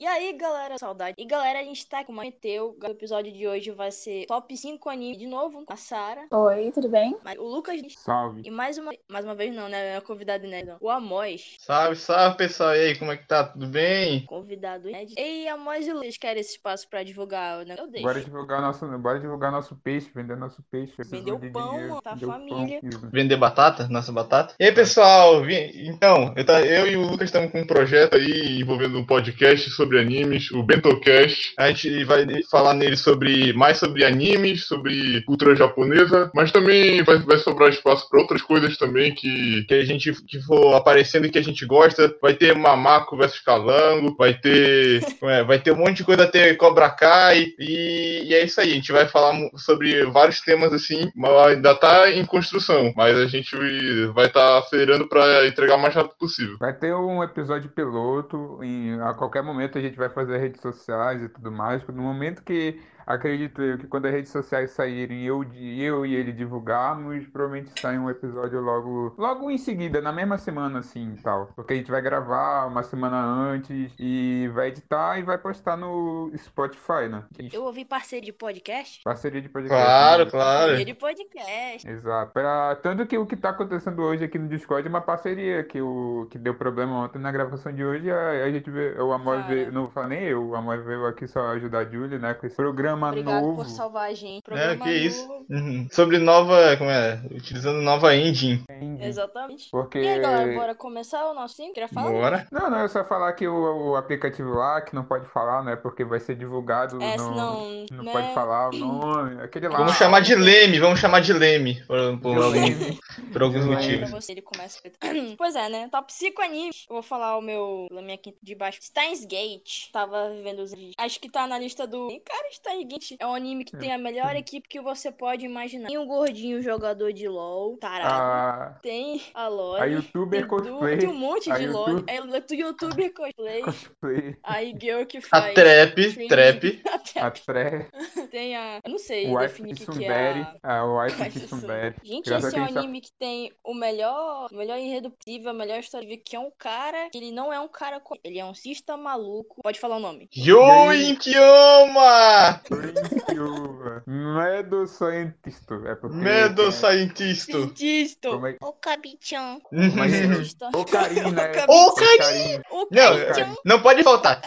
E aí, galera, saudade. E galera, a gente tá com uma meteu. O episódio de hoje vai ser top 5 anime de novo com a Sara. Oi, tudo bem? O Lucas. Salve. E mais uma, mais uma vez, não, né? É convidado inédito. O Amos. Salve, salve, pessoal. E aí, como é que tá? Tudo bem? Convidado inédito. Ei, Amos e Lucas querem esse espaço pra divulgar, né? Eu deixo. Bora divulgar nosso, bora divulgar nosso peixe, vender nosso peixe. Vender o pão, mano, tá família. Vender batata, nossa batata. E aí, pessoal, então, eu, tá, eu e o Lucas estamos com um projeto aí envolvendo um podcast sobre animes, o BentoCast. A gente vai falar nele sobre mais sobre animes, sobre cultura japonesa, mas também vai, vai sobrar espaço para outras coisas também que, que a gente que for aparecendo e que a gente gosta. Vai ter Mamako versus Calango, vai ter é, vai ter um monte de coisa até Cobra Kai e, e, é isso aí. A gente vai falar sobre vários temas assim, ainda tá em construção, mas a gente vai estar tá acelerando para entregar o mais rápido possível. Vai ter um episódio piloto, em, a qualquer momento a gente vai fazer redes sociais e tudo mais. No momento que acredito eu que quando as redes sociais saírem, eu, eu e ele divulgarmos, provavelmente sai um episódio logo, logo em seguida, na mesma semana, assim, tal. Porque a gente vai gravar uma semana antes e vai editar e vai postar no Spotify, né? Eu ouvi parceria de podcast? Parceria de podcast. Claro, né? claro. Parceria de podcast. Exato. Pra, tanto que o que tá acontecendo hoje aqui no Discord é uma parceria que, o, que deu problema ontem na gravação de hoje. A, a gente vê, o Amor veio, não fala nem eu, o Amor veio aqui só ajudar a Julie, né? Com esse programa programa Obrigado novo. por salvar a gente. É, programa é, que novo. isso. Uhum. Sobre nova, como é? Utilizando nova engine. Exatamente. Porque... E aí, galera, bora começar o nosso sim? Queria falar? Bora. Não, não, é só falar que o, o aplicativo lá, que não pode falar, né? Porque vai ser divulgado. É, no... senão, Não né? pode falar o nome. Aquele lá. Vamos chamar de Leme, vamos chamar de Leme. Por, por, algum- por alguns motivos. você, ele começa. pois é, né? Top 5 animes. Eu vou falar o meu. A minha quinta de baixo. Steins Gate. Tava vivendo os. Acho que tá na lista do. Cara, Steins Gate é um anime que tem a melhor equipe que você pode imaginar. Tem um gordinho jogador de LOL. Tarado. A, Tem a Lore. a youtuber tem, cosplay. tem um monte A de LOL. YouTube- É tu youtuber cosplay. cosplay. A girl que A faz. trap, streaming. trap. A Tre, Tem a. Eu não sei o definir Wife o que, que é. A... A Wife Tsundere. Gente, esse é a um anime que tem o melhor, o melhor enredo possível, a melhor história que é um cara que ele não é um cara. Ele é um cista maluco. Pode falar o nome. Yoin Medo Scientist. É porque. Medo Scientist. Cientista. Como é- O Kabichan. Mas é- Cientista. O né? Ô, Karim! O Não, Kabichan. não pode faltar.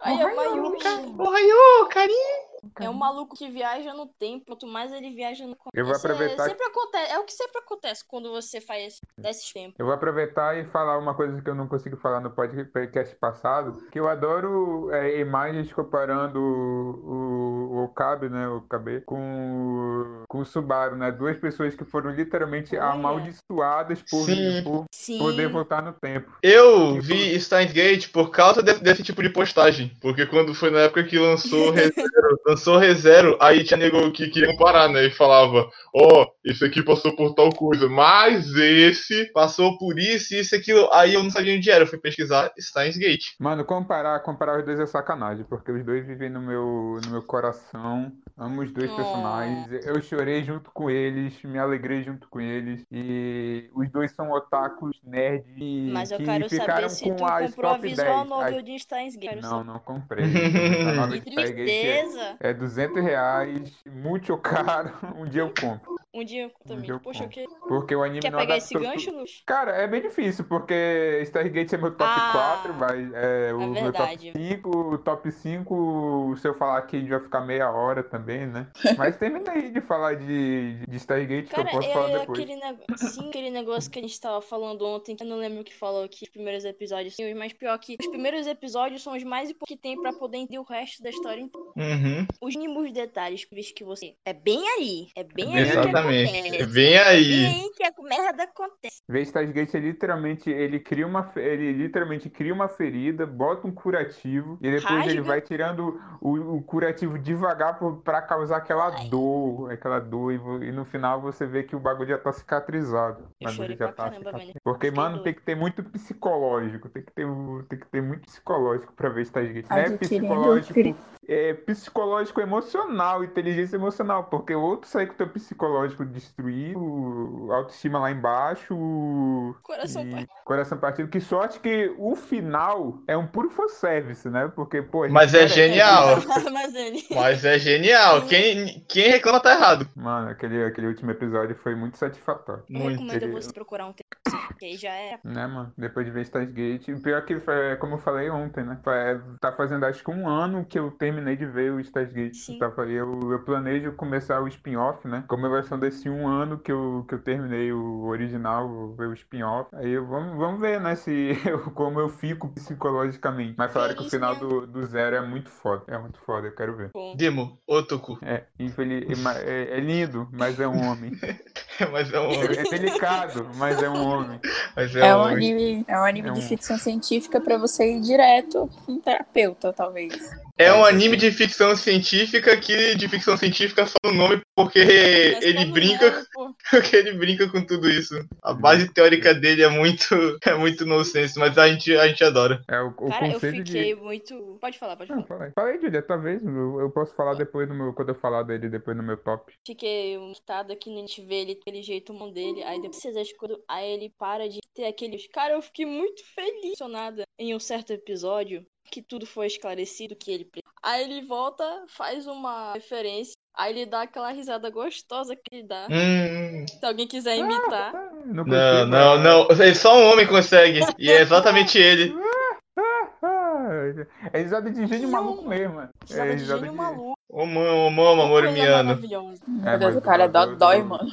Aí é Mayushi. Ohio, carinho. É um maluco que viaja no tempo. Quanto mais ele viaja no Eu vou é- aproveitar sempre acontece. É o que sempre acontece quando você faz desses tempos. Eu vou aproveitar e falar uma coisa que eu não consigo falar no podcast passado, que eu adoro é, imagens comparando o, o, o Okabe, né, o Okabe, com, o- com o Subaru, né, duas pessoas que foram literalmente Olha. amaldiçoadas por, é. por Sim. poder voltar no tempo. Eu vi Steins Gate por causa de- desse tipo de postagem. Porque quando foi na época que lançou lançou ReZero, aí tinha nego que queria comparar, né? E falava, ó, esse aqui passou por tal coisa, mas esse passou por isso, isso e aquilo. Aí eu não sabia onde era, eu fui pesquisar Steins Gate. Mano, comparar, comparar os dois é sacanagem, porque os dois vivem no meu, no meu coração. Amo os dois Oh. personagens. Eu chorei junto com eles, me alegrei junto com eles. E os dois são otakus, nerds, e Mas eu que quero ficaram saber se tu comprou a visual 10. novel de Steins Gate. Não, não comprei. Que é, tristeza. é 200 reais, muito caro. Um dia eu compro. Um dia eu também. dia eu Poxa, eu compro. que... Porque o anime quer não pegar esse gancho. Luz? Cara, é bem difícil, porque Stargate é meu top Ah, 4, mas é, o é meu verdade. top 5, o top 5, se eu falar aqui, a gente vai ficar meia hora também, né? Mas termina aí de falar de, de Stargate, que Cara, eu posso é, falar é depois. aquele negócio. Sim, aquele negócio que a gente tava falando ontem, que eu não lembro o que falou aqui, os primeiros episódios. Sim, mas pior que os primeiros episódios são os mais importantes que tem pra poder entender o resto da história. Uhum, Os mínimos detalhes que visto que você. É bem ali. É bem ali. exatamente. Que É bem É aí. bem aí que a merda acontece. Ver Stargate é literalmente, ele cria uma, ele literalmente cria uma ferida, bota um curativo e depois ele Rasga. vai tirando o, o curativo devagar pro- pra causar aquela Ai. dor, aquela dor e, e no final você vê que o bagulho já tá cicatrizado. Eu chorei já pra tá caramba. Porque, Fiquei mano, doido. tem que ter muito psicológico, tem que ter, tem que ter muito psicológico pra ver Stargate. Não é psicológico, é, psicológico emocional, inteligência emocional, porque o outro sai com o teu psicológico destruído, autoestima lá embaixo, Coração partido. coração partido. Que sorte que o final é um puro fanservice, né? Porque, pô, Mas é merece. genial. Mas ele. Mas é genial. Quem, quem reclama tá errado. Mano, aquele, aquele último episódio foi muito satisfatório. Eu Muito. recomendo Ele- você procurar um tempo assim, porque aí já é. Né, mano? Depois de ver Steins Gate. O pior que, foi, como eu falei ontem, né? Foi- Tá fazendo acho que um ano que eu terminei de ver o Steins Gate. Sim. Tava- Eu, eu planejo começar o spin-off, né? Comemoração desse um ano que eu, que eu terminei o original, vou ver o spin-off. Aí eu- vamos, vamos ver, né? Se eu- como eu fico psicologicamente. Mas falaram que o final do, do zero é muito foda. É muito foda, eu quero ver. Bom. Dimo, Otoku. É, infeliz, é, é lindo, mas é um homem. Mas é um É, homem. é delicado, mas é um homem. Mas é, É um um anime, é um anime É de um- ficção científica pra você ir direto com um terapeuta, talvez. É um anime de ficção científica que de ficção científica só no nome porque Mas ele tá brinca, pô, porque ele brinca com tudo isso. A base teórica dele é muito é muito nonsense, mas a gente a gente adora. É o, o Cara, eu conceito de. fiquei muito. Pode falar, pode Não, falar. fala aí. Fala aí, Julia, talvez. Eu, eu posso falar depois no meu. Quando eu falar dele depois no meu top. Fiquei irritado que a gente vê ele daquele jeito, o mão dele. Aí depois vocês acham quando aí ele para de ter aqueles. Cara, eu fiquei muito feliz, emocionada em um certo episódio que tudo foi esclarecido que ele. Aí ele volta, faz uma referência. Aí ele dá aquela risada gostosa que ele dá. Hum, Se alguém quiser imitar. Ah, não, não, não, é- não. Só um homem consegue. E é exatamente ele. Ah, é risada de gênio maluco mesmo. mano. É Risada de risada gênio de- maluco. Ô mão, ô mão, amor miano. maravilhosa. Meu É, Deus, o cara é dói, mano.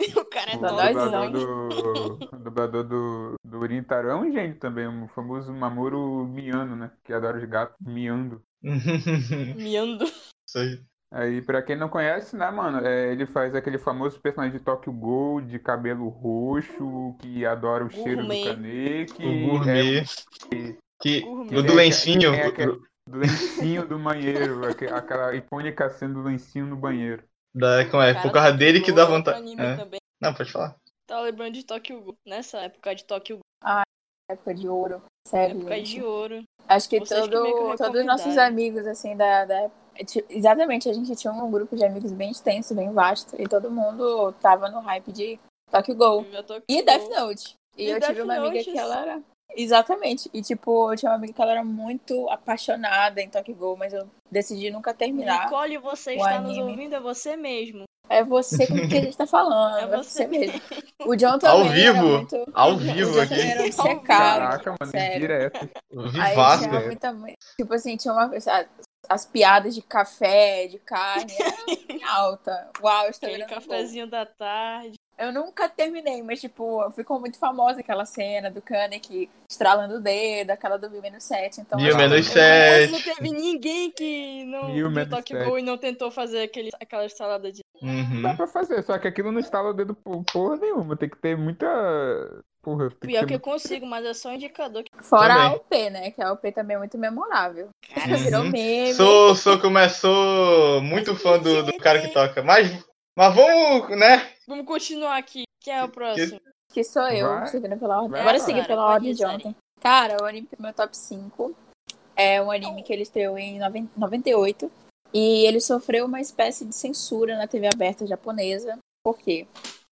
O cara é O dublador do, o dublador do, do Urintarão é um gênio também, o famoso Mamoru Miano, né? Que adora os gatos miando. Miando. Isso aí. Aí, pra quem não conhece, né, mano, é, ele faz aquele famoso personagem de Tokyo Ghoul, de cabelo roxo, que adora o cheiro do Gourmet. kaneki. O gourmet. Que, Gourmet. o do lencinho. É, é, é, do lencinho do banheiro, aque- aquela icônica cena do lencinho no banheiro. Da, como é? Cara, Por causa dele que dá é vontade. anime É. também. Não, pode falar. Tava lembrando de Tokyo Ghoul. Nessa época de Tokyo Ghoul. Época de ouro. Sério, Época gente. de ouro. Acho que, Vocês todo, que todos os nossos amigos, assim, da, da. ti- Exatamente, a gente tinha um grupo de amigos bem extenso, bem vasto. E todo mundo tava no hype de Tokyo Ghoul. E. Death Note. E, E eu Death tive uma amiga Note, que ela era. Exatamente. E, tipo, eu tinha uma amiga que ela era muito apaixonada em Tokyo Ghoul, mas eu decidi nunca terminar. Nicole, você está nos anime. ouvindo, é você mesmo. É você com que a gente tá falando, É é você você mesmo. O John Ao também era vivo? muito... Ao o vivo John aqui. também era Ao obcecado. Caraca, mano, sério. direto. Aí Vivaço. tinha muita... Tipo assim, tinha uma... As piadas de café, de carne, era em alta. Uau, está Aquele virando gol. cafezinho da tarde. Eu nunca terminei, mas, tipo, ficou muito famosa aquela cena do Kaneki estralando o dedo, aquela do Mil Menos 7. Então, Mil que- menos Mas sete. não teve ninguém que não Mil viu sete. Ghoul e não tentou fazer aquele, aquela salada de. Uhum. Dá pra fazer, só que aquilo não instala o dedo por porra nenhuma. Tem que ter muita. Porra, tem que Pior ter que eu consigo, mas é só um indicador que. Fora Também. a OP, né? Que a OP também é muito memorável. Cara, Virou Uhum. meme. Sou, sou, começou muito fã do, do cara que toca. Mas, mas vamos, né? Vamos continuar aqui. Quem é o próximo? Que sou eu, Vai. seguindo pela ordem. Vai, Agora seguir pela ordem de ontem. Cara, o anime pro meu top 5 é um anime que ele estreou em noven- 98 e ele sofreu uma espécie de censura na TV aberta japonesa. Por quê?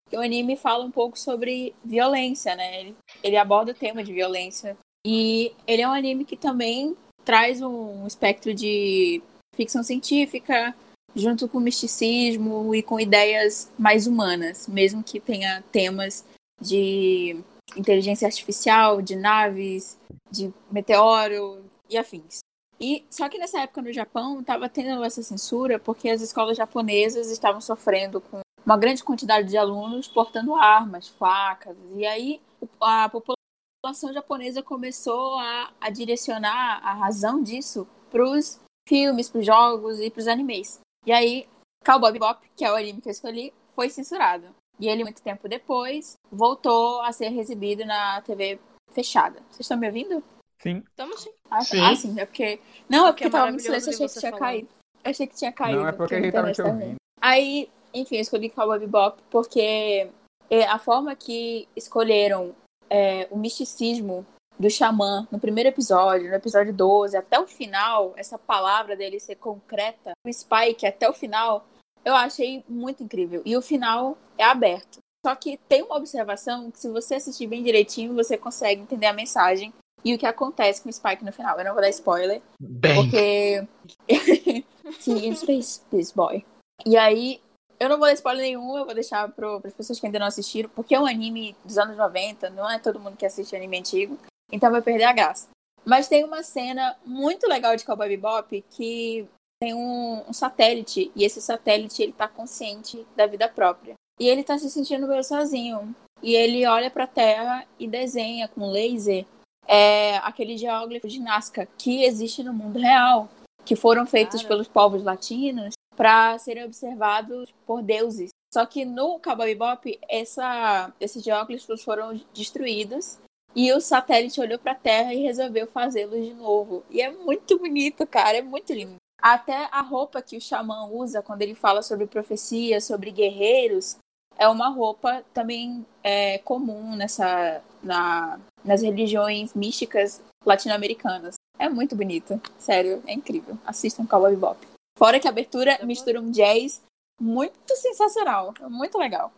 Porque o anime fala um pouco sobre violência, né? Ele, ele aborda o tema de violência. E ele é um anime que também traz um espectro de ficção científica, junto com misticismo e com ideias mais humanas, mesmo que tenha temas de inteligência artificial, de naves, de meteoro e afins. E só que nessa época no Japão estava tendo essa censura porque as escolas japonesas estavam sofrendo com uma grande quantidade de alunos portando armas, facas, e aí a população japonesa começou a, a direcionar a razão disso para os filmes, para os jogos e para os animes. E aí Cowboy Bebop, que é o anime que eu escolhi, foi censurado. E ele, muito tempo depois, voltou a ser exibido na TV fechada. Vocês estão me ouvindo? Sim. Tamo sim. Ah, Sim. ah, sim. É porque. Não, é Porque porque é tava muito silêncio, achei que tinha falando. caído. Eu achei que tinha caído. Não é porque a gente tava te ouvindo. Aí, enfim, eu escolhi Cowboy Bebop porque é, a forma que escolheram é, o misticismo do Xamã no primeiro episódio, no episódio 12, até o final, essa palavra dele ser concreta, o Spike até o final, eu achei muito incrível. E o final é aberto. Só que tem uma observação que se você assistir bem direitinho, você consegue entender a mensagem e o que acontece com o Spike no final. Eu não vou dar spoiler, Bem. porque Sim, in space, please boy. E aí, eu não vou dar spoiler nenhum, eu vou deixar para as pessoas que ainda não assistiram, porque é um anime dos anos 90, não é todo mundo que assiste anime antigo, então vai perder a graça. Mas tem uma cena muito legal de Cowboy Bebop que tem um, um satélite, e esse satélite ele tá consciente da vida própria. E ele tá se sentindo meio sozinho. E ele olha pra Terra e desenha com laser é, aquele geóglifo de Nazca que existe no mundo real, que foram feitos Cara. pelos povos latinos para serem observados por deuses. Só que no Cowboy Bebop, essa, esses geóglifos foram destruídos e o satélite olhou para a Terra e resolveu fazê-los de novo. E é muito bonito, cara, é muito lindo. Até a roupa que o xamã usa quando ele fala sobre profecia, sobre guerreiros, é uma roupa também é, comum nessa, na, nas religiões místicas latino-americanas. É muito bonito, sério, é incrível. Assistam Cowboy Bebop. Fora que a abertura mistura um jazz muito sensacional, muito legal.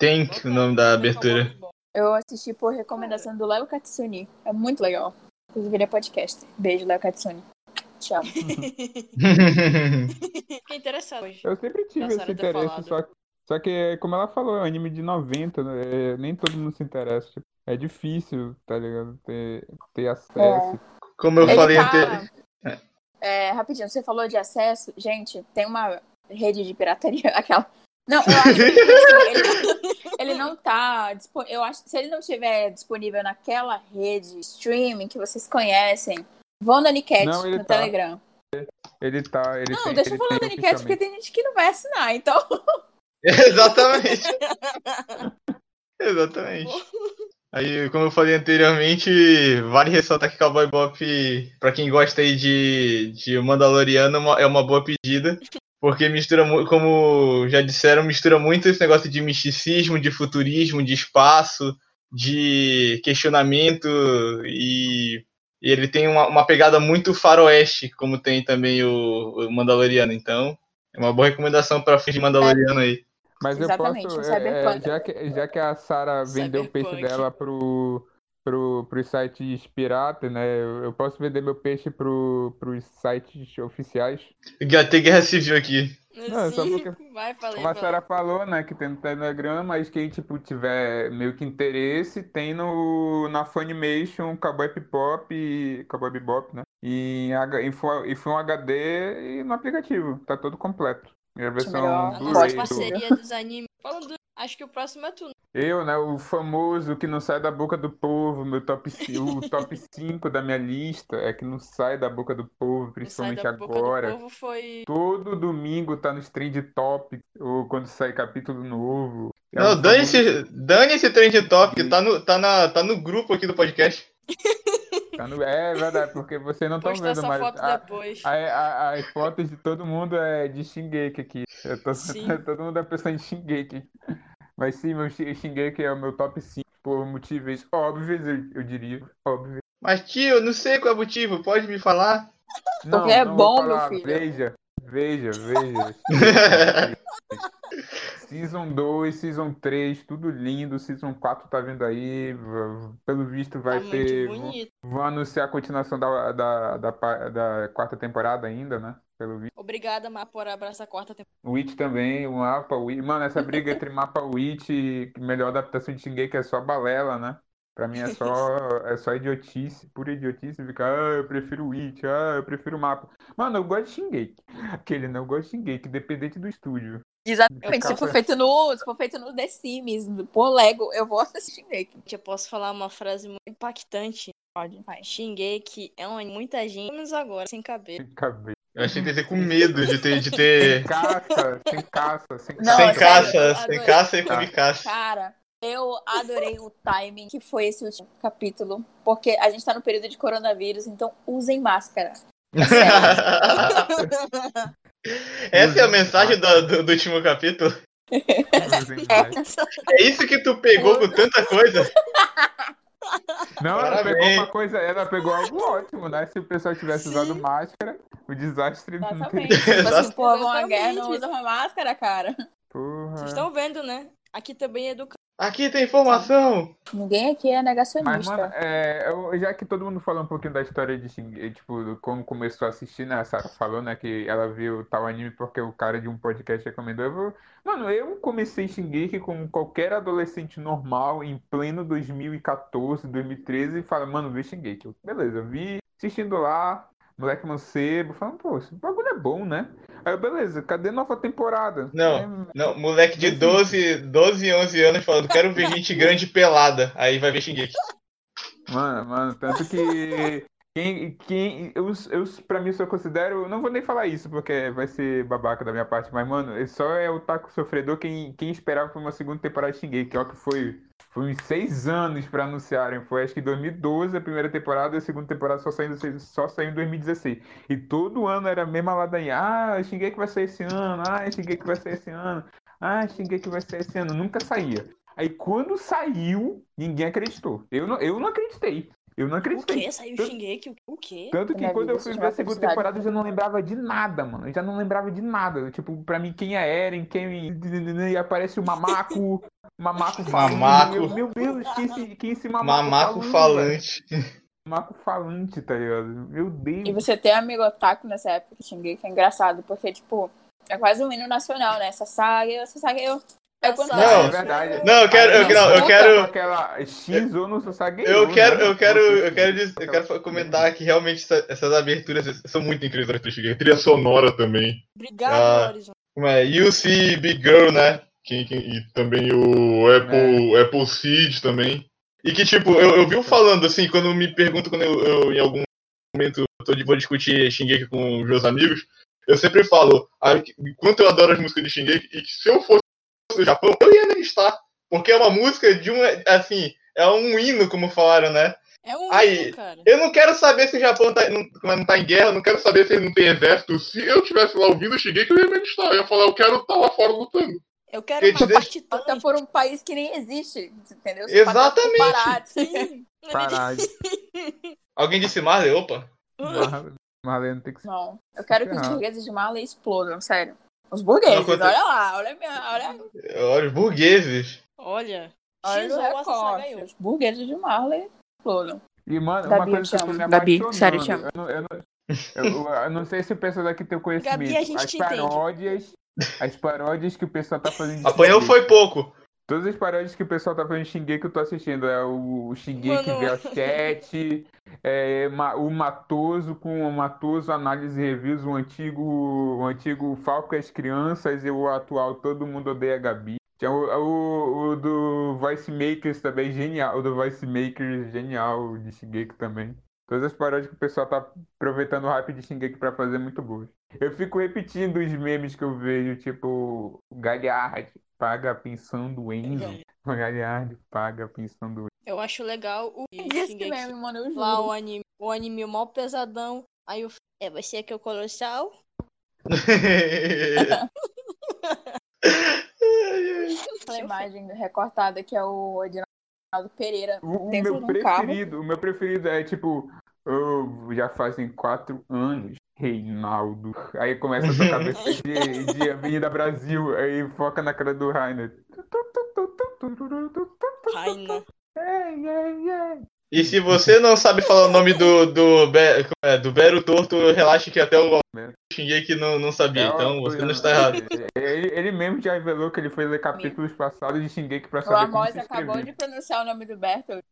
Dun. Tank, o nome da abertura. Eu assisti por recomendação do Léo Katsuni, é muito legal. Inclusive ele é podcast. Beijo, Léo Katsuni. Amo. Fiquei interessado hoje. Eu sempre tive esse interesse, só, só que, como ela falou, é um anime de 90, né? é, nem todo mundo se interessa. tipo, é difícil, tá ligado? Ter, ter acesso. Como eu Ele falei tá- É, rapidinho, você falou de acesso. Gente, tem uma rede de pirataria, aquela. Não, eu acho que assim, ele, ele não tá disponível. Eu acho que se ele não estiver disponível naquela rede streaming que vocês conhecem, vão na Niket ele no tá. Telegram. Ele tá. Ele Não, tem, deixa eu ele falar da Niket, porque tem gente que não vai assinar, então. Exatamente. Exatamente. Aí, como eu falei anteriormente, vale ressaltar que Cowboy Bop, pra quem gosta aí de, de Mandaloriano, é uma boa pedida. Porque mistura, como já disseram, mistura muito esse negócio de misticismo, de futurismo, de espaço, de questionamento e, e ele tem uma, uma pegada muito faroeste, como tem também o, o Mandaloriano. Então, é uma boa recomendação pra fim de Mandaloriano aí. Mas eu Exatamente, posso. um é, cyberpunk. já, que, já que a Sarah vendeu o peixe dela pro, pro, pros sites piratas, né? Eu, eu posso vender meu peixe pro, pros sites oficiais. Tem guerra civil aqui. Não, é só Sim, porque- Vai, falei. Como a. Sarah falou, né? Que tem no Telegram, mas quem tipo, tiver meio que interesse, tem no, na Funimation Cowboy e- Cowboy Bebop, né? E em, em, em Full HD e no aplicativo. Tá todo completo. E a versão Blu-ray. Pode parceria dos animes. Falando, acho que o próximo é tu. né? Eu, né, o famoso que não sai da boca do povo, meu top, o top 5 da minha lista é que não sai da boca do povo, Não sai principalmente da boca agora. do povo foi. Todo domingo tá nos trend topics, ou quando sai capítulo novo. É Não, o dane esse, dane esse trend top, tá no, tá, na, tá no grupo aqui do podcast. tá no- É verdade, porque vocês não estão vendo, mas foto a- depois. a- a- as fotos de todo mundo é de Shingeki aqui. Eu tô, Sim. todo mundo é pensando em Shingeki. Mas sim, meu Shi- Shingeki é o meu top 5 por motivos óbvios, eu, eu diria. Óbvios. Mas tio, eu não sei qual é o motivo, pode me falar? Não, Porque é não bom, meu filho. Veja, veja, veja. Season 2, Season 3, tudo lindo. Season 4 tá vindo aí. Pelo visto vai tá ter. Vão anunciar a continuação da, da, da, da quarta temporada ainda, né? Pelo. Obrigada, Mar, por abraçar a quarta temporada. Witch também, o mapa Witch. Mano, essa briga entre mapa Witch e melhor adaptação de Shingeki é só balela, né? Pra mim é só, é só idiotice, pura idiotice. Ficar, ah, eu prefiro Witch, ah, eu prefiro mapa. Mano, eu gosto de Shingeki. Aquele não, eu gosto de Shingeki, independente do estúdio. Exatamente. Se for feito no, se for feito no The Sims, por Lego, eu vou assistir Shingeki. Eu posso falar uma frase muito impactante. Pode, vai. Shingeki é uma muita gente, menos agora, sem cabelo. Sem cabelo. Eu achei que ia ter com medo de ter. De ter... Caça, sem caça, sem Não, sem caça, sem caça e come caça. Cara, eu adorei o timing que foi esse último capítulo, porque a gente tá no período de coronavírus, então usem máscara. Essa é a mensagem do, do- do último capítulo. É isso que tu pegou com tanta coisa? Não, ela pegou uma coisa, ela pegou algo ótimo, né? Se o pessoal tivesse Sim. usado máscara, o desastre não Exatamente. teria. Tipo assim, pô, à guerra, não usa uma máscara, cara. Porra. Vocês estão vendo, né? Aqui também é educação. Aqui tem informação. Ninguém aqui é Mas, negacionista. mano, é, eu- já que todo mundo falou um pouquinho da história de Shingeki, tipo, como começou a assistir, né? A Sarah falou, né, que ela viu tal anime porque o cara de um podcast recomendou. Eu vou... Mano, eu comecei Shingeki como qualquer adolescente normal, em pleno 2014, 2013, e fala, mano, vê Shingeki. Beleza, eu vi assistindo lá, moleque mancebo, falando, pô, esse bagulho é bom, né? Aí beleza, cadê nova temporada? Não. Aí, Não, moleque de 12, 12, 11 anos falando, quero ver gente grande pelada. Aí vai ver Shingeki. Mano, mano, tanto que quem, quem eu, eu pra mim só considero, não vou nem falar isso porque vai ser babaca da minha parte, mas mano, é só é o taco sofredor quem, quem esperava por uma segunda temporada de Shingeki, que é o que foi foi uns seis anos pra anunciarem, foi acho que 2012 a primeira temporada e a segunda temporada só saiu, só saiu em 2016. E todo ano era a mesma ladainha, ah, Shingeki vai sair esse ano, ah, Shingeki vai sair esse ano, ah, Shingeki vai sair esse ano, nunca saía. Aí quando saiu, ninguém acreditou. Eu não, eu não acreditei. Eu não O acreditei. quê? Saiu o Tanto- Shingeki? O quê? Tanto que Minha quando vida, eu fui ver a segunda temporada, eu já não lembrava de nada, mano. Eu já não lembrava de nada. Tipo, pra mim, quem é Eren, quem. E aparece o Mamaco. Mamaco falando. Mamaco. Meu, meu Deus, quem esse, quem esse Mamaco Mamaco falando, velho? falante. Mamaco falante, tá ligado? Meu Deus. E você ter amigo otaku nessa época que xinguei, que é engraçado, porque, tipo, é quase um hino nacional, né? Essa saga, essa saga eu. É quando Não, É Não. verdade. Não, eu quero, eu, não, eu quero, Aquela X ou Sasageo, eu quero, né? eu quero, eu Não quero, dizer- eu quero comentar que realmente essa- essas aberturas são muito incríveis do Shingeki. Trilha sonora também. Obrigado, Ah. Horizon. Como é? You See Big Girl, né? Que, que- e também o Apple, Apple Seed também. E que, tipo, eu, eu vi falando, assim, quando me perguntam, quando eu, eu, em algum momento tô, de- vou discutir Shingeki com os meus amigos, eu sempre falo, quanto eu adoro as músicas de Shingeki, e que se eu fosse do Japão, eu ia negar Porque é uma música de um, assim, é um hino, como falaram, né? É um Aí, hino, cara. Eu não quero saber se o Japão tá, não, não tá em guerra, não quero saber se ele não tem exército. Se eu tivesse lá ouvindo o Shingeki, eu ia me alistar. Eu ia falar, eu quero estar lá fora lutando. Eu quero te uma deixa- tão... por um país que nem existe, entendeu? Exatamente. Parado. Sim. Caralho. Alguém disse Marley? Opa. Mar- Marlene tem que ser. Não, eu quero que os burgueses de Marley explodam, sério. Os burgueses, Não, quanto- olha lá, olha, a minha, olha, Olha, os burgueses. Olha. olha X o ou essa recorte. saga Os burgueses de Marley explodam. E, mano, Gabi, uma eu coisa que eu tô me. Gabi, sério, eu te amo. Eu não, eu não- eu- eu não sei se o pessoal daqui tem o conhecimento. Gabi, a gente as paródias. As paródias que o pessoal tá fazendo Apanhou foi pouco. Todas as paródias que o pessoal tá fazendo Shingeki que eu tô assistindo. É o, o Shingeki Mano. vs Cat, é, ma- o Matoso com o Matoso Análise e Reviews, o antigo, o antigo Falco e as Crianças e o atual Todo Mundo Odeia a Gabi. Tinha o, o, o do Voice Makers também, genial. O do Voice Makers, genial, de Shingeki também. Todas as paródias que o pessoal tá aproveitando o hype de Shingeki pra fazer muito boas. Eu fico repetindo os memes que eu vejo, tipo, Galhard paga a pensão do Enzo. Galhard paga a pensão do Eu acho legal o Shingeki. mesmo, mano, eu Lá o juro. anime, o anime mó pesadão. Aí o é você aqui é o colossal. Aquela imagem recortada que é o Edinaldo Pereira. O, o meu um carro. preferido, o meu preferido é tipo, eu já fazem quatro anos, Reinaldo. Aí começa a tocar versão de, de Avenida Brasil, aí foca na cara do Rainer. Raina. Ei, ei, ei. E se você não sabe falar o nome do, do, como é, do Bero Torto, relaxe que até o Shingeki não, não sabia. Então você não está errado. Ele, ele mesmo já revelou que ele foi ler capítulos passados de Shingeki pra O saber como Amos se acabou de pronunciar o nome do Bertolt.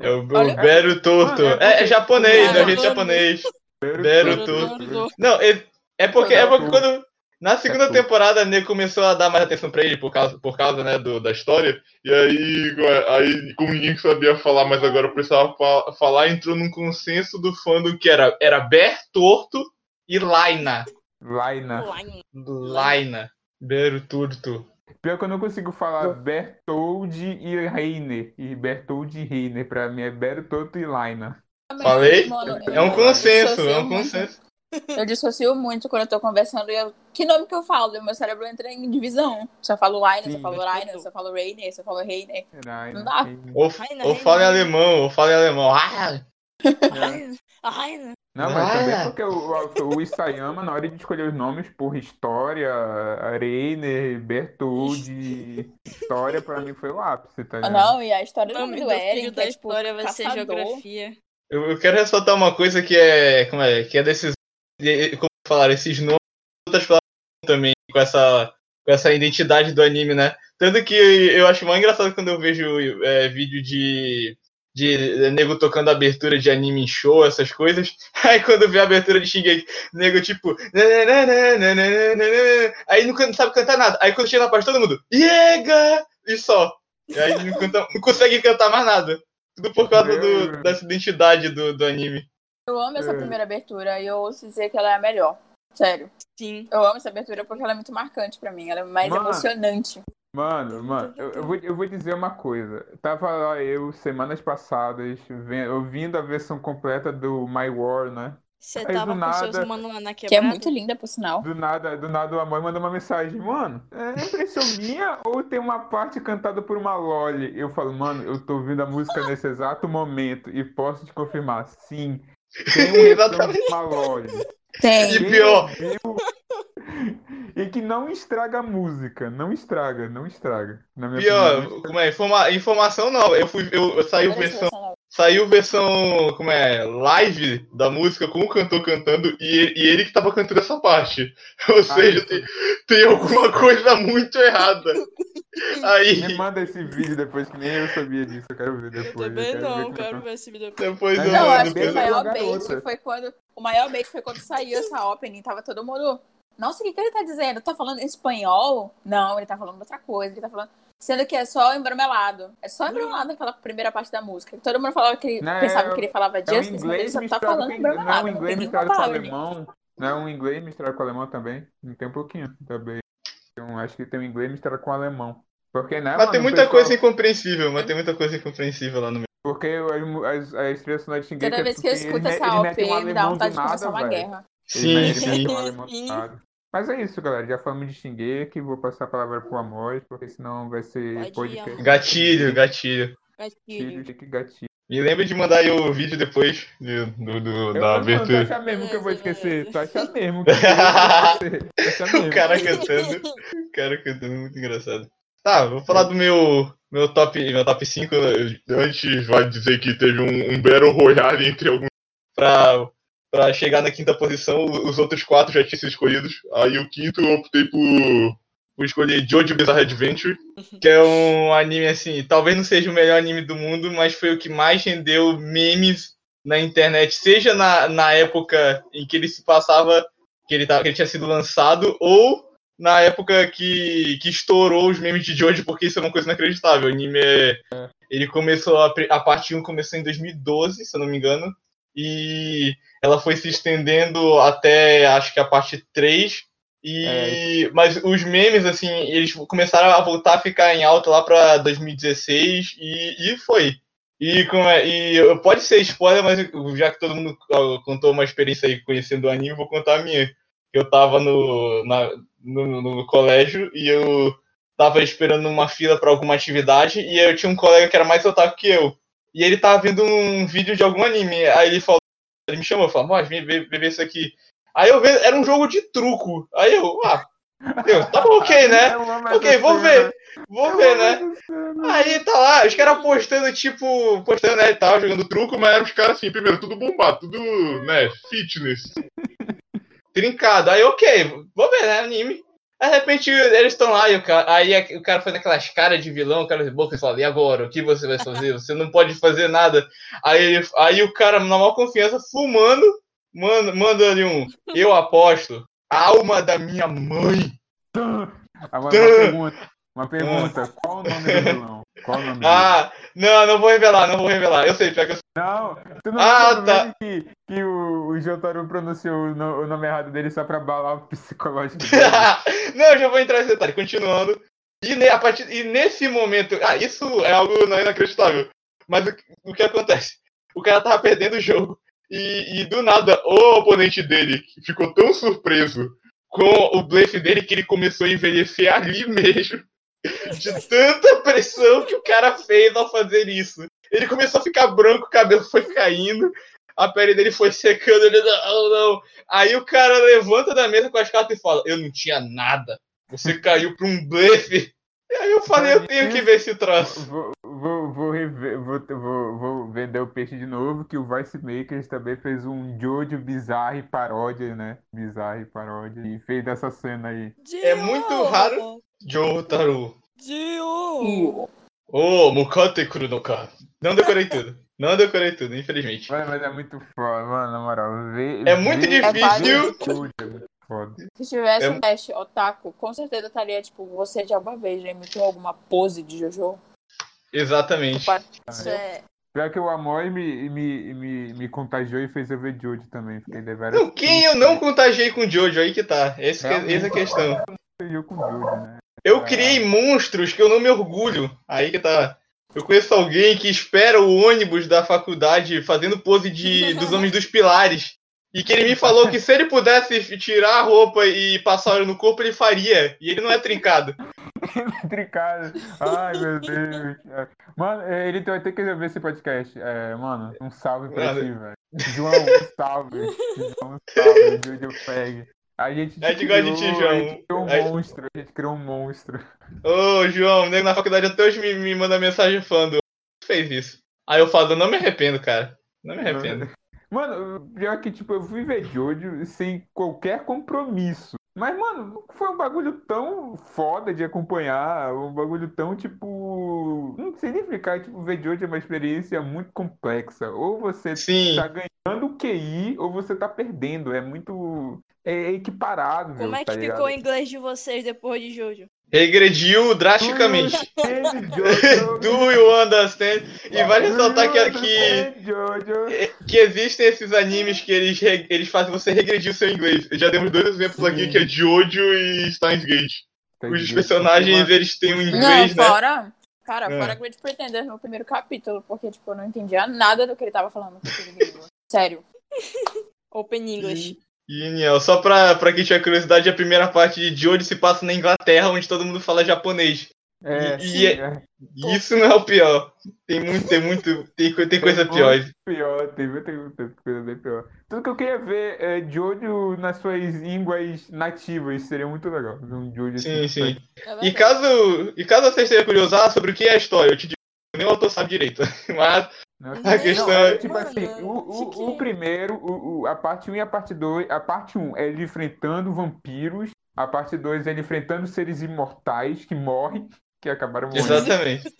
É o, o Bero Torto. Mano, é É, é porque- japonês, né? Bero Gente Torto. japonês. Bero Bero Torto. Não, é, é porque, é porque Torto. quando. Na segunda É Torto. temporada, a Nego começou a dar mais atenção pra ele por causa, por causa né, do, da história. E aí, aí, como ninguém sabia falar, mas agora precisava fa- falar, entrou num consenso do fandom que era, era Ber Torto e Laina. Laina. Laina. Bero Torto. Pior que eu não consigo falar Bertold e Reiner. E Bertold e Reiner. Pra mim é Bertold e Laina. Falei? Mano, É um eu consenso, dissocio é um consenso. Eu dissocio muito quando eu tô conversando e eu. Que nome que eu falo? Meu cérebro entra em divisão. Se eu falo Rainer, se eu falo Rainer, se eu falo Rainer, se eu falo Reiner. Não dá. Ou, ou fala em alemão, ou fala em alemão. Ah! Não, mas Ah. também porque o, o, o Isayama, na hora de escolher os nomes por história, Reiner, Bertoldi, história pra mim foi o ápice, tá Ah, ligado? Não, e a história do nome do do da é tipo história vai ser geografia. Eu, eu quero ressaltar uma coisa que é. Como é? Que é desses. Como falaram, esses nomes outras palavras também com essa, com essa identidade do anime, né? Tanto que eu acho mais engraçado quando eu vejo é, vídeo de. De nego tocando abertura de anime em show, essas coisas. Aí quando vê a abertura de Shingeki, nego tipo. Aí não sabe cantar nada. Aí quando chega na parte, todo mundo. Iega! E só. E aí não, canta- não consegue cantar mais nada. Tudo por causa do, dessa identidade do, do anime. Eu amo essa É. primeira abertura e eu ouço dizer que ela é a melhor. Sério. Sim. Eu amo essa abertura porque ela é muito marcante pra mim. Ela é mais Mano. emocionante. Mano, mano, eu, eu vou, eu vou dizer uma coisa. Tava lá eu, semanas passadas, ouvindo a versão completa do My War, né? Você Aí, do tava com seus nada- manos lá na Que é quebrada? muito linda, por sinal. Do nada, do nada a mãe manda uma mensagem, mano, é impressão minha ou tem uma parte cantada por uma Loli? Eu falo, mano, eu tô ouvindo a música nesse exato momento e posso te confirmar, sim, tem um Exatamente. Loli. Tem. E pior. E que não estraga a música, não estraga, não estraga. Na minha opinião, não Pior, estraga. como é? Informa- informação não. Eu fui. Eu, eu essa versão. Saiu versão. Como é? Live da música com o cantor cantando e, e ele que tava cantando essa parte. Ou seja, isso. tem, tem alguma coisa muito errada. Aí. Me manda esse vídeo depois, que nem eu sabia disso, eu quero ver Eu depois. também quero ver não, como é quero que- ver esse vídeo depois. Depois Não, eu eu acho que o maior bait foi quando. O maior bait foi quando saiu essa opening. Tava todo mundo. Nossa, o que, que ele tá dizendo? Tá falando em espanhol? Não, ele tá falando outra coisa. Ele tá falando. Sendo que é só embromelado. É só embromelado aquela primeira parte da música. Todo mundo falava que ele Não, pensava é- que ele falava É um justice, mas ele inglês só tá falando com é embromelado. um Não inglês tem nenhuma misturado com alemão. Não é um inglês misturado com alemão também. Não tem um pouquinho também. Então, acho que tem um inglês misturado com alemão. Porque, né, Mas mano, tem o muita pessoal- coisa incompreensível, mas tem muita coisa incompreensível lá no meio. Porque as, as, as trilhas sonoras de Toda é vez que eu escuto essa OP, um me dá vontade de começar uma guerra. Sim, sim. um Sim. Mas é isso, galera. Já falamos de Shingeki. Vou passar a palavra pro Amor, porque senão vai ser podcast. Gatilho, gatilho. Gatilho. Gatilho, Shingeki, gatilho. Me lembra de mandar aí o vídeo depois do, do, do- Eu, da mano, tu abertura. acha mesmo que eu vou esquecer? Tu acha mesmo que eu vou esquecer? Tu acha mesmo? O cara cantando. O cara cantando, muito engraçado. Tá, vou falar do meu, meu top meu top 5. Antes vai dizer que teve um, um Battle Royale entre alguns. Pra, pra chegar na quinta posição, os outros quatro já tinham sido escolhidos. Aí o quinto eu optei por, por escolher Jojo Bizarre Adventure, que é um anime assim, talvez não seja o melhor anime do mundo, mas foi o que mais rendeu memes na internet, seja na, na época em que ele se passava, que ele, tava, que ele tinha sido lançado, ou na época que, que estourou os memes de Jojo, porque isso é uma coisa inacreditável. O anime é, ele começou, a, a parte 1 começou em 2012, se eu não me engano, e ela foi se estendendo até acho que a parte 3. E, mas os memes, assim, eles começaram a voltar a ficar em alta lá pra 2016 e, e foi. E, como é, e pode ser spoiler, mas já que todo mundo contou uma experiência aí conhecendo o anime, vou contar a minha. Eu tava no, na, no, no colégio e eu tava esperando uma fila para alguma atividade e eu tinha um colega que era mais otaku que eu. E ele tava vendo um vídeo de algum anime. Aí ele falou, ele me chamou, falou, "Mós, vem ver, isso aqui. Aí eu vi, era um jogo de truco. Aí eu, ah, eu, tá bom, ok, né? Ok, essa vou ver, vou ver, né? cena. Aí tá lá, os caras postando, tipo, postando, né, e tal, jogando truco, mas eram os caras assim, primeiro, tudo bombado, tudo, né, fitness. Trincado. Aí, ok, vou ver, né, anime. Aí, de repente, eles estão lá e o cara, aí o cara faz aquelas caras de vilão, o cara de boca e fala, e agora? O que você vai fazer? Você não pode fazer nada. Aí, aí o cara, na maior confiança, fumando, manda, manda ali um, eu aposto, a alma da minha mãe. Uma, uma pergunta. Uma pergunta. Qual o nome do vilão? Qual o nome dele? Ah, não, não vou revelar, não vou revelar. Eu sei, pior que eu Não, tu não Ah, tá. meme que, que o, o Jotaro pronunciou o, no- o nome errado dele só pra abalar o psicológico dele? não, eu já vou entrar nesse detalhe, continuando. E, ne- a partir, e nesse momento, ah, isso é algo não inacreditável. Mas o, que- o que acontece? O cara tava perdendo o jogo. E, e do nada, o oponente dele ficou tão surpreso com o blefe dele que ele começou a envelhecer ali mesmo. De tanta pressão que o cara fez ao fazer isso. Ele começou a ficar branco, o cabelo foi caindo, a pele dele foi secando, ele não, não. Aí o cara levanta da mesa com as cartas e fala: Eu não tinha nada. Você caiu pra um blefe. E aí eu falei, eu tenho que ver esse troço. Vou, vou, vou, rever, vou, vou, vou vender o peixe de novo, que o Vice Makers também fez um Jojo Bizarre paródia, né? Bizarre paródia. E fez dessa cena aí. É muito raro. Jotaro. Dio! Ô, Mukate Kuru no Ka. Não decorei tudo. Não decorei tudo, infelizmente. Mano, mas é muito foda, mano, na moral. Vê, É muito vê- difícil. é. Se tivesse É- um teste otaku, com certeza estaria, tipo, você de alguma vez já imitou alguma pose de Jojo? Exatamente. Isso é. Pior que o Amor me, me, me, me contagiou e fez eu ver Jojo também. Fiquei deveras. Não, quem eu não contagiei com Jojo, aí que tá. Esse que- Realmente. essa é a questão. contagiou com Jojo, né? Eu criei monstros que eu não me orgulho. Aí que tá. Eu conheço alguém que espera o ônibus da faculdade fazendo pose de, dos Homens dos Pilares. E que ele me falou que se ele pudesse tirar a roupa e passar óleo no corpo, ele faria. E ele não é trincado. Trincado. Ai, meu Deus. Mano, é, ele vai ter que ver esse podcast. É, mano, um salve pra Mano. ti, velho. João, um salve. João, um salve. Jojo Feg. A gente, A gente gosta de ti, criou- João. A gente criou um A- monstro. A gente criou um monstro. Ô, João, o nego na faculdade até hoje me, me manda mensagem falando. fez isso? Aí eu falo, não me arrependo, cara. Não me arrependo. Mano, pior que, tipo, eu fui ver Jojo sem qualquer compromisso. Mas, mano, foi um bagulho tão foda de acompanhar, um bagulho tão, tipo... Não sei nem explicar, tipo, ver Jojo é uma experiência muito complexa. Ou você Sim. tá ganhando o QI, ou você tá perdendo. É muito... É equiparado, Como é tá que ligado? ficou o inglês de vocês depois de Jojo? Regrediu drasticamente. Do you understand? E vale ressaltar que, que, Jojo. que existem esses animes que eles, eles fazem você regredir o seu inglês. Já demos dois exemplos aqui, Sim. que é Jojo e Steins Gate. Tá Os ligado? personagens, eles têm um Não, inglês, né? fora. Cara, É. fora Great Pretender no primeiro capítulo, porque, tipo, eu não entendia nada do que ele tava falando. Sério. Open English. Niel, só pra, pra quem tiver curiosidade, a primeira parte de Jojo se passa na Inglaterra, onde todo mundo fala japonês. É, E- sim, e- é. E isso não é o pior. Tem muito, tem muito, tem, co- tem coisa muito pior. Pior, tem muita coisa bem pior. Tudo que eu queria ver é Jojo nas suas línguas nativas, seria muito legal. ver Um Jojo Sim, assim, sim. É E caso, e caso você esteja curioso ah, sobre o que é a história, eu te digo, nem o autor sabe direito. Mas Nossa, A questão não, é- tipo Mano, assim, o, o, o primeiro, o, o- a parte 1 e a parte 2, a parte 1 é ele enfrentando vampiros, a parte 2 é ele enfrentando seres imortais que morrem, que acabaram morrendo. Exatamente.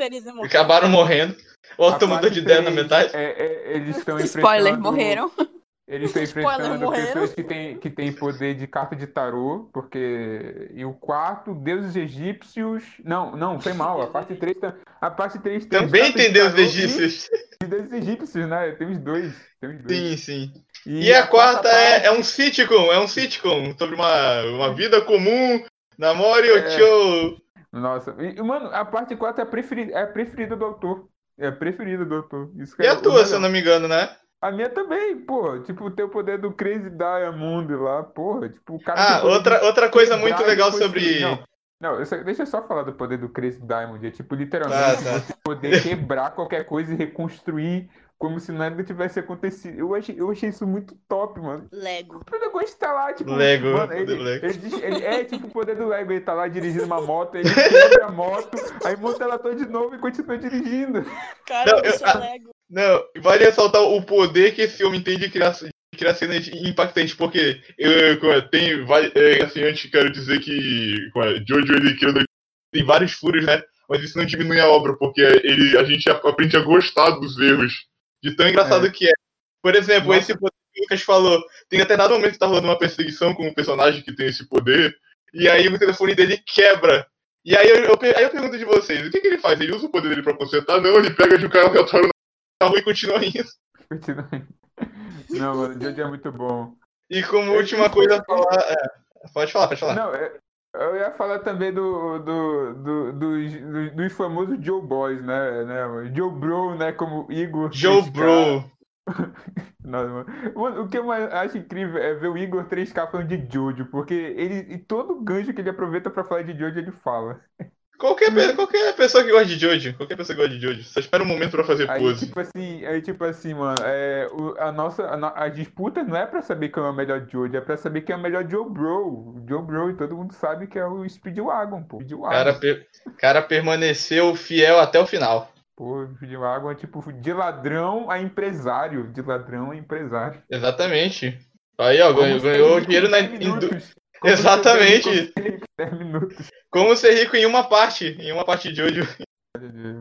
Acabaram morrendo. O autor mudou de ideia na metade. É, é, eles estão Spoiler, enfrentando- morreram. Estão Spoiler, enfrentando pessoas que têm, que têm poder de carta de tarô, porque. E o quarto, deuses egípcios. Não, não, foi mal. A parte 3, tá- a parte 3 tem. Também tem de deuses egípcios. E, e deuses egípcios, né? Tem os dois. Tem os dois. Sim, sim. E, E a quarta é, parte- é um sitcom, é um sitcom sobre uma, uma vida comum. Namore É. Ocho. Nossa, e, mano, a parte 4 é a preferida, é a preferida do autor. É a preferida do autor. Isso que E é a o tua, se eu não me engano, né? A minha também, pô. Tipo, ter o poder do Crazy Diamond lá, porra. Tipo, o cara Ah, tem outra, de outra coisa muito legal sobre. Não, não eu só- deixa eu só falar do poder do Crazy Diamond. É tipo, literalmente, Ah, tá. você poder quebrar qualquer coisa e reconstruir como se nada tivesse acontecido. Eu achei, eu achei isso muito top, mano. Lego. O protagonista tá lá, tipo, Lego, mano, ele, do Lego. ele ele é tipo o poder do Lego, ele tá lá dirigindo uma moto, ele quebra a moto, aí monta ela toda de novo e continua dirigindo. Cara, Não, eu eu- sou ah, Lego. Não, vale ressaltar o poder que esse homem tem de criar, de criar cenas impactantes, porque eu, tem, vai- é, assim, antes quero dizer que é, Jojo ele cria tem vários furos, né? Mas isso não diminui a obra, porque ele, a gente aprende a gostar dos erros, de tão engraçado É. que é. Por exemplo, Nossa. esse poder que o Lucas falou, tem determinado momento que tá rolando uma perseguição com um personagem que tem esse poder, e aí o telefone dele quebra. E aí eu, eu, aí eu pergunto de vocês, o que, que ele faz? Ele usa o poder dele pra consertar? Não, ele pega de um cara aleatório rua e continua indo. Continua aí. Não, mano, o Jojo é muito bom. E como É, última coisa a falar. é, pode falar, pode falar. Não, é- eu ia falar também do, do, do- dos, dos, dos famosos Joe Boys, né, né? Joe Bro, né? Como Igor. Joe criticar. Bro. Não, mano. O que eu acho incrível é ver o Igor 3K falando de Jojo, porque ele, e todo gancho que ele aproveita pra falar de Jojo, ele fala. Qualquer, pe- qualquer pessoa que gosta de Jojo, qualquer pessoa que gosta de Jojo, só espera um momento pra fazer Aí, pose. tipo assim, aí, tipo assim, mano, é, o- a nossa, a, no- a disputa não é pra saber quem é o melhor Jojo, é pra saber quem é o melhor Joe Bro. Joe Bro, e todo mundo sabe que é o Speedwagon, pô. O Speedwagon. cara, per- cara permaneceu fiel até o final. Pô, Speedwagon é tipo de ladrão a empresário, de ladrão a empresário. Exatamente. Aí, ó, ganhou, ganhou dinheiro na. 10 em du- minutos. Como Exatamente. ser rico em 10 minutos. Como ser rico em uma parte, em uma parte de Jojo.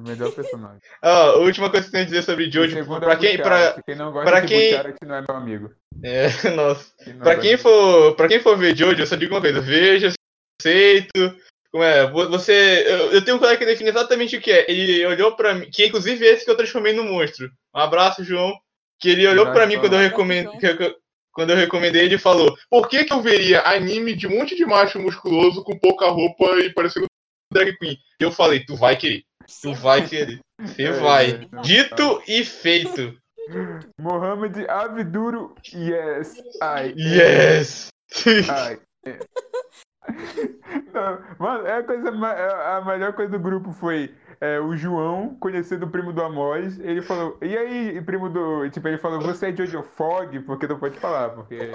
Melhor personagem. Ó, a última coisa que eu tenho a dizer sobre Jojo, pra é quem, pra, Quem não gosta pra de quem- Butcharat não é meu amigo. é, nossa, pra quem for, pra quem for ver Jojo, eu só digo uma coisa, veja, aceito, como é, vo- você, eu, eu tenho um colega que define exatamente o que é, ele olhou pra mim, que é inclusive esse que eu transformei no monstro, um abraço, João, que ele olhou pra mim quando eu recomendei, quando eu recomendei, ele falou, por que que eu veria anime de um monte de macho musculoso com pouca roupa e parecendo drag queen? E eu falei, tu vai querer, tu vai querer, você É, vai. é, Dito e feito. Mohamed Abduro, yes. Ai, Yes! é. Não, mano, é a, coisa, é a melhor coisa do grupo foi é, o João, conhecendo o primo do Amos, ele falou, e aí, primo do. Tipo, ele falou, você é Jojo Fog? Porque não pode falar, porque. é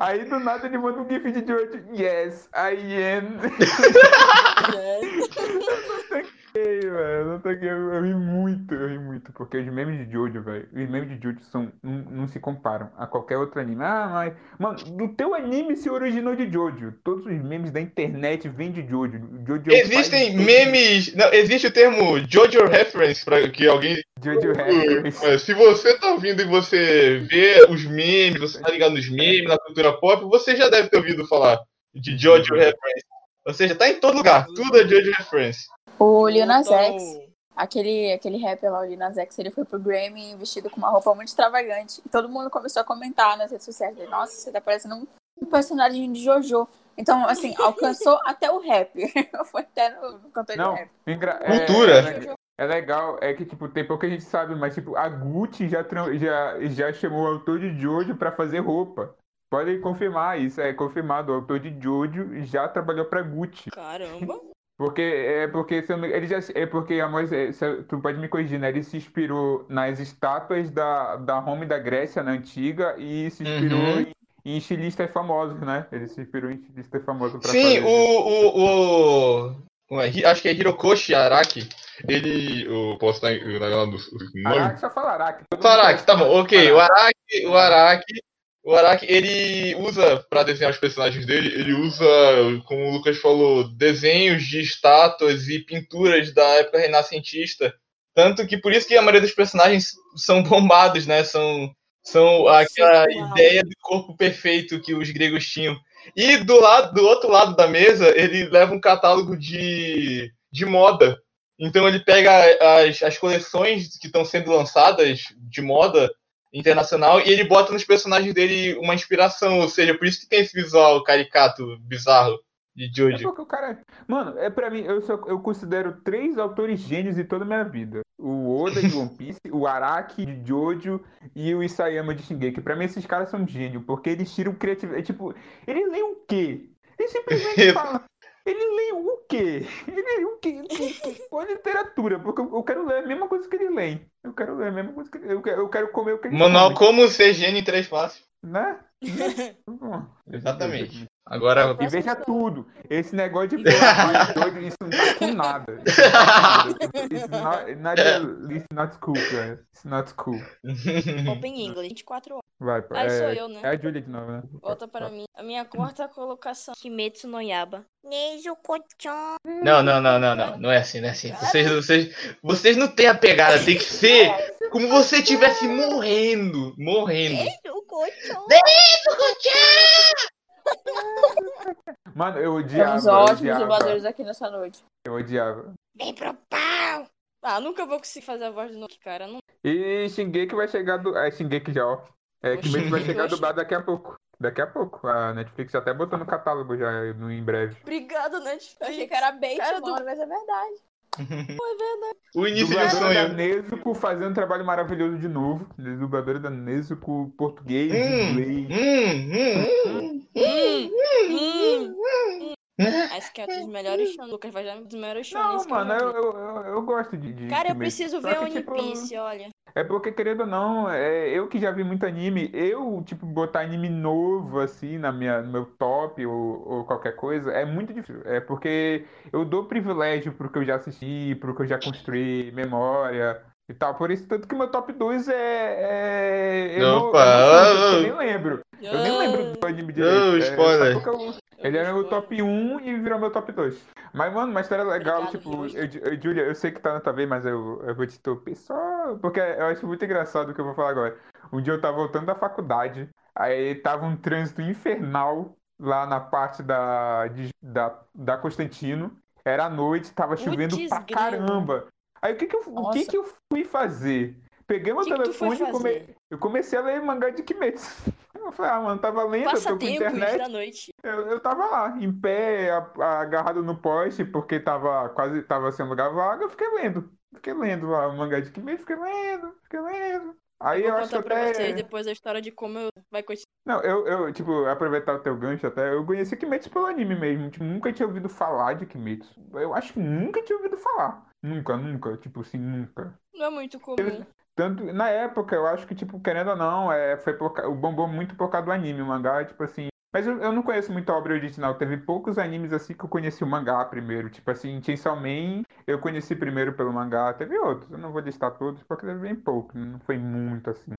aí do nada ele manda um gif de Jojo, yes, I am. Ei, velho, aqui, eu, eu ri muito, eu ri muito, porque os memes de Jojo, velho, os memes de Jojo são, não, não se comparam a qualquer outro anime. Ah, mas, mano, do teu anime se originou de Jojo. Todos os memes da internet vêm de Jojo. Jojo é Existem memes. Não, existe o termo Jojo Reference para que alguém. Jojo Hackers. É, Se você tá ouvindo e você vê os memes, você tá ligado nos memes, na cultura pop, você já deve ter ouvido falar de Jojo Reference. Ou seja, tá em todo lugar. Tudo é Jojo Reference. O Lil Nas X, aquele, aquele rapper lá, o Lil Nas X, ele foi pro Grammy vestido com uma roupa muito extravagante. E todo mundo começou a comentar nas redes sociais dele, nossa, você tá parecendo um, um personagem de Jojo. Então, assim, alcançou até o rap. foi até no, no cantor de Não, rap. engra- é- Cultura. É, é legal, é que, tipo, tem pouca gente sabe, mas, tipo, a Gucci já, já, já chamou o autor de Jojo pra fazer roupa. Podem confirmar isso, é confirmado. O autor de Jojo já trabalhou pra Gucci. Caramba. Porque é porque se eu não- ele já é porque a Moisés, se- tu pode me corrigir, né? Ele se inspirou nas estátuas da, da Roma e da Grécia na antiga e se inspirou Uhum. em, em estilistas famosos, né? Ele se inspirou em estilistas famosos pra Sim, fazer. o. o, o como é? Hi- acho que é Hirokoshi Araki. Ele. Eu posso estar os nomes? Araki só fala Araki. todo O mundo Araki, conhece tá bom, como ok. O Araki. Araki, o Araki, o Araki, ele usa, pra desenhar os personagens dele, ele usa, como o Lucas falou, desenhos de estátuas e pinturas da época renascentista. Tanto que por isso que a maioria dos personagens são bombados, né? São, são aquela Uau. ideia do corpo perfeito que os gregos tinham. E do lado, do outro lado da mesa, ele leva um catálogo de, de moda. Então ele pega as, as coleções que estão sendo lançadas de moda internacional e ele bota nos personagens dele uma inspiração, ou seja, por isso que tem esse visual caricato, bizarro de É Jojo. porque o cara. Mano, é pra mim, eu, só, eu considero três autores gênios de toda a minha vida: o Oda de One Piece, o Araki de Jojo e o Isayama de Shingeki. Pra mim, esses caras são gênios, porque eles tiram criatividade. Tipo, ele lê o quê? Ele simplesmente fala. Ele lê o quê? Ele lê o quê? Qual literatura? Porque eu quero ler a mesma coisa que ele lê. Eu quero ler a mesma coisa que ele Eu quero, eu quero comer o que ele Manual come, Como Ser Gênio em Três Passos. né? Bom. Exatamente. Agora, E veja tudo. Esse negócio de doido, isso não tá com nada. Isso não tá com nada. Isso not, not cool, cara. It's not cool. Open English, 24 horas. Vai, pô. Aí É, sou eu, né? é a Julia de novo, né? Volta para mim. A minha quarta colocação. Kimetsu no Yaba. Não, não, não, não, não. Não é assim, não é assim. Vocês, vocês, vocês não têm a pegada, tem que ser como você estivesse morrendo. Morrendo. Nejo Kochon. Mano, eu odiava. Temos eu ótimos odiava, dubladores aqui nessa noite. Eu odiava. Vem pro pau. Ah, nunca vou conseguir fazer a voz do Noki, cara. Não... E Shingeki vai chegar do. É, Shingeki já, ó. É, Kimetsu vai chegar dublado daqui a pouco. Daqui a pouco. A Netflix já até botou no catálogo já no, em breve. Obrigado, né? Eu achei que era bait, Cara mano, do- mas é verdade. O início de um Dubladora da sonho. Nezuko fazendo um trabalho maravilhoso de novo. Dubladora da Nezuko, português, Hum, inglês. hum, hum, Hum, hum. hum. Acho que é um dos melhores shows. Lucas vai dar um dos melhores shows. Não, que mano, eu, vi. eu, eu, eu gosto de, de Cara, eu preciso ver One tipo, Piece, olha. É porque, querendo ou não, é, eu que já vi muito anime, eu, tipo, botar anime novo, assim, na minha, no meu top ou, ou qualquer coisa, é muito difícil. É porque eu dou privilégio pro que eu já assisti, pro que eu já construí, memória e tal. Por isso, tanto que meu top 2 é. é eu não, eu não eu nem lembro. Eu nem lembro do anime direito. É, spoiler. só porque eu- ele era meu top 1 e virou meu top 2. Mas, mano, uma história legal, Obrigado, tipo, eu, eu, Julia, eu sei que tá na tua vez, mas eu, eu vou te interromper só porque eu acho muito engraçado o que eu vou falar agora. Um dia eu tava voltando da faculdade, aí tava um trânsito infernal lá na parte da, de- da, da Constantino. Era à noite, tava chovendo Putz, pra caramba. Aí o que que eu, o que que eu fui fazer? Peguei meu que que telefone e come- eu comecei a ler mangá de Kimetsu. Eu falei, ah, mano, tava lendo, eu tô com internet. da noite. Eu, eu tava lá, em pé, agarrado no poste, porque tava quase tava sem lugar eu fiquei lendo. Fiquei lendo lá o mangá de Kimetsu, fiquei lendo, fiquei lendo. Aí eu, Vou acho que até. vocês depois a história de como eu vai continuar. Não, eu, eu, tipo, aproveitar o teu gancho até, eu conheci Kimetsu pelo anime mesmo. Tipo, nunca tinha ouvido falar de Kimetsu. Eu acho que nunca tinha ouvido falar. Nunca, nunca, tipo assim, nunca. Não é muito comum. Tanto, na época, eu acho que, tipo, querendo ou não, é, foi o bombou muito por causa do anime, o mangá, tipo assim. Mas eu, eu não conheço muito a obra original. Teve poucos animes assim que eu conheci o mangá primeiro. Tipo assim, Chainsaw Man eu conheci primeiro pelo mangá. Teve outros, eu não vou listar todos porque teve bem pouco, não foi muito assim.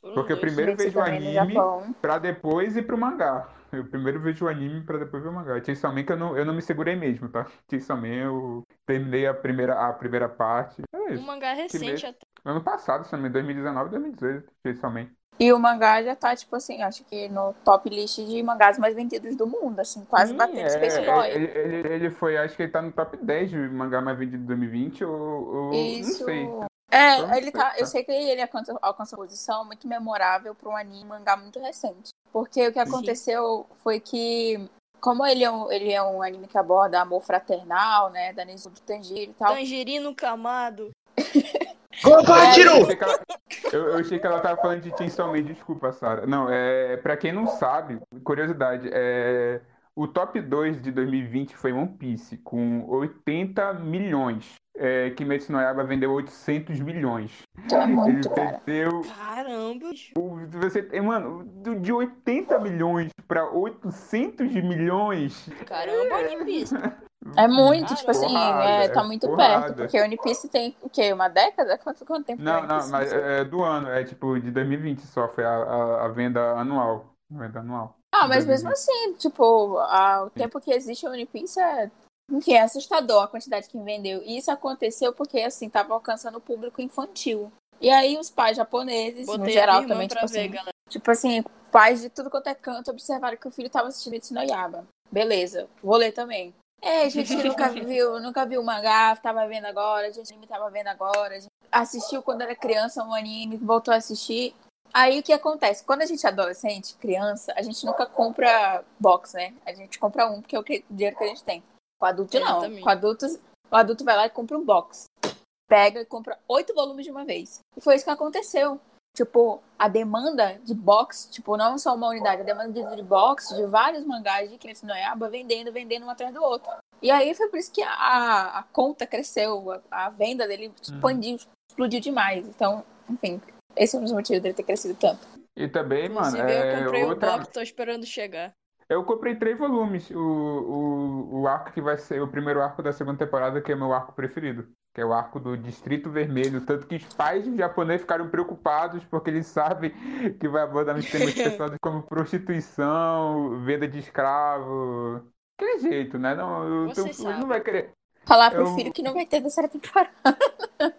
Porque eu primeiro vejo o anime pra depois ir pro mangá. Eu primeiro vejo o anime pra depois ver o mangá. Chainsaw Man que eu não, eu não me segurei mesmo, tá? Chainsaw Man eu terminei a primeira, a primeira parte. É Um isso. mangá recente até. Ano passado, engano, 2019, 2018, Chainsaw Man. E o mangá já tá, tipo assim, acho que no top list de mangás mais vendidos do mundo, assim, quase Sim, batendo é, Space Boy. Ele, ele, ele foi, acho que ele tá no top 10 de mangá mais vendido de 2020, ou, ou Isso. não sei. É, não ele sei, tá. tá. Eu sei que ele alcança, alcança uma posição muito memorável para um anime mangá muito recente. Porque o que Sim. aconteceu foi que, como ele é um, ele é um anime que aborda amor fraternal, né? Da Nezuko Tanjiro e tal. Tangerino Camado. Opa, Eu tirou! achei que ela, eu, eu achei que ela tava falando de Chainsaw Man, desculpa, Sara. Não, é, pra quem não sabe, curiosidade, é, o top 2 de 2020 foi One Piece, com 80 milhões. É, Kimetsu no Yaiba vendeu 800 milhões. É muito, Ele cara. vendeu Caramba. bicho. Você tem, mano, do- de 80 milhões pra 800 milhões. Caramba, One Piece. É muito, Cara, tipo assim, porrada, é, tá é muito porrada. perto. Porque o One Piece tem o quê? Uma década? Quanto, quanto tempo tem Não, não, mas sei. é do ano, é tipo de 2020 só, foi a, a, a venda anual. A venda anual. Ah, mas 2020. mesmo assim, tipo, a- o tempo que existe o One Piece é. Enfim, é assustador a quantidade que vendeu. E isso aconteceu porque, assim, tava alcançando o público infantil. E aí os pais japoneses, no Botei a geral também, tipo ver, assim, tipo assim, pais de tudo quanto é canto observaram que o filho tava assistindo Itsu no Yaba. Beleza, vou ler também. É, gente que nunca viu, nunca viu o mangá, tava vendo agora, a gente tava vendo agora, a gente assistiu quando era criança um anime, voltou a assistir. Aí o que acontece? Quando a gente é adolescente, criança, a gente nunca compra box, né? A gente compra um, porque é o dinheiro que a gente tem. Com adulto, não. Com adultos, o adulto vai lá e compra um box. Pega e compra oito volumes de uma vez. E foi isso que aconteceu. Tipo, a demanda de box, tipo, não só uma unidade, a demanda de, de box de vários mangás de Kimetsu no Yaiba vendendo, vendendo um atrás do outro. E aí foi por isso que a, a conta cresceu, a, a venda dele expandiu, explodiu demais. Então, enfim, esse é um dos motivos dele ter crescido tanto. E também, mano, Inclusive, eu é comprei outra. o box, tô esperando chegar. Eu comprei três volumes. O, o, o arco que vai ser o primeiro arco da segunda temporada, que é o meu arco preferido. Que é o arco do Distrito Vermelho. Tanto que os pais japoneses ficaram preocupados porque eles sabem que vai abordar uns temas pesados como prostituição, venda de escravo. Aquele jeito, né? Não, Você tu- sabe. não vai querer. Falar pro Eu- filho que não vai ter terceira temporada.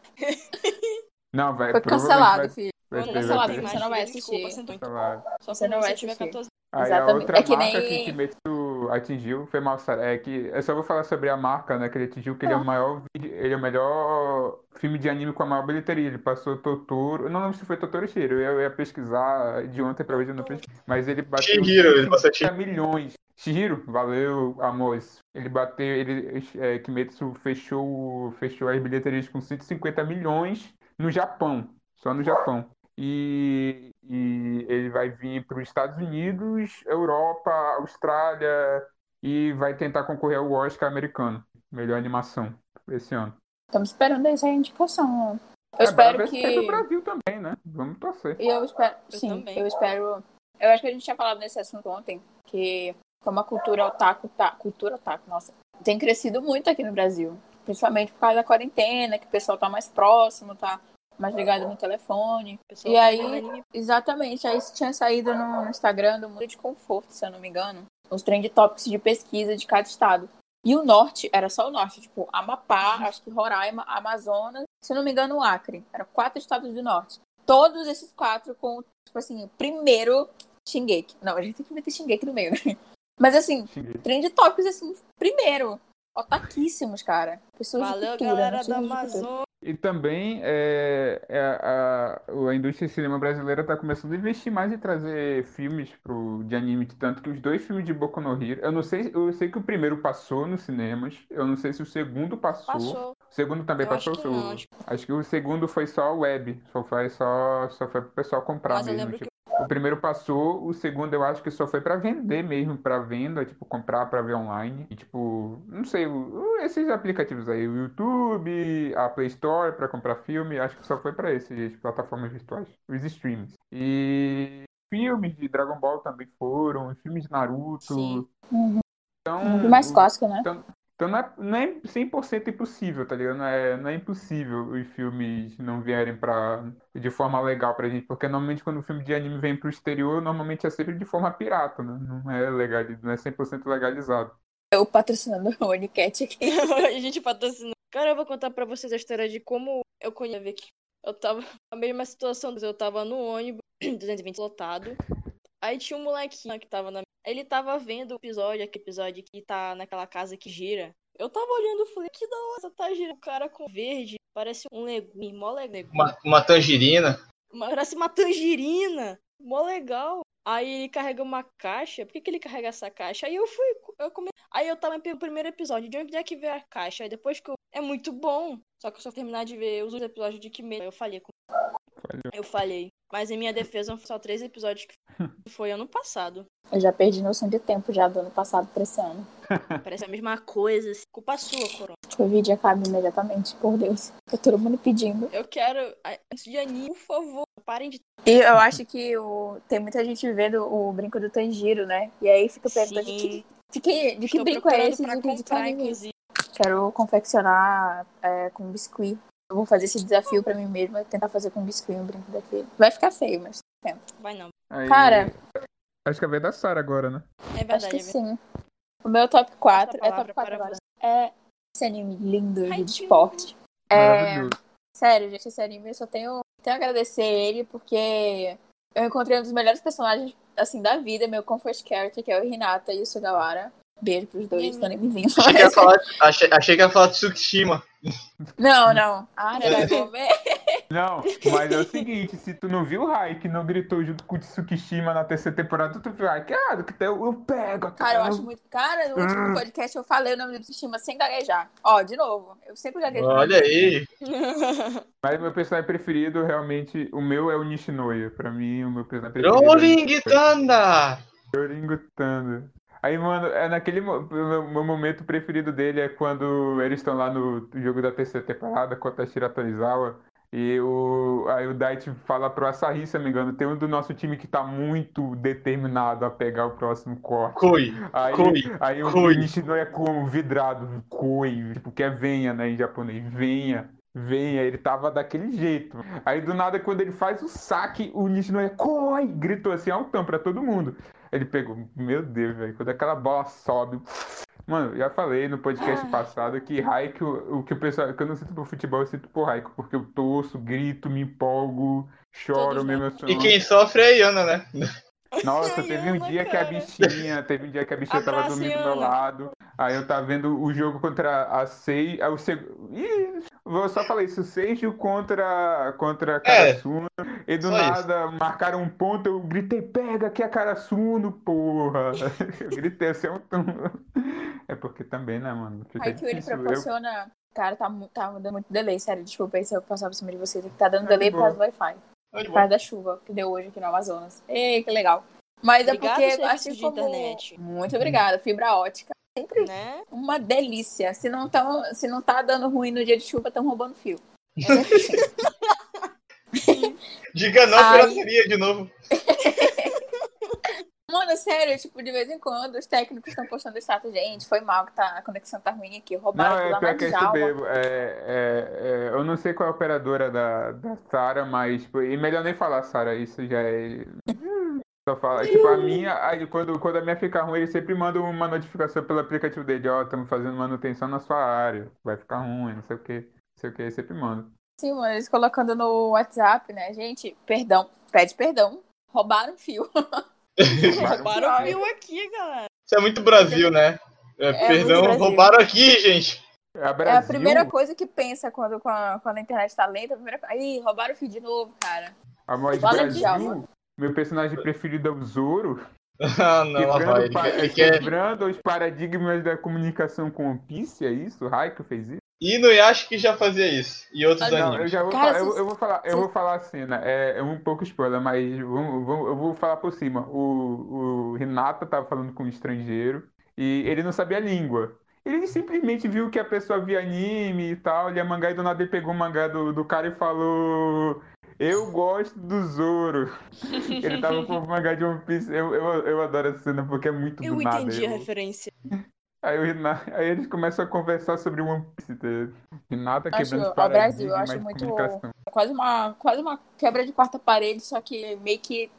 Não, vai. Foi cancelado, vai- filho. vai ter- cancelado, vai ter- você não vai desculpa, assistir. cancelado. Só Você não vai assistir. 14 Aí a Exatamente. outra É que marca nem- que Kimetsu atingiu foi mal, é que eu só vou falar sobre a marca, né, que ele atingiu, que ele é Ah. o maior, vídeo- ele é o melhor filme de anime com a maior bilheteria. Ele passou Totoro, eu não lembro se foi Totoro ou Shiro, eu ia pesquisar de ontem pra hoje, eu não pesquisei, mas ele bateu Chihiro, ele passou 50 milhões. Shihiro, valeu, amores. Ele bateu, ele, é, Kimetsu fechou, fechou as bilheterias com 150 milhões no Japão, só no Japão. E, e ele vai vir para os Estados Unidos, Europa, Austrália e vai tentar concorrer ao Oscar americano, melhor animação esse ano. Estamos esperando essa indicação. Eu É, espero que. pega o Brasil também, né? Vamos torcer. E eu espero. Eu sim, também. eu espero. Eu acho que a gente tinha falado nesse assunto ontem, que como a cultura otaku tá. Cultura otaku, nossa. Tem crescido muito aqui no Brasil. Principalmente por causa da quarentena, que o pessoal tá mais próximo, tá mais ligado no telefone. E aí-. Exatamente. Aí tinha saído no, no Instagram do Mundo de Conforto, se eu não me engano. Os trend topics de pesquisa de cada estado. E o norte, era só o norte, tipo, Amapá, acho que Roraima, Amazonas, se eu não me engano, o Acre. Eram quatro estados do norte. Todos esses quatro com, tipo assim, o primeiro Shingeki. Não, a gente tem que meter Shingeki no meio, né? Mas assim, Shingeki. trend topics, assim, primeiro. Otaquíssimos, cara. Pessoas Valeu, de cultura, galera da. Amazônia. E também é, é, a, a indústria de cinema brasileira está começando a investir mais em trazer filmes pro, de anime, tanto que os dois filmes de Boku no Hero, eu não sei, eu sei que o primeiro passou nos cinemas, eu não sei se o segundo passou. Passou. O segundo também Eu acho passou. que o- não, acho acho que o segundo foi só web, só foi só, só foi pro pessoal comprar Mas eu mesmo. lembro tipo. O primeiro passou, o segundo eu acho que só foi pra vender mesmo, pra venda, tipo, comprar pra ver online. E tipo, não sei, o- o- esses aplicativos aí, o YouTube, a Play Store pra comprar filme, acho que só foi pra essas plataformas virtuais, os streams. E filmes de Dragon Ball também foram, filmes de Naruto. Sim. Uhum. Então, Muito mais o- clássico, né? então não é, não é 100% impossível, tá ligado? Não é, não é impossível os filmes não vierem pra, de forma legal pra gente, porque normalmente quando o filme de anime vem pro exterior, normalmente é sempre de forma pirata, né? Não é legal, não é 100% legalizado. Eu patrocinando o Onicat aqui. a gente patrocina. Cara, eu vou contar pra vocês a história de como eu conheci aqui. Eu tava na mesma situação, eu tava no ônibus, 220 lotado. Aí tinha um molequinho que tava na. Ele tava vendo o episódio, aquele episódio que tá naquela casa que gira. Eu tava olhando e falei, que da hora, tá girando. O cara com verde, parece um legume, mó legume. Uma, uma tangerina. Parece uma tangerina. Mó legal. Aí ele carrega uma caixa. Por que, que ele carrega essa caixa? Aí eu fui. Eu come... Aí eu tava no primeiro episódio. De onde é que veio a caixa? Aí depois que eu. É muito bom. Só que eu só terminar de ver os outros episódios de Kimetsu. Aí eu falei com. Eu falei. Mas em minha defesa só três episódios que foi ano passado. Eu já perdi noção de tempo já do ano passado pra esse ano. Parece a mesma coisa. assim. Culpa sua, Corona. Que o vídeo acabe imediatamente, por Deus. Tá todo mundo pedindo. Eu quero. Antes de anime, por favor. Parem de. E eu acho que o... tem muita gente vendo o brinco do Tanjiro, né? E aí fica perguntando de Sim. que, de que, de que brinco é esse? pra De que, de que comprar, anime é. Quero confeccionar é, com biscuit. Eu vou fazer esse desafio pra mim mesma, tentar fazer com biscuit um brinco daquele. Vai ficar feio, mas Vai não. Aí, Cara, acho que é a vez da Sara agora, né? É acho verdade. que é sim. O meu top 4 Essa é top palavra 4 para agora. É esse anime lindo de Haikyuu. esporte. É, sério, gente, esse anime eu só tenho, tenho a agradecer ele porque eu encontrei um dos melhores personagens assim da vida, meu comfort character, que é o Hinata e o Sugawara. Beijo pros dois, tô nem me vindo. Achei que, ia falar, achei, achei que ia falar de Tsukishima. Não, não. Ah, não, mas é o seguinte, se tu não viu o Rai que não gritou junto com o Tsukishima na terceira temporada, tu viu, ai, cara, que eu, eu pego. Cara, eu acho muito. Cara, no último podcast eu falei o nome do Tsushima sem gaguejar. Ó, de novo. Eu sempre gaguejo. Olha aí. Mas meu personagem preferido, realmente, o meu é o Nishinoya. Pra mim, o meu personagem preferido. Rolling Thunder! Ringo Thunder. Aí, mano, é naquele. mo- Meu, meu momento preferido dele é quando eles estão lá no jogo da terceira temporada contra a Shira. E o, aí o Daichi fala pro Asahi, se eu não me engano, tem um do nosso time que tá muito determinado a pegar o próximo corte. Koi. Aí, Koi, aí o koi. Nishinoya é como vidrado, koi, tipo, que é venha, né, em japonês, venha, venha, ele tava daquele jeito. Aí do nada, quando ele faz o saque, o Nishinoya, koi, gritou assim, altão pra todo mundo. Ele pegou, meu Deus, velho, quando aquela bola sobe. Mano, já falei no podcast Ah. passado que Raikou, o que o pessoal, que eu não sinto por futebol, eu sinto por Raikou, porque eu torço, grito, me empolgo, choro, Todos me emociono. E quem sofre é a Iana, né? Nossa, teve um dia que a cara. bichinha, teve um dia que a bichinha tava dormindo do meu lado. Aí eu tava vendo o jogo contra a Sei, aí o seg... Ih, vou só falar isso, Seijo contra contra Karasuno. e do só isso. nada marcaram um ponto, eu gritei, pega aqui a Karasuno, porra. Eu gritei assim, eu... É porque também, né, mano? Fica Aí que ele difícil. Eu- proporciona. Cara, tá, tá dando muito delay, sério. Desculpa aí se eu passar por cima de vocês. Tá dando Tá delay de por causa do Wi-Fi. Por causa da chuva que deu hoje aqui no Amazonas. Ei, que legal. Mas Obrigado, é porque, assim de como... internet. Muito obrigada. Fibra ótica. Sempre Né? uma delícia. Se não, tão, se não tá dando ruim no dia de chuva, estão roubando fio. É. Diga não, Ai. pirataria de novo. Mano, sério, tipo, de vez em quando os técnicos estão postando status. Gente, foi mal que tá, a conexão tá ruim aqui. Não, Roubaram é lá pior que é isso mesmo. É, é, é, eu não sei qual é a operadora da, da Sara, mas. tipo, E melhor nem falar, Sara, isso já é. Só fala. Tipo, a minha. Aí, quando, quando a minha fica ruim, ele sempre manda uma notificação pelo aplicativo dele: Ó, estamos fazendo manutenção na sua área. Vai ficar ruim, não sei o que. Não sei o que, sempre manda. Sim, mano, eles colocando no WhatsApp, né? Gente, perdão, pede perdão. Roubaram fio. Roubaram o fio aqui, galera. Isso é muito Brasil, né? É, muito perdão, Brasil. roubaram aqui, gente. É, É a primeira coisa que pensa quando, quando, a, quando a internet tá lenta. A primeira... coisa- Ih, roubaram o fio de novo, cara. a voz Brasil. Meu personagem preferido é o Zoro. Ah, não, Quebrando, pa- quer, quebrando os paradigmas da comunicação com One Piece, é isso? O Raiko fez isso? E no Yashiki já fazia isso. E outros Ah, Não, eu já vou Cara, falar, eu, eu vou falar, eu vou falar a cena. É, é um pouco spoiler, mas vamos- vamos- eu vou falar por cima. O, o Renata tava falando com um estrangeiro e ele não sabia a língua. Ele simplesmente viu que a pessoa via anime e tal, lia mangá, e do nada ele pegou o mangá do, do cara e falou: Eu gosto do Zoro. Ele tava com o mangá de One Piece. Eu, eu, eu adoro essa cena porque é muito Eu do nada. entendi a Eu- referência. Aí, o aí eles começam a conversar sobre One Piece. tá? Renata Acho- quebrando os ó, Brasil, eu paradigmas acho de muito-. É quase uma, quase uma quebra de quarta parede, só que meio que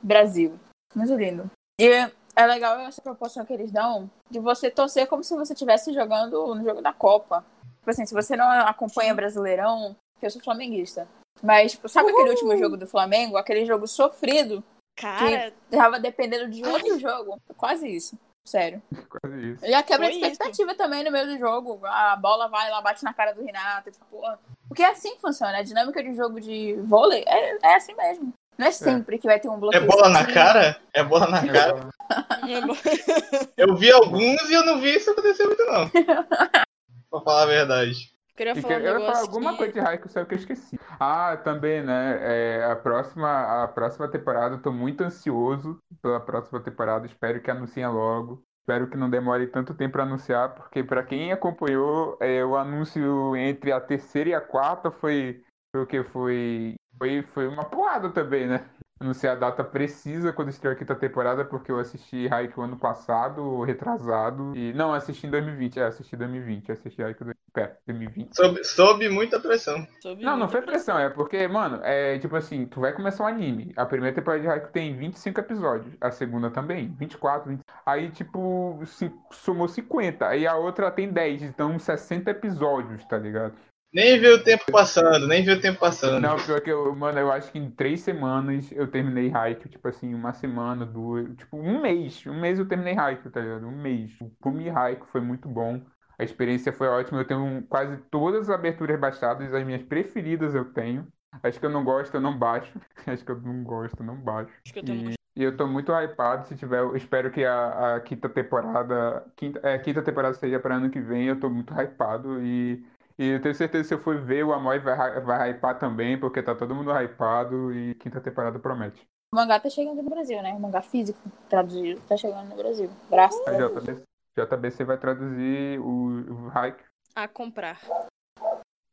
Brasil. Muito lindo. E é legal essa proporção que eles dão de você torcer como se você estivesse jogando no jogo da Copa. Tipo assim, se você não acompanha Brasileirão, que eu sou flamenguista. Mas, tipo, sabe aquele último jogo do Flamengo? Aquele jogo sofrido, Cara, tava dependendo de outro jogo. Quase isso. Sério. Quase isso. E a quebra de Foi isso. expectativa também no meio do jogo. A bola vai lá, bate na cara do Renato. porra. Porque é assim que funciona. A dinâmica de jogo de vôlei é, é assim mesmo. Não é sempre que vai ter um É bloqueio. bola na certinho. cara? É bola na cara. Eu vi alguns e eu não vi isso acontecer muito, não. pra falar a verdade. Queria que- falar um eu ia falar alguma que... coisa de Haikyuu, só que eu esqueci. Ah, também, né? é, a, próxima, a próxima temporada, eu tô muito ansioso pela próxima temporada. Espero que anunciem logo. Espero que não demore tanto tempo para anunciar, porque para quem acompanhou, é, o anúncio entre a terceira e a quarta foi, o que? Foi, foi, foi uma porrada também, né? Anunciar a data precisa quando estreou a quinta temporada, porque eu assisti Haikyuu ano passado, retrasado. E, não, assisti em 2020. É, assisti em 2020. Assisti Haikyuu... Pera, 2020. Sob, sob muita pressão. Soube Não, não foi pressão, é porque, mano, é tipo assim, tu vai começar um anime. A primeira temporada de Haikyuu tem 25 episódios, a segunda também, 24, 20. Aí, tipo, se, somou 50. Aí a outra tem 10, então 60 episódios, tá ligado? Nem viu o tempo passando, nem viu o tempo passando. Não, pior que eu, mano, eu acho que em três semanas eu terminei Haikyuu, tipo assim, uma semana, duas, tipo, um mês. Um mês eu terminei Haikyuu, tá ligado? Um mês. O Kumi Haikyuu foi muito bom. A experiência foi ótima. Eu tenho quase todas as aberturas baixadas, as minhas preferidas eu tenho. Acho que eu não gosto, eu não baixo. Acho que eu não gosto, eu não baixo. Acho que eu tenho E, e eu tô muito hypado. Se tiver, eu espero que a, a quinta temporada, quinta, é, quinta temporada seja para ano que vem. Eu tô muito hypado e, e eu tenho certeza que se eu for ver, o Amoy vai, vai hypar também, porque tá todo mundo hypado e quinta temporada promete. O mangá tá chegando no Brasil, né? O mangá físico traduzido tá chegando no Brasil. Graças a A Deus. JBC, vai traduzir o, o Haikyuu. a comprar.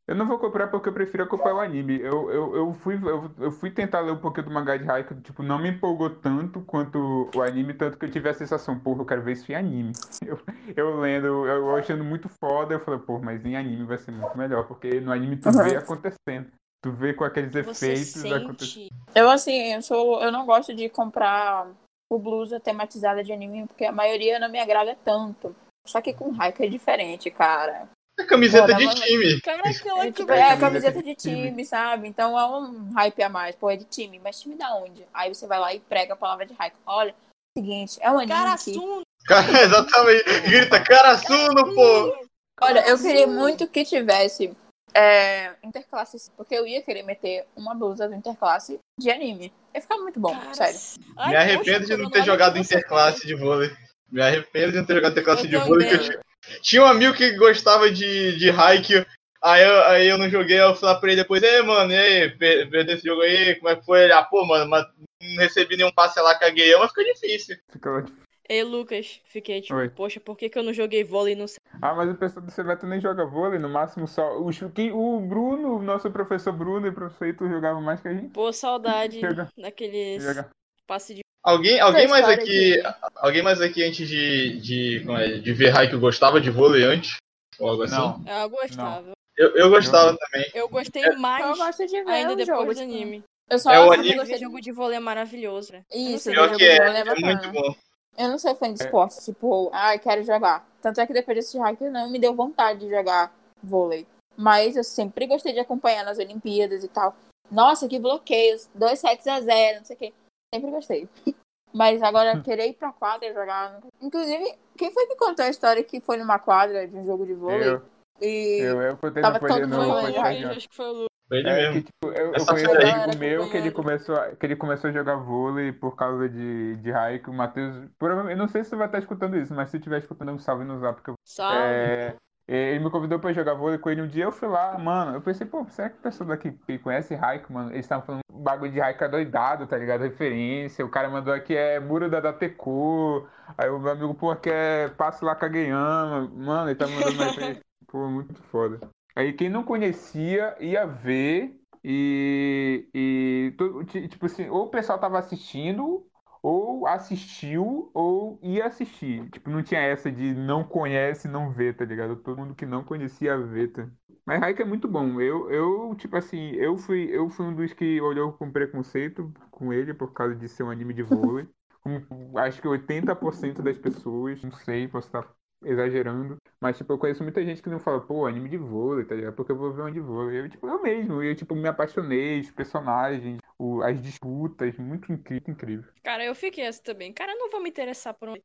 Eu não vou comprar porque eu prefiro acompanhar o anime. Eu, eu, eu, fui, eu, eu fui tentar ler um pouquinho do mangá de Haikyuu, tipo, não me empolgou tanto quanto o anime, tanto que eu tive a sensação, porra, eu quero ver isso em anime. Eu, eu lendo, eu achando muito foda, eu falei, pô, mas em anime vai ser muito melhor, porque no anime tu Uhum. vê acontecendo. Tu vê com aqueles Você efeitos acontecendo. sente... Eu, assim, eu, sou, eu não gosto de comprar o blusa tematizada de anime, porque a maioria não me agrada tanto. Só que com Haikyuu é diferente, cara. É camiseta Bora, de time. É, tipo, que é camiseta de time, sabe? Então é um hype a mais. Pô, é de time. Mas time da onde? Aí você vai lá e prega a palavra de hype. Olha, seguinte, é um anime Cara, que... Suno. Cara, exatamente. Grita, Karasuno, pô! Olha, eu queria muito que tivesse é, interclasses, porque eu ia querer meter uma blusa do interclasse de anime. Ia ficar muito bom, Cara, sério. Ai, Me arrependo poxa, de não ter jogado interclasse de vôlei. Me arrependo de não ter jogado interclasse Eu de vôlei. que eu tinha- Tinha um amigo que gostava de, de Haikyuu. Aí eu, aí eu não joguei, eu lá pra ele depois, ei, mano, e aí, per- perdeu esse jogo aí, como é que foi? Ele, ah, pô, mano, mas não recebi nenhum passe lá, caguei, mas fica difícil. Fica lá. Ei, Lucas, fiquei tipo, Oi. poxa, por que, que eu não joguei vôlei no Ah, mas o pessoal do Sebeto nem joga vôlei, no máximo só. O, quem- o Bruno, o nosso professor Bruno e o professor Heitor jogavam mais que a gente. Pô, saudade Joga. daqueles Joga. passe de. Alguém, alguém mais aqui, que- alguém mais aqui antes de, de, como é, de ver Haikyuu gostava de vôlei antes? Ou algo assim? Não. Eu gostava. Eu, eu gostava também. Eu gostei Eu mais gosto de ver ainda o depois jogo, do anime. Eu só É o anime- de jogo de vôlei é maravilhoso, né? Isso, Eu o não jogo de que é, vôlei é é muito bom. Eu não sou fã de É. esporte, tipo, ai, quero jogar. Tanto é que depois desse hack não me deu vontade de jogar vôlei. Mas eu sempre gostei de acompanhar nas Olimpíadas e tal. Nossa, que bloqueios, dois sets a zero, não sei o quê. Sempre gostei. Mas agora querer ir pra quadra jogar. Inclusive, quem foi que contou a história que foi numa quadra de um jogo de vôlei? Eu, E eu, eu contei Tava no todo no mundo acho que foi o Lucas. Foi ele É, mesmo. que, tipo, eu, eu conheço um amigo meu que ele começou, a- que ele começou a jogar vôlei por causa de, de Haiku. O Matheus, provavelmente, eu não sei se você vai estar escutando isso, mas se estiver escutando, um salve no zap. Porque, eu- Salve. é, ele me convidou pra jogar vôlei com ele um dia. Eu fui lá, mano. Eu pensei, pô, será que o pessoal daqui que conhece Haiku, mano? Eles estavam falando um bagulho de Haiku doidado, tá ligado? Referência. O cara mandou aqui é Muro da Dateku. Aí o meu amigo, pô, aqui é Passe lá Kageyama. Mano, ele tá mandando uma referência. Pô, muito foda. Aí quem não conhecia ia ver e, e tipo assim, ou o pessoal tava assistindo, ou assistiu, ou ia assistir. Tipo, não tinha essa de não conhece, não vê, tá ligado? Todo mundo que não conhecia vê, tá? Mas Haikyuu é muito bom. Eu, eu, tipo assim, eu fui, eu fui um dos que olhou com preconceito com ele por causa de ser um anime de vôlei. Acho que 80% das pessoas, não sei, posso estar exagerando, mas tipo, eu conheço muita gente que não fala, pô, anime de vôlei, tá ligado? Porque eu vou ver um de vôlei. Eu, tipo, eu mesmo, eu tipo, me apaixonei, os personagens, o- as disputas, muito incrível, incrível. Cara, eu fiquei essa também. Cara, eu não vou me interessar por um.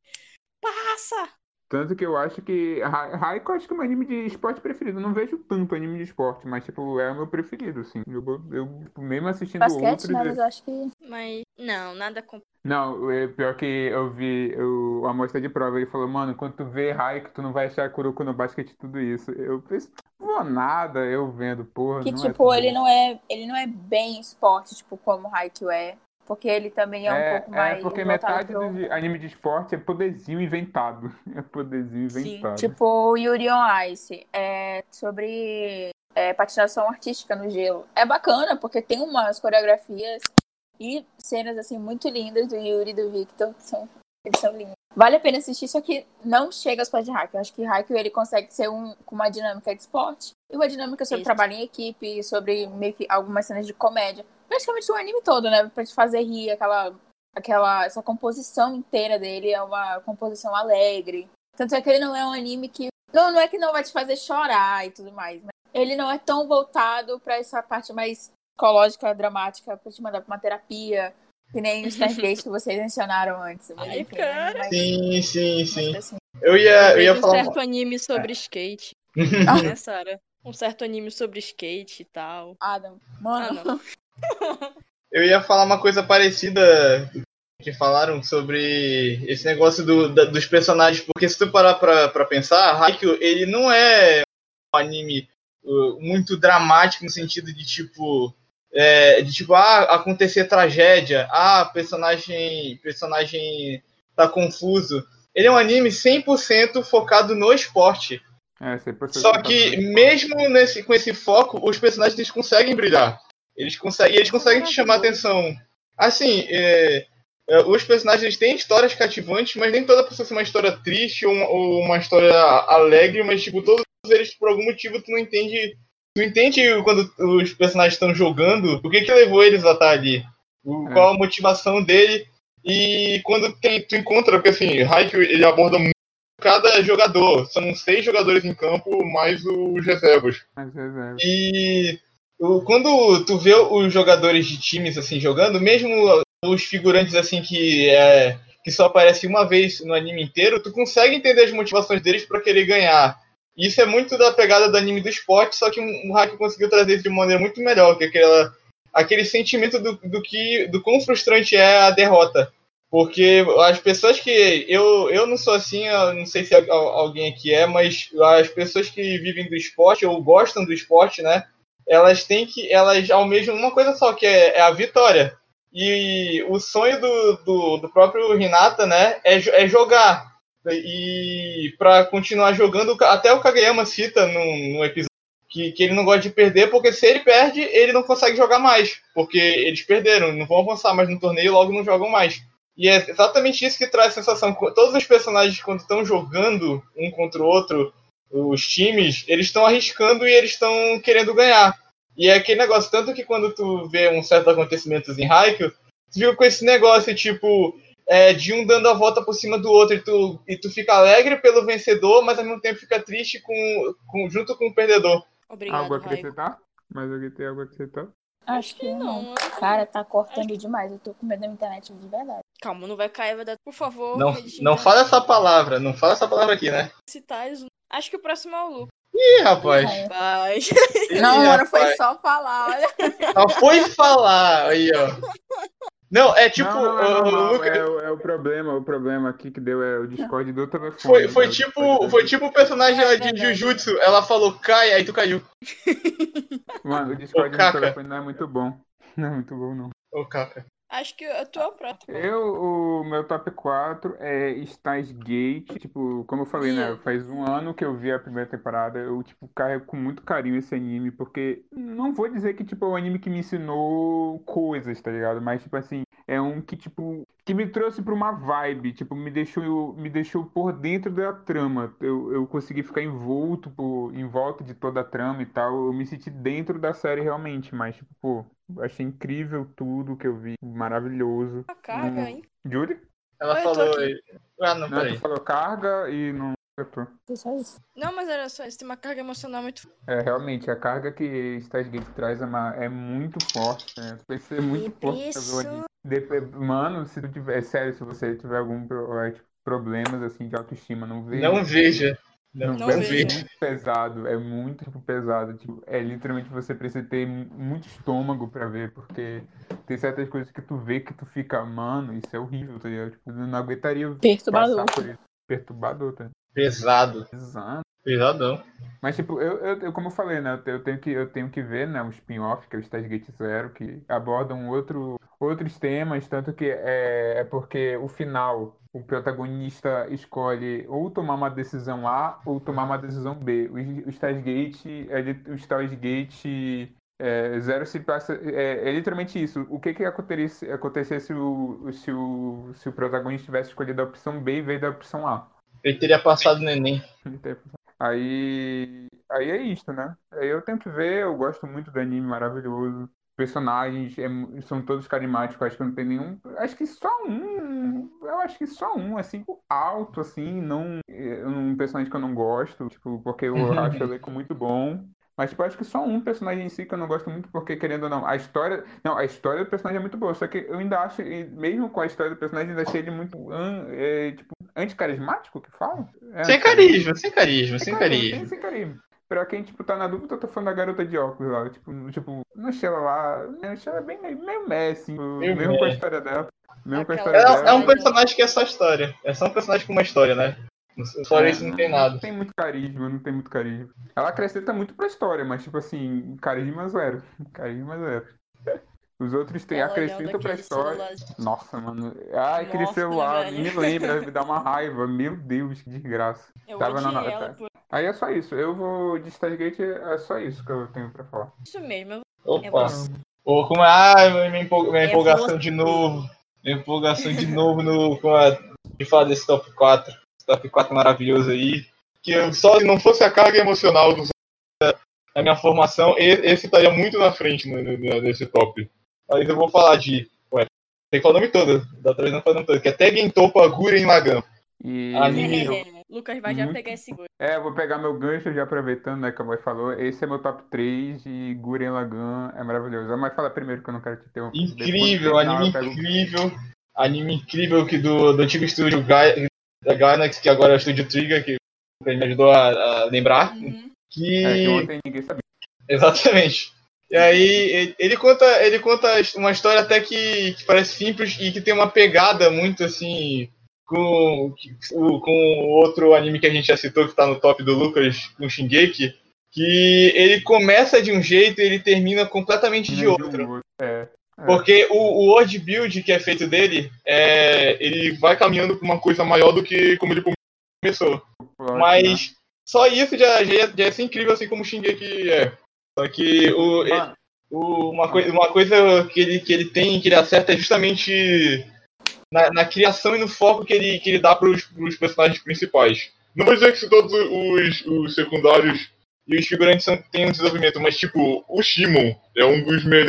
Passa! Tanto que eu acho que Ra- Raiko acho que é meu anime de esporte preferido. Eu não vejo tanto anime de esporte, mas tipo, é o meu preferido, assim. Eu, eu tipo, mesmo assistindo basquete, outros. né? eu- Mas eu acho que. Mas, não, nada com. Não, é pior que eu vi o, a amostra de prova, ele falou, mano, quando tu vê Raiko, tu não vai achar Kuroko no basquete tudo isso. Eu pensei, vou nada, eu vendo, porra. Que, não é tipo, tudo ele isso. não é. Ele não é bem esporte, tipo, como o Haikyuu é. Porque ele também é um É, pouco é mais. porque voltado metade pro- do anime de esporte é poderzinho inventado. É poderzinho Sim. inventado. Tipo, Yuri on Ice. É sobre é, patinação artística no gelo. É bacana, porque tem umas coreografias e cenas, assim, muito lindas do Yuri e do Victor, que são, eles são lindos. Vale a pena assistir, só que não chega aos pés de Haikyuu. Eu acho que Haikyuu, ele consegue ser um, com uma dinâmica de esporte e uma dinâmica sobre Isso. trabalho em equipe, sobre meio que algumas cenas de comédia. Praticamente o anime todo, né? Pra te fazer rir, aquela, aquela, essa composição inteira dele é uma composição alegre. Tanto é que ele não é um anime que. Não, não é que não vai te fazer chorar e tudo mais, mas ele não é tão voltado pra essa parte mais psicológica, dramática, pra te mandar pra uma terapia, que nem os Stargate que vocês mencionaram antes. Mas, Ai, enfim, cara. mas- Sim, sim, sim. assim, Eu ia, eu ia um falar. certo anime sobre skate, Ah. né, Sara? Um certo anime sobre skate e tal. Adam, Ah, mano, não. Eu ia falar uma coisa parecida que falaram sobre esse negócio do, da- dos personagens, porque se tu parar pra, pra pensar, Haikyuu, ele não é um anime uh, muito dramático no sentido de tipo é, de tipo ah acontecer tragédia, ah personagem personagem tá confuso. Ele é um anime 100% focado no esporte. É, 100% Só que mesmo nesse, com esse foco, os personagens eles conseguem brilhar. Eles conseguem, eles conseguem te chamar a atenção. Assim, é, é, os personagens têm histórias cativantes, mas nem toda precisa ser uma história triste ou uma, ou uma história alegre, mas tipo, todos eles, por algum motivo, tu não entende. Tu entende quando os personagens estão jogando, o que que levou eles a estar ali? O- É. Qual a motivação dele? E quando tem, tu encontra, porque assim, Haikyuu ele aborda cada jogador. São seis jogadores em campo, mais os reservas. Mas reserva. E quando tu vê os jogadores de times assim jogando, mesmo os figurantes assim que é, que só aparecem uma vez no anime inteiro, tu consegue entender as motivações deles pra querer ganhar. Isso é muito da pegada do anime do esporte, só que o hack conseguiu trazer isso de maneira muito melhor, que é aquela aquele sentimento do, do que do quão frustrante é a derrota. Porque as pessoas que. Eu, eu não sou assim, eu não sei se al- alguém aqui é, mas as pessoas que vivem do esporte ou gostam do esporte, né? Elas têm que. Elas almejam uma coisa só, que é, é a vitória. E o sonho do, do, do próprio Renata, né, é, é jogar. E para continuar jogando, até o Kageyama cita num episódio que, que ele não gosta de perder, porque se ele perde, ele não consegue jogar mais. Porque eles perderam, não vão avançar mais no torneio, logo não jogam mais. E é exatamente isso que traz a sensação. Todos os personagens, quando estão jogando um contra o outro, os times, eles estão arriscando e eles estão querendo ganhar. E é aquele negócio, tanto que quando tu vê um certo acontecimento em Haikyuu, tu fica com esse negócio, tipo, é, de um dando a volta por cima do outro e tu, e tu fica alegre pelo vencedor, mas ao mesmo tempo fica triste com, com, junto com o perdedor. Obrigado, Algo a Raico. acrescentar? Mais alguém tem algo a acrescentar? Acho que não. Cara, tá cortando demais. Eu tô com medo da minha internet de verdade. calma, não vai cair, vai dar. Por favor, Não, não fala essa palavra, não fala essa palavra aqui, né? citais. Acho que o próximo é o Lucas. Ih, rapaz. É. Vai. Não, Ih, mano, foi rapaz. só falar, olha. Só foi falar aí, ó. Não, é tipo, não, não, não, o não, Lucas- É, o- é o problema, o problema aqui que deu é o Discord do telefone. Foi, foi né? tipo, foi tipo o personagem É de verdade. Jujutsu. Ela falou cai, aí tu caiu. Mano, o Discord Ô, do telefone não é muito bom. Não é muito bom, não. Ô, caca. Acho que eu tô próximo. Eu, o meu top 4 é Steins Gate. Tipo, como eu falei, né? Faz um ano que eu vi a primeira temporada. Eu, tipo, carrego com muito carinho esse anime, porque não vou dizer que, tipo, é um anime que me ensinou coisas, tá ligado? Mas, tipo assim, é um que, tipo, que me trouxe pra uma vibe, tipo, me deixou, me deixou por dentro da trama. Eu, eu consegui ficar envolto por, em volta de toda a trama e tal. Eu me senti dentro da série realmente, mas, tipo, pô, achei incrível tudo que eu vi, maravilhoso. A carga, Hum. hein? Julie? Ela Oi, falou aí. Ah, não, Não, peraí. falou carga e não acertou. Foi só isso. Não, mas era só isso. Tem uma carga emocional muito. É, realmente, a carga que Stargate traz é, uma- é muito forte, né? Vai ser muito forte pra Mano, se tu tiver, é sério, se você tiver algum é, tipo, problemas assim de autoestima, não veja. Não veja. Não, Não é não veja. veja. muito pesado, é muito tipo, pesado. Tipo, é literalmente você precisa ter mu- muito estômago pra ver, porque tem certas coisas que tu vê que tu fica, mano, isso é horrível, tá ligado? Tipo, eu não aguentaria Perturbador. passar por isso. Perturbador, tá? Pesado. Exato. Pesadão. Mas, tipo, eu, eu, eu- como eu falei, né? Eu tenho que, eu tenho que ver, né? Um spin-off, que é o Stargate Zero, que abordam outro, outros temas, tanto que é, é porque o final, o protagonista escolhe ou tomar uma decisão A ou tomar uma decisão B. O, o Stargate, ele, o Stargate é, Zero se passa. É, é literalmente isso. O que que aconteceria acontecer se o, se, o, se o protagonista tivesse escolhido a opção B em vez da opção A? Ele teria passado no Enem. Aí, aí é isso, né? Aí eu tento ver, eu gosto muito do anime, maravilhoso. Personagens é são todos carismáticos, acho que não tem nenhum. Acho que só um. Eu acho que só um, assim, alto, assim, não. é Um personagem que eu não gosto, tipo, porque eu acho o elenco muito bom. Mas, tipo, acho que só um personagem em si que eu não gosto muito, porque, querendo ou não, a história. Não, a história do personagem é muito boa, só que eu ainda acho, e mesmo com a história do personagem, ainda achei ele muito. an- é, tipo, anticarismático que fala? É, Sem carisma, sem carisma, sem sem carisma. sem carisma. Pra quem, tipo, tá na dúvida, eu tô falando da garota de óculos lá. Tipo, tipo não achei ela lá. Eu achei ela bem meio, Messi, mesmo com a história dela. Mesmo com a história É, dela. é um personagem que é só história. É só um personagem com uma história, né? Fora isso não tem nada. Não tem muito carisma, não tem muito carisma. Ela acrescenta muito pra história, mas, tipo assim, carisma zero. Carisma zero. Os outros têm, olhando pra história. celularzinho. Nossa, mano. Ai, aquele Nossa, celular, velho. me lembra, me dá uma raiva. Meu Deus, que desgraça. Eu Tava na nota. por Aí é só isso. Eu vou de Stargate, é só isso que eu tenho pra falar. isso mesmo. eu- É Opa. Pô, como é? Ai, minha, empol- minha É empolgação de novo. Minha empolgação de novo no, com a, de falar desse top 4. Top 4 maravilhoso aí. Que só se não fosse a carga emocional dos a minha formação, esse estaria muito na frente no, no- nesse top. Mas eu vou falar de. Ué, tem que falar o nome todo. Da vez não falei o nome todo. Que é Tegen Topa Guren Lagan. E Anime. Lucas vai já Muito- pegar esse gol. É, eu vou pegar meu gancho já aproveitando, né, que a mãe falou. Esse é meu top 3 e Guren Lagann é maravilhoso. A mãe fala primeiro que eu não quero te. Depois, no Incrível, final, anime pego- incrível. Anime incrível que do, do antigo estúdio Gai- da Gainax, que agora é o estúdio Trigger, que me ajudou a, a lembrar. Uhum. Que. É, que ontem ninguém sabia. Exatamente. E aí ele, conta, ele conta uma história até que, que parece simples e que tem uma pegada muito assim com o- com outro anime que a gente já citou que tá no top do Lucas, com Shingeki, que ele começa de um jeito e ele termina completamente de outro. É. Porque o, o world build que é feito dele, é, ele vai caminhando para uma coisa maior do que como ele começou. né? Mas só isso já, já, ia- já ia ser incrível assim como o Shingeki é. Só que o, Mano, o- uma, coi uma coisa que ele, que ele tem, que ele acerta é justamente na, na criação e no foco que ele, que ele dá para os personagens principais. Não vou dizer que todos os, os secundários e os figurantes são, têm um desenvolvimento, mas tipo, o Shimon é um dos melhores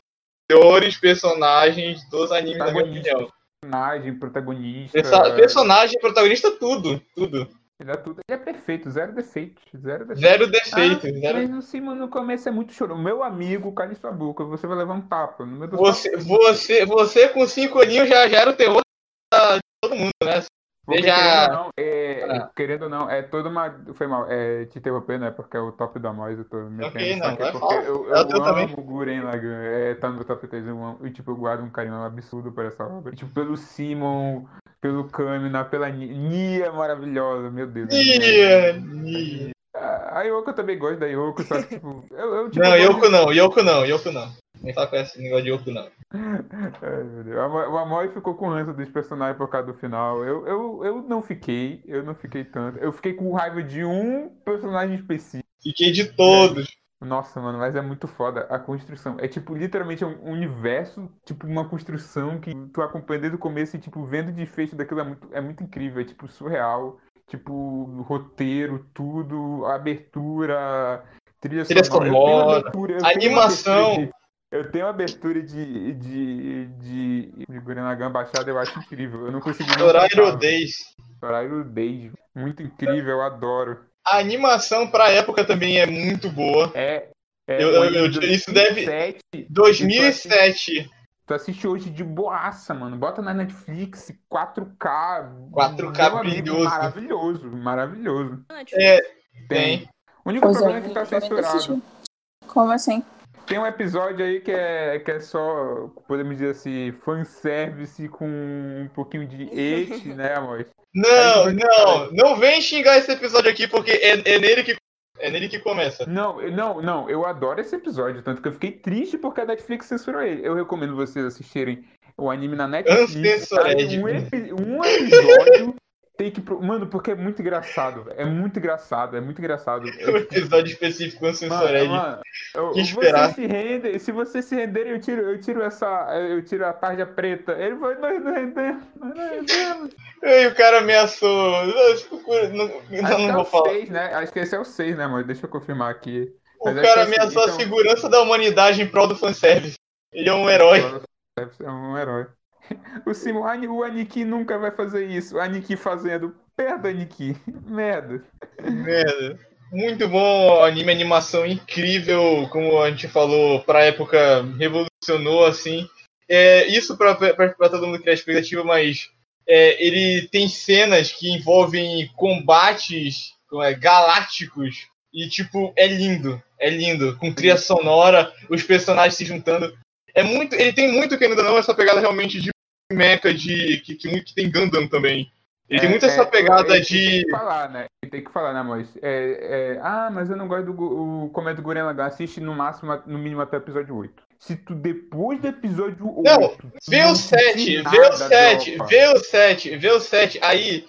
personagens dos animes, na minha opinião. personagem, protagonista. Personagem, protagonista, tudo. Tudo. Ele é, tudo. ele é perfeito, zero defeitos. Zero defeitos. Zero defeito. Ah, zero... Mas o Simon no começo é muito chorão. Meu amigo, cale sua boca, você vai levar um tapa. Você, você, você com cinco aninhos já, já era o terror de todo mundo, né? Porque, já- querendo, ou não, é, Ah. querendo ou não, é toda uma. Foi mal, é, te interromper, né? Porque é o top da Mois, eu tô me Ok, metendo, não, é porque eu, eu, É o teu amo também. o Guren Lagann, é, tá no meu top 3, eu amo, e tipo, eu guardo um carinho absurdo por essa obra. Tipo, pelo Simon, pelo Kamina, pela Ni- Nia maravilhosa, meu Deus. Nia, Nia. A Yoko eu também gosto da Yoko, só que tipo. Eu, eu, tipo, Não, Yoko não, Yoko não, Yoko não. Nem fala com esse negócio de Yoko não. Ai, meu Deus. O Amoy ficou com ranço dos personagens por causa do final. Eu, eu, eu não fiquei, eu não fiquei tanto. Eu fiquei com raiva de um personagem específico. Fiquei de todos. Nossa, mano, mas é muito foda a construção. É tipo, literalmente é um universo, tipo, uma construção que tu acompanha desde o começo e, tipo, vendo o desfecho daquilo é muito, é muito incrível, é tipo surreal. Tipo, roteiro, tudo, abertura, trilha, Trilha sonora. Sonora, animação. Eu tenho abertura de, de, de, de Gurren Lagann baixada, eu acho incrível. Eu não Horário cantar. 10. Horário Days. Muito incrível, eu adoro. A animação pra época também é muito boa. É. é Eu- eu- eu- de isso deve- 2007. 2007. Tu assiste hoje de boaça, mano. Bota na Netflix, 4K. 4K Meu amigo, brilhoso. Maravilhoso, maravilhoso. É, Tem. tem. O único Pois é, problema é que tá censurado. Como assim? Tem um episódio aí que é, que é só, podemos dizer assim, fanservice com um pouquinho de et, né, amor? Não, não, não vem xingar esse episódio aqui porque é, é nele que é nele que começa. Não, eu- não, não, eu adoro esse episódio, tanto que eu fiquei triste porque a Netflix censurou ele. Eu recomendo vocês assistirem o anime na Netflix. Ancensurédico. Um, epi- um episódio tem que. Mano, porque é muito engraçado. É muito engraçado, é muito engraçado. Um episódio específico com Mano, mano, eu, Que esperar. se rende, se você se render, eu tiro, eu tiro essa, eu tiro a tarja preta. Ele vai, nós não rendemos, nós não rendemos. E o cara ameaçou. Não, não, Acho não, que é vou o falar. 6, né? Acho que esse é o 6, né, amor? Deixa eu confirmar aqui. O Mas acho cara é ameaçou a então- segurança da humanidade em prol do fanservice. Ele é um herói. Ser um herói. O Simon, o Aniki nunca vai fazer isso. Aniki fazendo. Perda, Aniki. Merda. Merda. Muito bom anime, animação incrível, como a gente falou, pra época revolucionou assim. É, isso pra, pra, pra todo mundo criar expectativa, mas é, ele tem cenas que envolvem combates é, galácticos e tipo, é lindo, é lindo, com trilha sonora, os personagens se juntando. É muito, ele tem muito, querendo ou não, essa pegada realmente de mecha, de que, que, que tem Gundam também. Ele tem muito essa pegada ele de. Tem que falar, né? Ele tem que falar, né, Mois? É, é, ah, mas eu não gosto do o Comendo Guren Lagann. Assiste no máximo, no mínimo até o episódio 8. Se tu depois do episódio 8. Não, Vê o 7, sentir vê o nada, 7, dropa. vê o 7, vê o 7. Aí,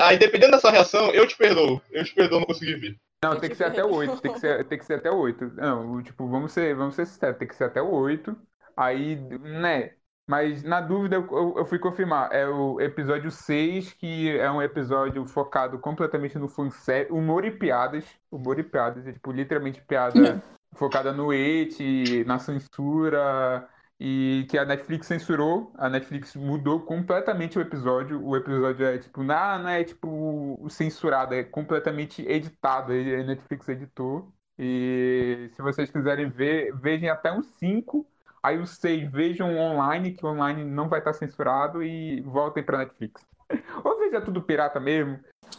aí, dependendo da sua reação, eu te perdoo. Eu te perdoo, não consegui ver. Não, tem te que ser até o perdoo. 8. Tem que ser, tem que ser até o 8. Não, tipo, vamos ser, vamos ser sinceros, tem que ser até o 8. Aí, né? Mas na dúvida eu, eu- eu fui confirmar. É o episódio 6, que é um episódio focado completamente no fanservice, humor e piadas. Humor e piadas, é, tipo, literalmente piada focada no et, na censura e que a Netflix censurou. A Netflix mudou completamente o episódio. O episódio é tipo, não, não é tipo censurado, é completamente editado. A Netflix editou. E se vocês quiserem ver, vejam até uns 5. Aí os 6 vejam online, que online não vai estar censurado, e voltem pra Netflix. Ou veja tudo pirata mesmo.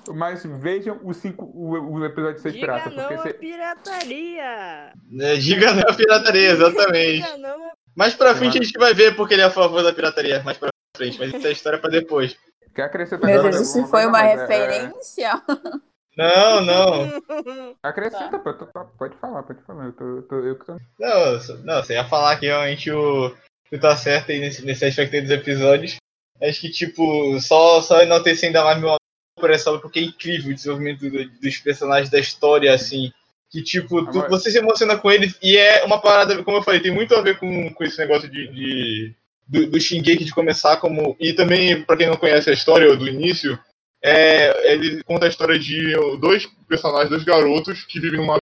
Mas vejam o, cinco, o, o episódio 6 Diga pirata. não Porque cê- pirataria! É, diga não a pirataria, exatamente. Diga não a Mais pra frente a gente vai ver porque ele é a favor da pirataria. Mais pra frente, mas isso é história pra depois. Quer acrescentar Meu Deus, isso foi uma mas é- referência? Não, não. Acrescenta, pô, tu- tu- pode falar, pode falar. Eu, tô, tô, eu que tô. Não, não, você ia falar que realmente o. Tu tá certo aí nesse, nesse aspecto aí dos episódios. Acho que, tipo, só, só enaltecer ainda mais meu amor por essa obra, porque é incrível o desenvolvimento do- dos personagens da história, assim. Que, tipo, tu- você se emociona com eles e é uma parada, como eu falei, tem muito a ver com, com esse negócio de. de do, do Shingeki de começar como. E também, pra quem não conhece a história do início, é, ele conta a história de dois personagens, dois garotos que vivem numa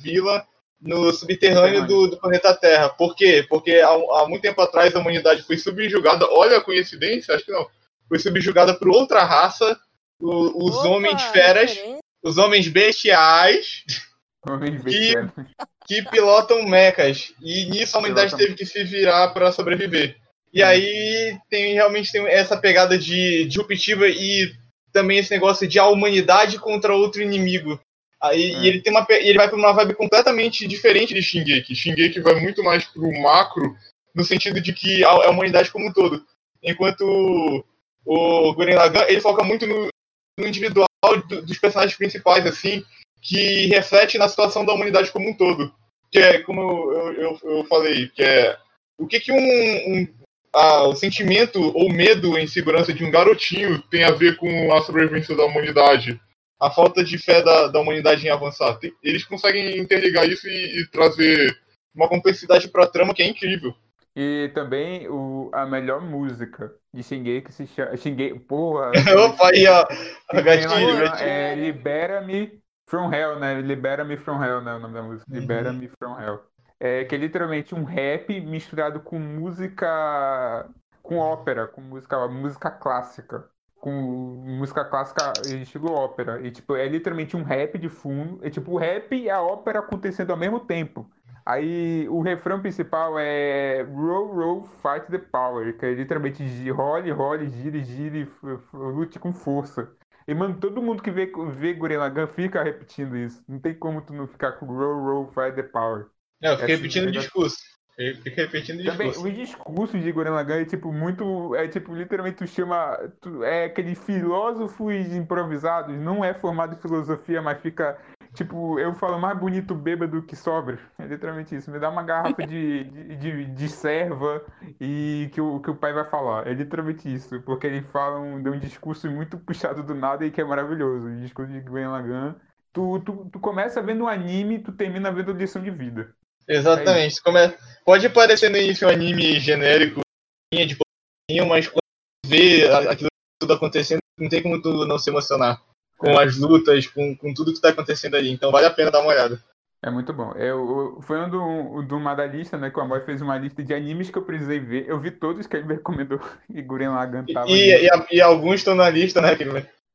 vila no subterrâneo do, do planeta Terra. Por quê? Porque há, há muito tempo atrás a humanidade foi subjugada, olha a coincidência, acho que não, foi subjugada por outra raça, o- os Opa, homens feras, os homens bestiais Homem Que- vestido. que pilotam mechas. E nisso a humanidade Pilotam. teve que se virar para sobreviver. E aí tem realmente tem essa pegada de disruptiva e também esse negócio de a humanidade contra outro inimigo. Aí É. e ele tem uma e ele vai para uma vibe completamente diferente de Shingeki. Shingeki vai muito mais pro macro no sentido de que a, a humanidade como um todo. Enquanto o, o Lagann, ele foca muito no, no individual do- dos personagens principais assim, que reflete na situação da humanidade como um todo. Que é, como eu, eu, eu falei, que é o que, que um, um ah, o sentimento ou medo em segurança de um garotinho tem a ver com a sobrevivência da humanidade. A falta de fé da, da humanidade em avançar. Tem- Eles conseguem interligar isso e, e trazer uma complexidade pra trama que é incrível. E também o, a melhor música de Shingeki se chama. Shingeki, porra! Opa, aí, ó. A gatilho. é Libera-me from Hell, né? Libera-me from Hell, né? O nome da música. Libera-me from Hell. É que é literalmente um rap misturado com música. com ópera, com música, música clássica. Com música clássica em estilo ópera. E tipo, é literalmente um rap de fundo. É tipo o rap e a ópera acontecendo ao mesmo tempo. Aí o refrão principal é Roll, roll, fight the power, que é literalmente role, role, gire, gire, lute com força. E, mano, todo mundo que vê, vê Gurren Lagann fica repetindo isso. Não tem como tu não ficar com roll, roll, fight the power. Não, eu fiquei Essa repetindo o música- discurso. Eu fiquei repetindo o Também, discurso. os discursos de Gurren Lagann é tipo muito. É tipo, literalmente tu chama. tu- é aqueles filósofos improvisados, não é formado em filosofia, mas fica. Tipo, eu falo mais bonito bêbado que sobra. É literalmente isso. Me dá uma garrafa de, de, de, de serva e que o, que o pai vai falar. É literalmente isso. Porque ele fala um, dá um discurso muito puxado do nada e que é maravilhoso. O discurso de Gurren Lagann. Tu, tu, tu começa vendo um anime tu termina vendo lição de vida. Exatamente. Como é- Pode parecer no início um anime genérico, linha de pouquinho, mas quando vê aquilo tudo acontecendo, não tem como tu não se emocionar. Com as lutas, com, com tudo que tá acontecendo ali. Então vale a pena dar uma olhada. É muito bom. Eu, eu- foi um do, do uma da lista, né? Que o Amor fez uma lista de animes que eu precisei ver. Eu vi todos que ele me recomendou. E Gurren Lagann E, tava e, e e alguns estão na lista, né?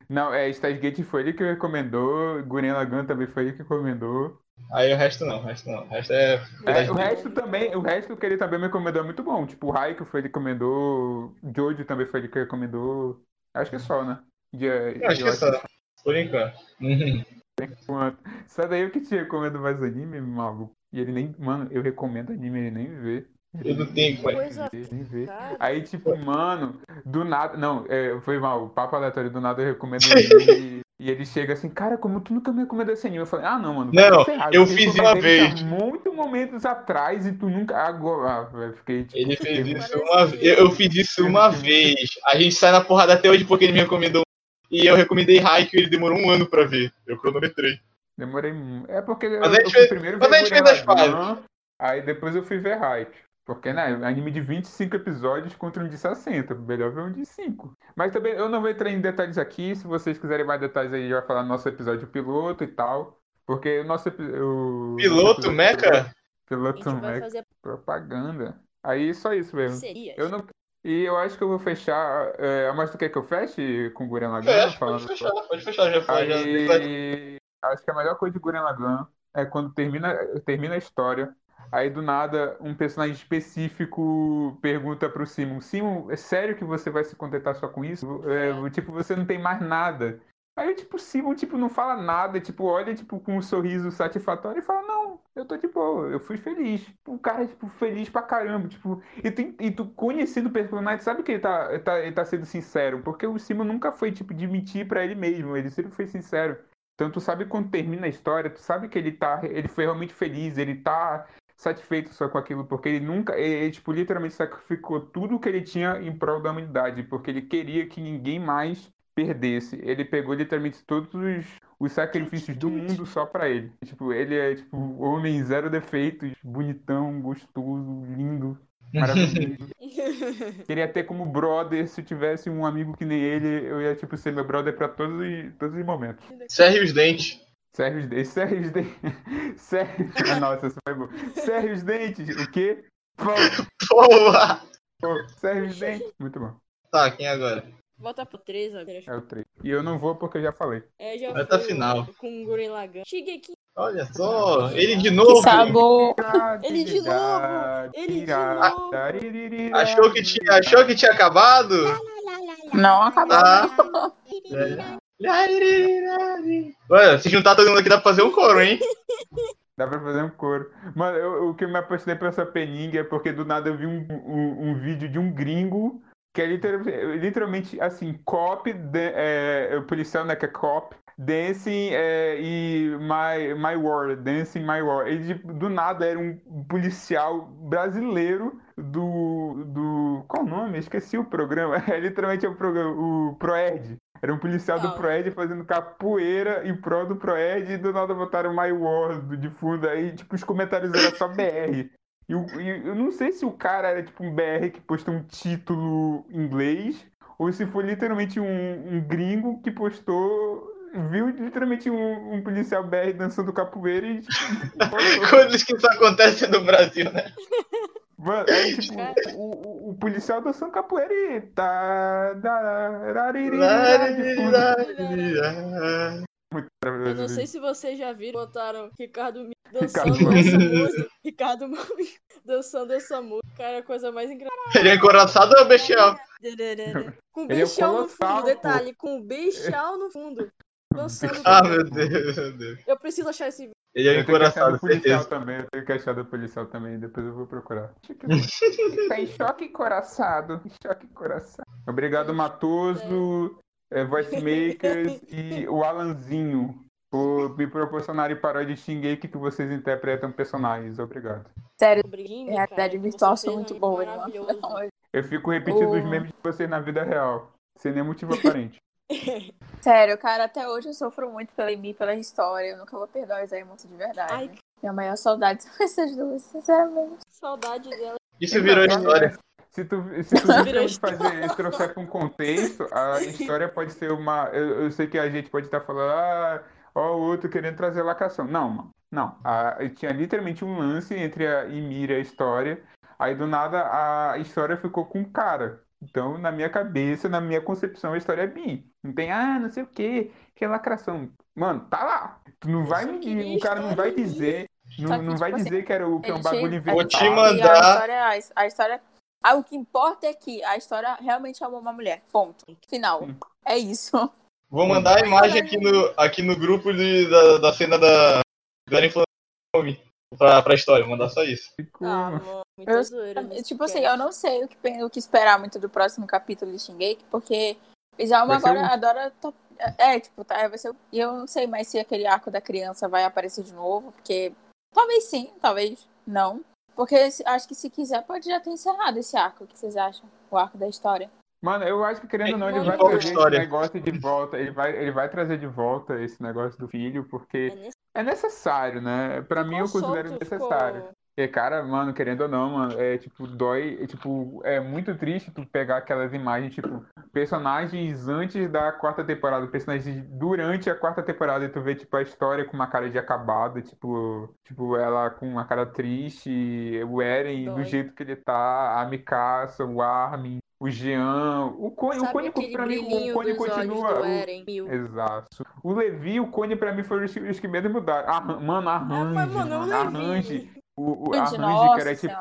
Não, é, Steins Gate foi ele que recomendou. Gurren Lagann também foi ele que recomendou. Aí o resto não, o resto não. O resto é. É, o resto também, o resto que ele também me recomendou é muito bom. Tipo, o Haikyuu foi ele que recomendou. Jojo também foi ele que recomendou. Acho que é só, né? De, Eu acho que é só. Por enquanto. Uhum. Enquanto. Só daí eu que te recomendo mais anime, maluco. E ele nem. Mano, eu recomendo anime, ele nem vê. Eu não tenho. Coisa Nem vê. cara. Aí, tipo, mano, do nada. Não, é, foi mal, o papo aleatório, do nada eu recomendo ele. e ele chega assim, cara, como tu nunca me recomendou esse anime? Eu falei, ah, não, mano. Não, vai ferrar, eu fiz uma vez. Há muitos momentos atrás e tu nunca. Agora. Ah, velho, fiquei tipo. Ele fez isso uma vez. Eu, eu fiz isso uma vez. A gente sai na porrada até hoje porque ele me recomendou. E eu recomendei Haikyuu e ele demorou um ano pra ver. Eu cronometrei. Demorei muito. É porque eu, Mas a eu gente primeiro mas a gente Gurren fez as Lagann, Aí depois eu fui ver Hype. Porque, né, anime de 25 episódios contra um de 60. Melhor ver um de 5. Mas também eu não vou entrar em detalhes aqui. Se vocês quiserem mais detalhes aí, a gente vai falar no nosso episódio piloto e tal. Porque o nosso o Piloto, Mecha? Piloto Mecha. fazer Propaganda. Aí só isso mesmo. Seria. Eu não. E eu acho que eu vou fechar. É, mas tu quer que eu feche com Gurren Lagann? Fecha, falando pode fechar, pode fechar. Já foi. Já... Aí, acho que a melhor coisa de Gurren Lagann é quando termina, termina a história. Aí do nada um personagem específico pergunta pro Simon: Simon, é sério que você vai se contentar só com isso? É, tipo, você não tem mais nada. Aí, tipo, o Simon, tipo, não fala nada, tipo, olha, tipo, com um sorriso satisfatório e fala, não, eu tô de boa, eu fui feliz. O cara, tipo, feliz pra caramba, tipo, e tu, e tu conhecendo o personagem, sabe que ele tá, tá, ele tá sendo sincero, porque o Simon nunca foi, tipo, de mentir pra ele mesmo, ele sempre foi sincero. Então tu sabe quando termina a história, tu sabe que ele tá, ele foi realmente feliz, ele tá satisfeito só com aquilo, porque ele nunca, ele, ele, tipo, literalmente sacrificou tudo que ele tinha em prol da humanidade, porque ele queria que ninguém mais perdesse. Ele pegou literalmente todos os, os sacrifícios do mundo só pra ele. Tipo, ele é tipo homem zero defeitos, bonitão, gostoso, lindo, maravilhoso. Queria ter como brother, se tivesse um amigo que nem ele, eu ia tipo ser meu brother pra todos os, todos os momentos. Serre os dentes. Serre os dentes, serre os dentes. Ah, nossa, isso foi bom. Serre os dentes, o quê? Boa! Serre os dentes. Muito bom. Tá, quem agora? Volta pro 3 agora. É o 3. E eu não vou porque eu já falei. É, já Vai tá fui final. Com o aqui. Olha só, ele de novo. Que sabor. Ele de novo! Ele de novo! Achou que tinha, achou que tinha acabado? Não acabou. Ah. Olha, se juntar todo mundo aqui dá pra fazer um coro, hein? Dá pra fazer um coro. Mano, eu- o que eu me apaixonei por essa peninga é porque do nada eu vi um, um, um vídeo de um gringo que é literalmente, literalmente assim, cop, de- é, o policial, né, que é cop, dancing é, e my, my war, dancing my war. Ele tipo, do nada era um policial brasileiro do, do qual o nome? Esqueci o programa. É literalmente o programa, o Proerd. Era um policial do Ah. Proerd fazendo capoeira em prol do Proerd e do nada botaram My War do- de fundo. Aí, tipo, os comentários eram só BR. E, o- e eu não sei se o cara era tipo um BR que postou um título em inglês ou se foi literalmente um, um gringo que postou. Viu literalmente um, um policial BR dançando capoeira e. Tipo. Coisas que isso acontece no Brasil, né? Mano, aí, tipo, o, o, o policial dançando capoeira e tá. Eu não sei se vocês já viram, botaram Ricardo Mi- Ricardo dançando Mami. essa música. Ricardo Mami dançando essa música. Cara, a coisa mais engraçada. Ele é encoraçado ou bestial? Com o é o beichal no fundo, detalhe, com o beichal no fundo. Dançando. Ah, meu Deus, meu Deus. Eu preciso achar esse vídeo. Ele é Eu tenho que achar encoraçado, do policial certeza. também, eu tenho que achar do policial também, depois eu vou procurar. tá em choque coraçado, em choque coraçado. Obrigado, Matoso, é, Voice Makers e o Alanzinho por me proporcionarem paródia de Shingeki que vocês interpretam personagens. Obrigado. Sério, Briguinho, realidade cara, virtual são fez muito é boas. maravilhoso. Não. Eu fico repetindo os O- memes de vocês na vida real, sem nenhum motivo aparente. Sério, cara, até hoje eu sofro muito pela Amy, pela história. Eu nunca vou perdoar os muito de verdade. Ai. Minha maior saudade são essas duas, sinceramente. Saudade dela. Isso virou história. Se tu, se tu fazer, trouxer para um contexto, a história pode ser uma. Eu, eu sei que a gente pode estar falando, ah, ó, o outro querendo trazer lacração. Não, mano. Não. A, tinha literalmente um lance entre a Ymir e a história. Aí do nada a história ficou com o cara. Então, na minha cabeça, na minha concepção, a história é bi. Não tem, ah, não sei o que, que é lacração. Mano, tá lá. Tu não vai me. O cara não vai bi. dizer. Não, que, não vai tipo assim, dizer que, era o, que é um bagulho tinha- Vou te inventado. mandar. E a história, a história. Ah, o que importa é que a história realmente amou uma mulher. Ponto. Final. Sim. É isso. Vou mandar a imagem aqui no, aqui no grupo de- da, da cena da. Da Inflame pra, pra história. Vou mandar só isso. Ficou- Ah, mano, muita Eu- zoeira. tipo assim, eu não sei o que, o que esperar muito do próximo capítulo de Shingeki, porque Isalma agora um- adora. top- É, tipo, tá, vai ser. E eu não sei mais se aquele arco da criança vai aparecer de novo, porque. Talvez sim, talvez não. Porque se- acho que se quiser pode já ter encerrado esse arco. O que vocês acham? O arco da história. Mano, eu acho que querendo ou não, ele vai trazer história. esse negócio de volta. Ele vai, ele vai trazer de volta esse negócio do filho, É porque nesse- é necessário, né? Pra mim, eu considero necessário. E, cara, mano, querendo ou não, mano, é tipo, dói, é, tipo, é muito triste tu pegar aquelas imagens, tipo, personagens antes da quarta temporada, personagens durante a quarta temporada, e tu vê, tipo, a história com uma cara de acabada, tipo, tipo, ela com uma cara triste, o Eren do Dói. jeito que ele tá, a Mikasa, o Armin, o Jean, o Cone, o Cone pra mim, o Cone continua. do o-. Exato. O Levi e o Cone pra mim foram os, que- os que menos mudaram. A, Han- mano, a Ah, mano, o mano, a Levi. Range. O, o, a Range, que era tipo,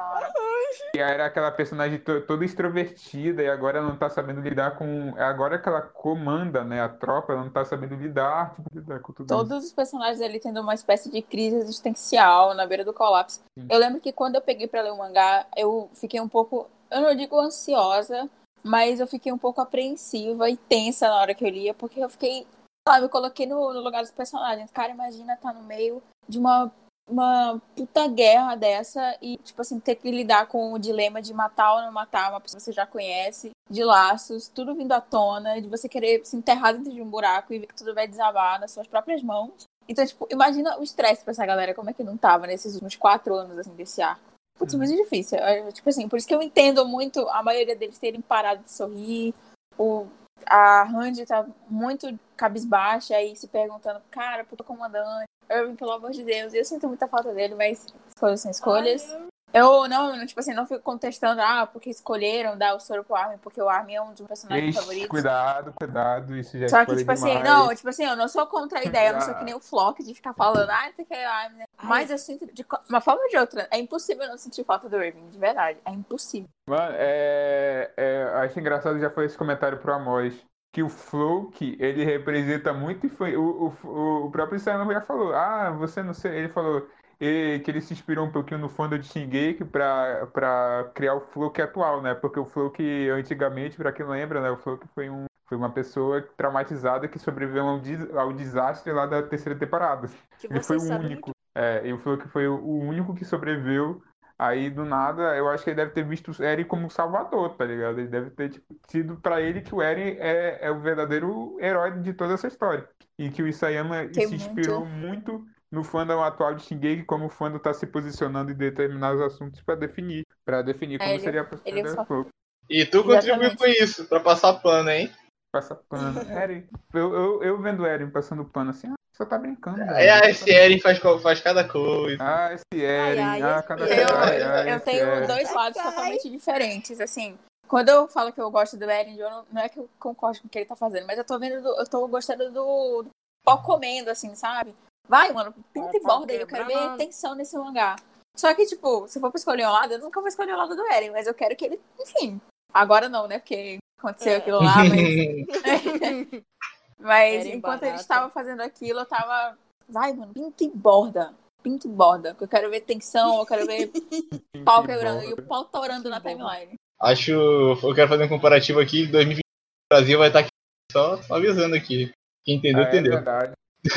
era aquela personagem to- toda extrovertida e agora ela não tá sabendo lidar com. Agora que ela comanda, né, a tropa, ela não tá sabendo lidar, tipo, lidar com tudo isso. Todos os personagens ali tendo uma espécie de crise existencial na beira do colapso. Sim. Eu lembro que quando eu peguei pra ler o mangá, eu fiquei um pouco, eu não digo ansiosa, mas eu fiquei um pouco apreensiva e tensa na hora que eu lia, porque eu fiquei, sabe, eu coloquei no, no lugar dos personagens. Cara, imagina estar no meio de uma uma puta guerra dessa e, tipo assim, ter que lidar com o dilema de matar ou não matar uma pessoa que você já conhece, de laços, tudo vindo à tona, de você querer se enterrar dentro de um buraco e ver que tudo vai desabar nas suas próprias mãos. Então, tipo, imagina o estresse pra essa galera, como é que não tava nesses últimos quatro anos, assim, desse ar. Putz, muito difícil. Eu, tipo assim, por isso que eu entendo muito a maioria deles terem parado de sorrir. O, a Randy tá muito cabisbaixa e se perguntando, cara, puta comandante, Irving, pelo amor de Deus. Eu sinto muita falta dele, mas escolhas são escolhas. Ai, Eu não, não, tipo assim, não fico contestando, ah, porque escolheram dar o soro pro Armin, porque o Armin é um dos personagens Ixi, favoritos. cuidado, cuidado, isso já é Só que, tipo assim, demais. não, tipo assim, eu não sou contra a ideia, eu não sou que nem o Flock de ficar falando, ah, você quer Armin, né? Ai. Mas eu sinto, de uma forma ou de outra, é impossível não sentir falta do Irving, de verdade. É impossível. Mano, é, é, acho engraçado já foi esse comentário pro Amos. Que o Floki, ele representa muito e foi. O, o, o próprio Simon já falou. Ah, você não sei. Ele falou eh, que ele se inspirou um pouquinho no fundo de Shingeki pra criar o Floki atual, né? Porque o Floki, antigamente, pra quem lembra, né? O Floki foi, um, foi uma pessoa traumatizada que sobreviveu ao, des- ao desastre lá da terceira temporada. Que Ele foi o único. É, ele falou que foi o o único que sobreviveu. Aí, do nada, eu acho que ele deve ter visto o Eren como salvador, tá ligado? Ele deve ter tipo, sido pra ele que o Eren é, é o verdadeiro herói de toda essa história. E que o Isayama Tem se inspirou muito no fandom atual de Shingeki, como o fandom tá se posicionando em determinados assuntos pra definir, para definir como É, ele- seria a fa- do Floki. E tu contribuiu com isso, pra passar pano, hein? Passa pano. Eren, eu, eu, eu vendo o Eren passando pano assim, ah, só tá brincando, É, velho. a esse Eren faz, faz cada coisa. Ah, esse Eren, ai, ah, cada. Eu, ai, ai, eu tenho Eren. dois lados totalmente diferentes, assim. Quando eu falo que eu gosto do Eren, eu não, não é que eu concordo com o que ele tá fazendo, mas eu tô vendo, do- eu tô gostando do, do pau comendo, assim, sabe? Vai, mano, pinta e É, borda aí, eu quero ver tensão nesse mangá. Só que, tipo, se for pra escolher um lado, eu nunca vou escolher o lado do Eren, mas eu quero que ele, enfim. Agora não, né? Porque aconteceu É. aquilo lá, mas. Mas Eren enquanto ele estava fazendo aquilo, eu tava. Vai, mano, pinta e borda. Pinta e borda. que Eu quero ver tensão, eu quero ver pau quebrando. E o pau torando na timeline. Acho. Eu quero fazer um comparativo aqui. 2020 o Brasil vai estar aqui. Só, só avisando aqui. Quem entendeu, Ah, é entendeu. verdade.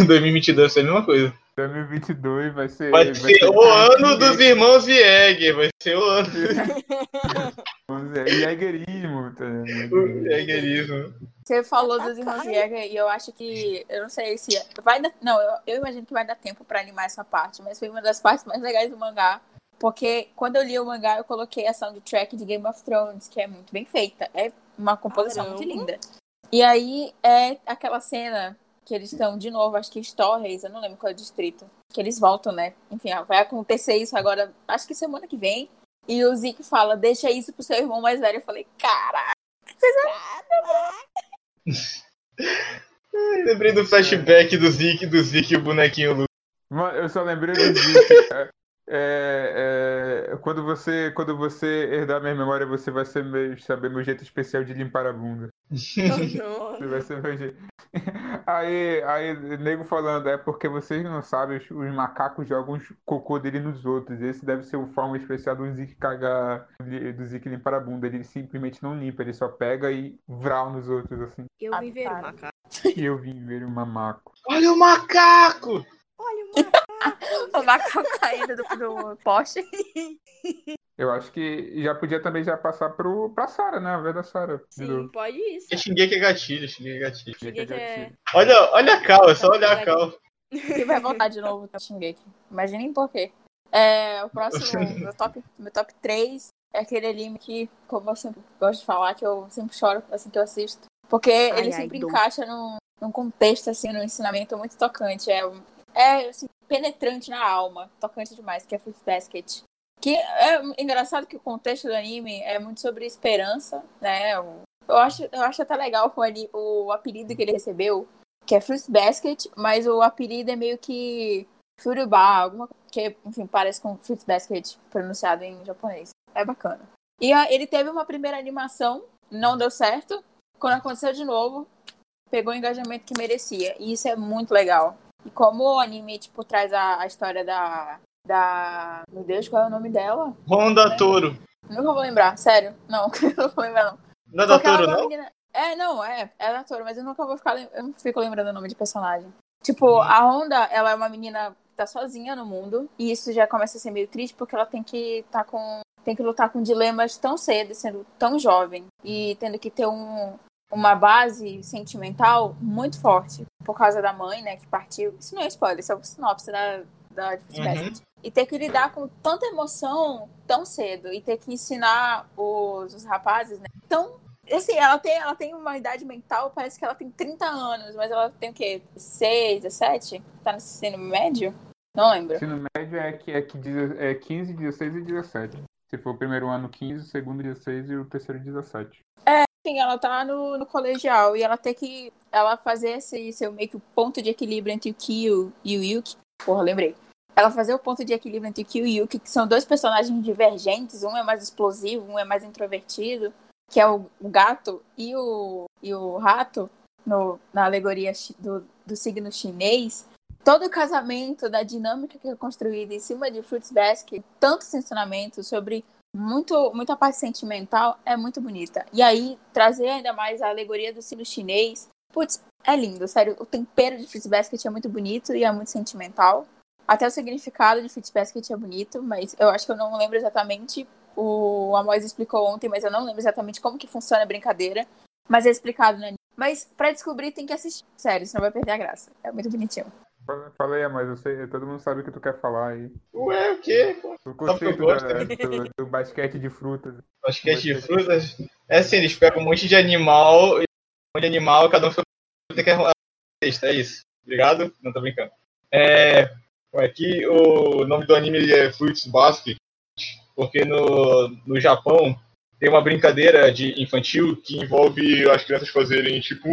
2022 vai ser a mesma coisa. 2022 vai ser. Vai ser o ano dos irmãos Jäger. Vai ser o ano Jägerismo. tá Jägerismo. Você falou dos irmãos. Jäger e eu acho que. Eu não sei se. Vai dar, não, eu, eu imagino que vai dar tempo pra animar essa parte, mas foi uma das partes mais legais do mangá. Porque quando eu li o mangá, eu coloquei a soundtrack de Game of Thrones, que é muito bem feita. É uma composição muito Caramba. linda. E aí é aquela cena que eles estão de novo, acho que em Torres, eu não lembro qual é o distrito. Que eles voltam, né? Enfim, vai acontecer isso agora, acho que semana que vem. E o Zeke fala, deixa isso pro seu irmão mais velho. Eu falei, cara, Eu lembrei do flashback do Zeke, do Zeke e o bonequinho Lu. Mano, eu só lembrei do Zeke. é, é, quando você quando você herdar minha memória, você vai ser meu- saber meu jeito especial de limpar a bunda. Você vai ser meu jeito. Aí, aí, nego falando, é porque vocês não sabem, os, os macacos jogam os cocô dele nos outros. Esse deve ser o forma especial do Zeke cagar, do Zeke limpar a bunda. Ele simplesmente não limpa, ele só pega e vral nos outros, assim. Eu vim ver o macaco. Eu vim ver um mamaco. Olha o macaco! Olha o macaco. o macaco caindo do, do poste. Eu acho que já podia também já passar pro, pra Sarah, né? A ver da Sarah. de Sim, pode isso. É Shingeki é gatilho, Shingeki é gatilho. Cheguei que é... Olha, olha a Cal, é só olhar a Cal. E vai voltar de novo no Shingeki. Imaginem por quê. É, o próximo, meu top, meu top 3 é aquele anime que, como eu sempre gosto de falar, que eu sempre choro assim que eu assisto. Porque Ai, ele ai, sempre encaixa num, num contexto, assim, num ensinamento muito tocante. É, é assim, penetrante na alma, tocante demais, que é Fruits Basket. Que é engraçado que o contexto do anime é muito sobre esperança, né? Eu acho, eu acho até legal o, o apelido que ele recebeu, que é Fruits Basket, mas o apelido é meio que Furubá, alguma que, enfim, parece com Fruits Basket pronunciado em japonês. É bacana. E a- ele teve uma primeira animação, não deu certo. Quando aconteceu de novo, pegou o engajamento que merecia. E isso é muito legal. E como o anime, tipo, traz a, a história da. Da. Meu Deus, qual é o nome dela? Honda Toro. Nunca vou lembrar, sério. Não, não vou lembrar, não. Não é da Toro, uma não? menina- É, não, é. É da Toro, mas eu nunca vou ficar. lem- Eu não fico lembrando o nome de personagem. Tipo, a Honda, ela é uma menina que tá sozinha no mundo. E isso já começa a ser meio triste porque ela tem que tá com. Tem que lutar com dilemas tão cedo, sendo tão jovem. E tendo que ter um, uma base sentimental muito forte. Por causa da mãe, né, que partiu. Isso não é spoiler, isso é o sinopse da, da Uhum. E ter que lidar com tanta emoção tão cedo. E ter que ensinar os, os rapazes, né? Então, assim, ela tem, ela tem uma idade mental, parece que ela tem 30 anos, mas ela tem o quê? 6, 17? Tá no ensino médio? Não lembro. Ensino médio é, que, é, que é 15, 16 e 17. Se for o primeiro ano 15, o segundo 16 e o terceiro 17. Enfim, ela tá no, no colegial e ela tem que ela fazer esse seu meio que o ponto de equilíbrio entre o Kyo e o Yuki. Porra, lembrei. Ela fazer o ponto de equilíbrio entre o Kyo e o Yuki, que são dois personagens divergentes, um é mais explosivo, um é mais introvertido, que é o, o gato e o, e o rato, no, na alegoria do, do signo chinês. Todo o casamento, da dinâmica que é construída em cima de Fruits Basket, tantos ensinamentos sobre muito, muita parte sentimental é muito bonita. E aí, trazer ainda mais a alegoria do sino chinês, putz, é lindo, sério. O tempero de Fruits Basket é muito bonito e é muito sentimental. Até o significado de Fruits Basket é bonito, mas eu acho que eu não lembro exatamente. O Amos explicou ontem, mas eu não lembro exatamente como que funciona a brincadeira. Mas é explicado anime. Mas pra descobrir tem que assistir. Sério, senão vai perder a graça. É muito bonitinho. Fala- aí, mas eu sei, todo mundo sabe o que tu quer falar aí. Ué, o quê? O conceito da- do, do basquete de frutas. Basquete de frutas. É assim, eles pegam um monte de animal, e um monte de animal, cada um tem que arrumar cesta, é isso. Obrigado? Não, tô brincando. É. Aqui o nome do anime é Fruits Basket, porque no, no Japão tem uma brincadeira de infantil que envolve as crianças fazerem tipo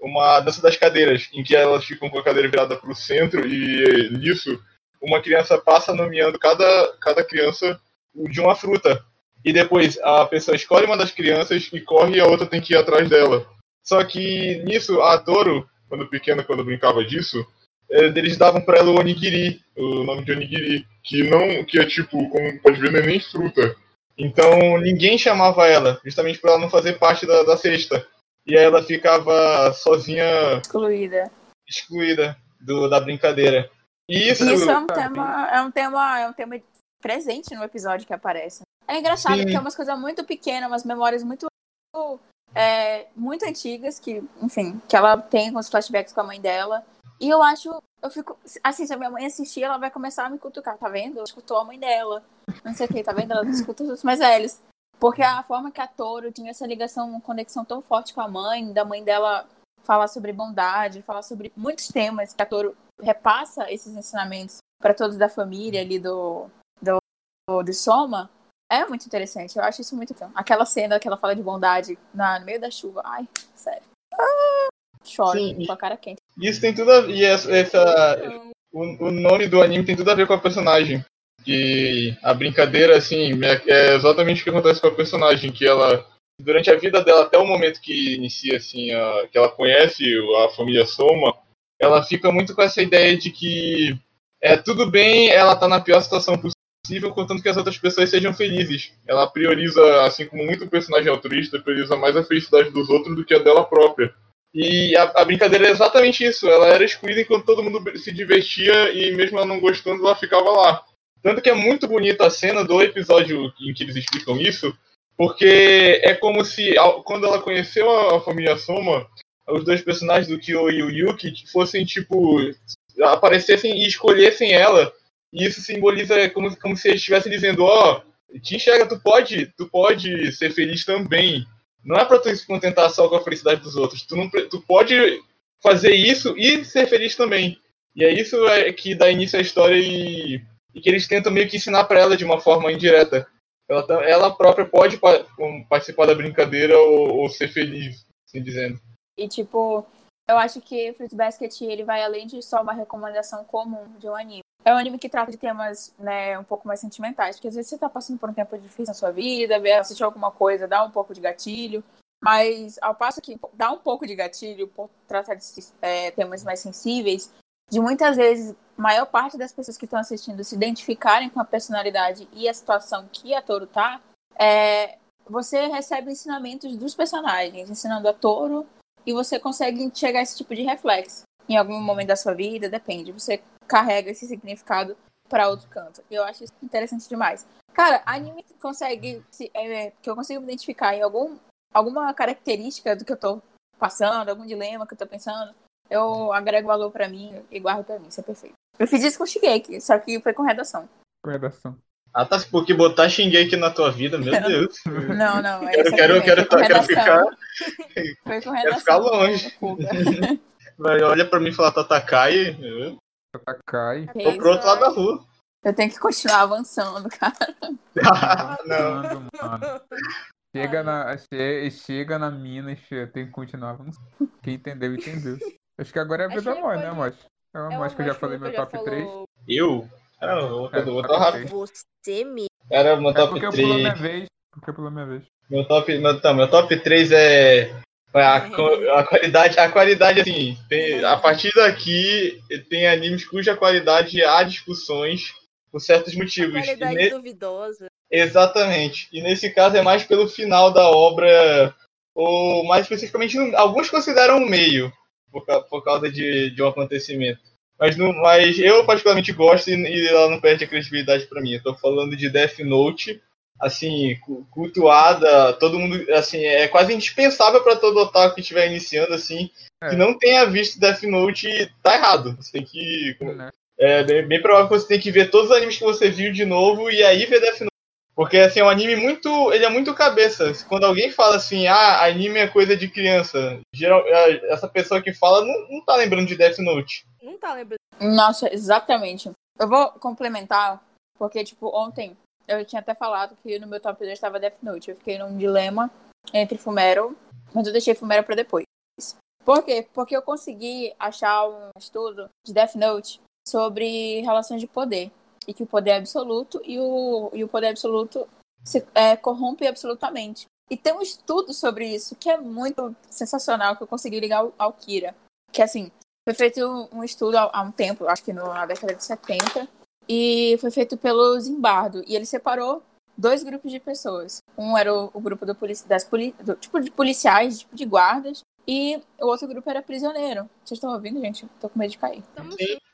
uma dança das cadeiras, em que elas ficam com a cadeira virada para o centro e nisso uma criança passa nomeando cada, cada criança de uma fruta. E depois a pessoa escolhe uma das crianças e corre e a outra tem que ir atrás dela. Só que nisso, a Toro, quando pequena, quando brincava disso, eh, eles davam pra ela o onigiri, o nome de onigiri, que não, que é tipo, como pode ver, não é nem fruta. Então ninguém chamava ela, justamente pra ela não fazer parte da, da cesta. E aí ela ficava sozinha, Excluída. excluída do, da brincadeira. E isso, Isso é um tema, é um tema, é um tema presente no episódio que aparece. É engraçado Sim. porque é umas coisas muito pequenas, umas memórias muito é, muito antigas que, enfim, que ela tem com os flashbacks com a mãe dela. E eu acho, eu fico, assim, se a minha mãe assistir, ela vai começar a me cutucar, tá vendo? Ela escutou a mãe dela. Não sei o que, tá vendo? Ela escuta os outros mais velhos. Porque a forma que a Toro tinha essa ligação, uma conexão tão forte com a mãe, da mãe dela falar sobre bondade, falar sobre muitos temas que a Toro repassa esses ensinamentos para todos da família ali do, do, do Soma, é muito interessante. Eu acho isso muito bom. Aquela cena que ela fala de bondade na, no meio da chuva. Ai, sério. Ah, choro Sim, com a cara quente. isso tem tudo a ver. E essa, essa- o, o nome do anime tem tudo a ver com a personagem. Que a brincadeira, assim, é, exatamente o que acontece com a personagem, que ela, durante a vida dela, até o momento que inicia, assim, a- que ela conhece a família Soma, ela fica muito com essa ideia de que é tudo bem, ela tá na pior situação possível, contanto que as outras pessoas sejam felizes. Ela prioriza, assim como muito personagem altruísta, prioriza mais a felicidade dos outros do que a dela própria. E a, a brincadeira é exatamente isso. Ela era excluída enquanto todo mundo se divertia e mesmo ela não gostando, ela ficava lá. Tanto que é muito bonita a cena do episódio em que eles explicam isso, porque é como se, quando ela conheceu a, a família Soma, os dois personagens do Kyo e o Yuki fossem, tipo, aparecessem e escolhessem ela. E isso simboliza como, como se eles estivessem dizendo, ó, oh, te enxerga, tu pode, tu pode ser feliz também. Não é pra tu se contentar só com a felicidade dos outros. Tu, não, tu pode fazer isso e ser feliz também. E é isso é que dá início à história e, e que eles tentam meio que ensinar para ela de uma forma indireta. Ela, ela própria pode participar da brincadeira ou, ou ser feliz, assim dizendo. E tipo, eu acho que Fruit Basket ele vai além de só uma recomendação comum de um anime. É um anime que trata de temas, né, um pouco mais sentimentais, porque às vezes você tá passando por um tempo difícil na sua vida, assistir alguma coisa, dá um pouco de gatilho, mas ao passo que dá um pouco de gatilho por tratar de é, temas mais sensíveis, de muitas vezes, maior parte das pessoas que estão assistindo se identificarem com a personalidade e a situação que a Toro tá, é, você recebe ensinamentos dos personagens, ensinando a Toro e você consegue enxergar esse tipo de reflexo. Em algum momento da sua vida, depende. Você carrega esse significado para outro canto. Eu acho isso interessante demais. Cara, anime que consegue, é, que eu consigo identificar em algum, alguma característica do que eu tô passando, algum dilema que eu tô pensando, eu agrego valor para mim e guardo para mim. Isso é perfeito. Eu fiz isso com o Shigeki, só que foi com redação. Com redação. Ah, tá. Porque botar Shingeki na tua vida, meu Deus. Não, não. Quero, quero, quero, quero, ficar. Foi com redação. Quero ficar longe. Vai, olha pra mim e fala Tatakai. Tatakai. Tô pro outro lado da rua. Eu tenho que continuar avançando, cara. não. Mano. Chega na, chega na mina e tem que continuar avançando. Quem entendeu, entendeu. Acho que agora é a vida mãe, né, Mocha? É uma Mocha que eu já falei meu top 3. Eu? Ah, eu vou, tô rápido. Você mesmo. Era meu top é porque 3. Eu minha vez. Porque pulou minha vez. Meu top, meu, então, meu top 3 é. A, a qualidade, a qualidade, assim, tem, a partir daqui tem animes cuja qualidade há discussões por certos motivos. A qualidade ne... duvidosa. Exatamente. E nesse caso é mais pelo final da obra, ou mais especificamente, alguns consideram um meio, por, por causa de, de um acontecimento. Mas, não, mas eu particularmente gosto e, e ela não perde a credibilidade para mim. Eu tô falando de Death Note, assim, cultuada, todo mundo, assim, é quase indispensável para todo otaku que estiver iniciando, assim, é. que não tenha visto Death Note, tá errado. Você tem que... É, é bem, bem provável que você tem que ver todos os animes que você viu de novo e aí ver Death Note. Porque, assim, é um anime muito... Ele é muito cabeça. Quando alguém fala assim, ah, anime é coisa de criança, geral, essa pessoa que fala não, não tá lembrando de Death Note. Não tá lembrando. Nossa, exatamente. Eu vou complementar, porque, tipo, ontem eu tinha até falado que no meu top 2 estava Death Note. Eu fiquei num dilema entre Fumero, mas eu deixei Fumero para depois. Por quê? Porque eu consegui achar um estudo de Death Note sobre relações de poder e que o poder é absoluto e o, e o poder absoluto se é, corrompe absolutamente. E tem um estudo sobre isso que é muito sensacional, que eu consegui ligar ao, ao Kira. Que assim, foi feito um estudo há, há um tempo, acho que no, na década de 70, e foi feito pelo Zimbardo. E ele separou dois grupos de pessoas. Um era o, o grupo do polici das poli do, tipo de policiais, tipo de guardas, e o outro grupo era prisioneiro. Vocês estão ouvindo, gente? Tô com medo de cair.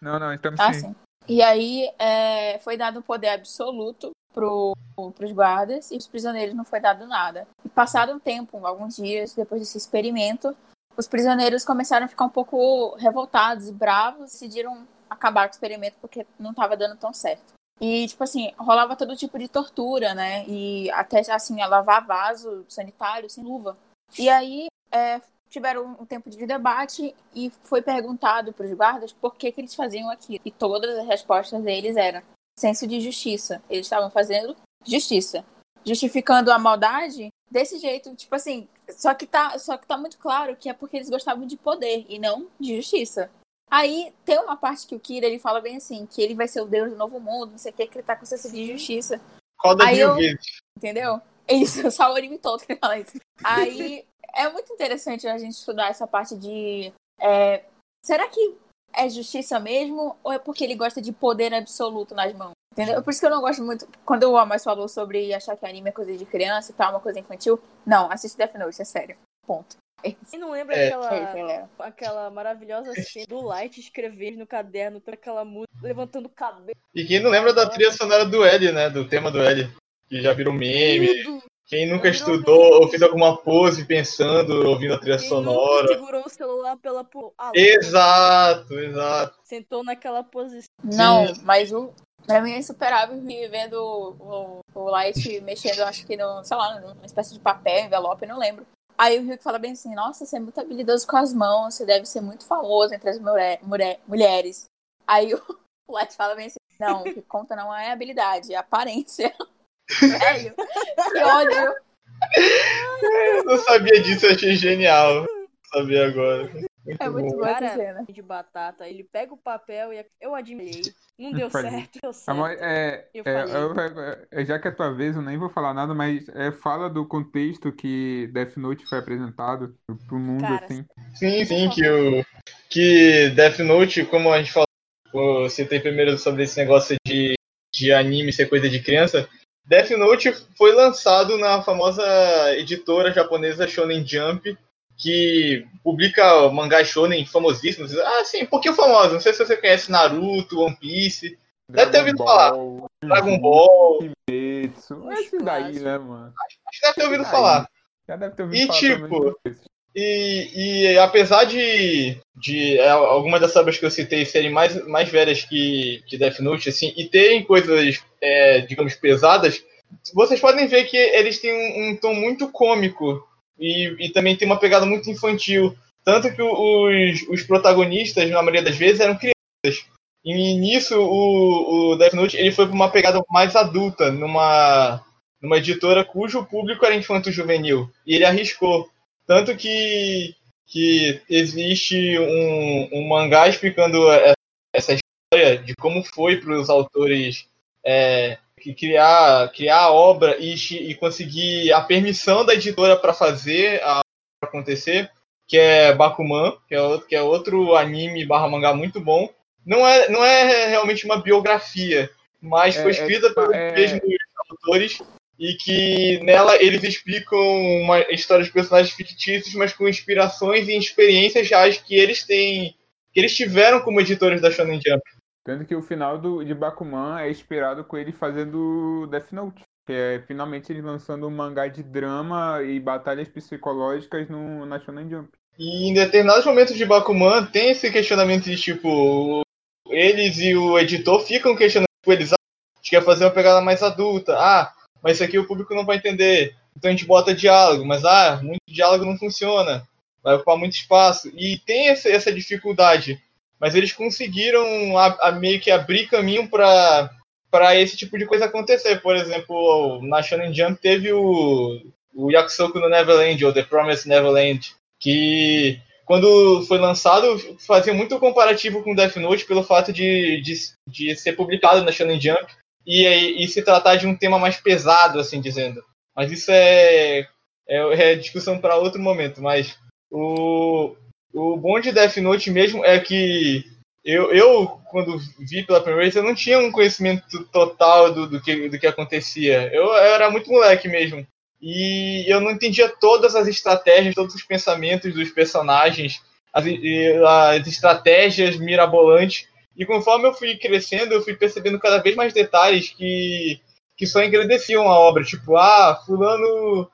Não, não, estamos ah, sim. sim. E aí é, foi dado um poder absoluto pro, pros guardas e os prisioneiros não foi dado nada. E passado um tempo, alguns dias depois desse experimento, os prisioneiros começaram a ficar um pouco revoltados bravos, decidiram acabar com o experimento porque não estava dando tão certo. E, tipo assim, rolava todo tipo de tortura, né? E até, assim, lavar vaso sanitário sem luva. E aí, é, tiveram um tempo de debate e foi perguntado para os guardas por que, que eles faziam aquilo. E todas as respostas deles eram senso de justiça. Eles estavam fazendo justiça. Justificando a maldade desse jeito, tipo assim, só que tá, só que tá muito claro que é porque eles gostavam de poder e não de justiça. Aí tem uma parte que o Kira ele fala bem assim, que ele vai ser o deus do novo mundo, não sei o que, que ele tá com senso de justiça. Roda Aí mil eu-. Entendeu? Isso, só o anime todo que ele fala isso. Aí é muito interessante a gente estudar essa parte de. é, será que é justiça mesmo? Ou é porque ele gosta de poder absoluto nas mãos? Entendeu? Por isso que eu não gosto muito. Quando o Amos falou sobre achar que anime é coisa de criança e tal, uma coisa infantil. Não, assiste Death Note, é sério. Ponto. E não lembra É. aquela, É, galera. aquela maravilhosa cena do Light escrever no caderno, aquela música, levantando o cabelo. E quem não lembra da trilha sonora do L, né? Do tema do L. Que já virou meme. Tudo. Quem nunca Virou estudou ou fez alguma pose pensando, ouvindo a trilha Quem sonora. nunca segurou o celular pela ah, Exato, exato. Sentou naquela posição. Não, mas o, Pra mim é insuperável vir vendo o, o Light mexendo, acho que no, sei lá, numa espécie de papel, envelope, não lembro. Aí o Ryuk fala bem assim, nossa, você é muito habilidoso com as mãos, você deve ser muito famoso entre as mulher, mulher, mulheres. Aí o, o Light fala bem assim, não, o que conta não é habilidade, é aparência. Velho, que ódio. Eu não sabia disso, eu achei genial. Sabia agora. Muito É muito bom. Cara, cena. de batata, ele pega o papel e eu admirei. Não deu certo, deu certo. Amor, é, Eu é, eu- é, já que é a tua vez, eu nem vou falar nada, mas é, fala do contexto que Death Note foi apresentado pro mundo, Cara, assim. Sim, sim, que o que Death Note, como a gente falou, eu citei primeiro sobre esse negócio de, de anime ser coisa de criança. Death Note foi lançado na famosa editora japonesa Shonen Jump, que publica mangás shonen famosíssimos. Ah, sim, um pouquinho famoso. Não sei se você conhece Naruto, One Piece, Deve ter ouvido falar. Dragon Ball. Kimetsu, esse daí, né, mano? Acho que deve ter ouvido falar. Já deve ter ouvido E, falar pelo tipo. E, e apesar de, de é, algumas das obras que eu citei serem mais, mais velhas que, que Death Note, assim, e terem coisas, é, digamos, pesadas, vocês podem ver que eles têm um, um tom muito cômico e, e também tem uma pegada muito infantil. Tanto que os, os protagonistas, na maioria das vezes, eram crianças. E nisso, o, o Death Note ele foi para uma pegada mais adulta, numa, numa editora cujo público era infanto-juvenil. E ele arriscou. Tanto que, que existe um, um mangá explicando essa- história de como foi para os autores é, criar, criar a obra e, e conseguir a permissão da editora para fazer a obra acontecer, que é Bakuman, que é outro, que é outro anime barra mangá muito bom. Não é, não é realmente uma biografia, mas É- foi é escrita tipo- pelos é- mesmos autores e que nela eles explicam uma história de personagens fictícios, mas com inspirações e experiências reais que eles têm, que eles tiveram como editores da Shonen Jump. Tanto que o final do, de Bakuman é inspirado com ele fazendo Death Note. Que é finalmente ele lançando um mangá de drama e batalhas psicológicas no, na Shonen Jump. E em determinados momentos de Bakuman tem esse questionamento de tipo, eles e o editor ficam questionando, tipo, eles ah, a gente quer fazer uma pegada mais adulta. Ah, mas isso aqui o público não vai entender. Então a gente bota diálogo, mas ah, muito diálogo não funciona. Vai ocupar muito espaço. E tem essa, essa dificuldade. Mas eles conseguiram a, a meio que abrir caminho para para esse tipo de coisa acontecer. Por exemplo, na Shonen Jump teve o, o Yakusoku no Neverland, ou The Promised Neverland, que quando foi lançado fazia muito comparativo com Death Note pelo fato de, de, de ser publicado na Shonen Jump e, e se tratar de um tema mais pesado, assim dizendo. Mas isso é, é, é discussão para outro momento. Mas o, o bom de Death Note mesmo é que eu, eu, quando vi pela primeira vez, eu não tinha um conhecimento total do, do, que, do que acontecia. Eu, eu era muito moleque mesmo. E eu não entendia todas as estratégias, todos os pensamentos dos personagens, as, as estratégias mirabolantes. E conforme eu fui crescendo, eu fui percebendo cada vez mais detalhes que, que só engrandeciam a obra. Tipo, ah, fulano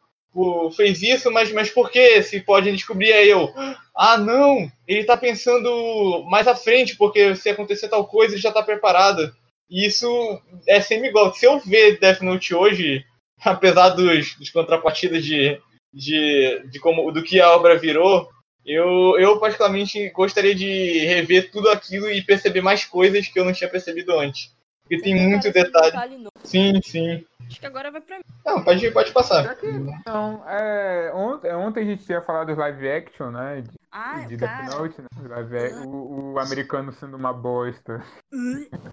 fez isso, mas, mas por que? Se pode descobrir aí eu. Ah, não! Ele tá pensando mais à frente, porque se acontecer tal coisa, ele já tá preparado. E isso é sempre igual. Se eu ver Death Note hoje, apesar dos, dos contrapartidas de, de, de como do que a obra virou, eu, eu particularmente gostaria de rever tudo aquilo e perceber mais coisas que eu não tinha percebido antes. Porque tem muito detalhe. novo. Sim, sim. Acho que agora vai pra mim. Não, pode, pode passar. Então, é, ontem, ontem a gente tinha falado dos live action, né? De, Ah, de cara. Death Note, né? O, o americano sendo uma bosta.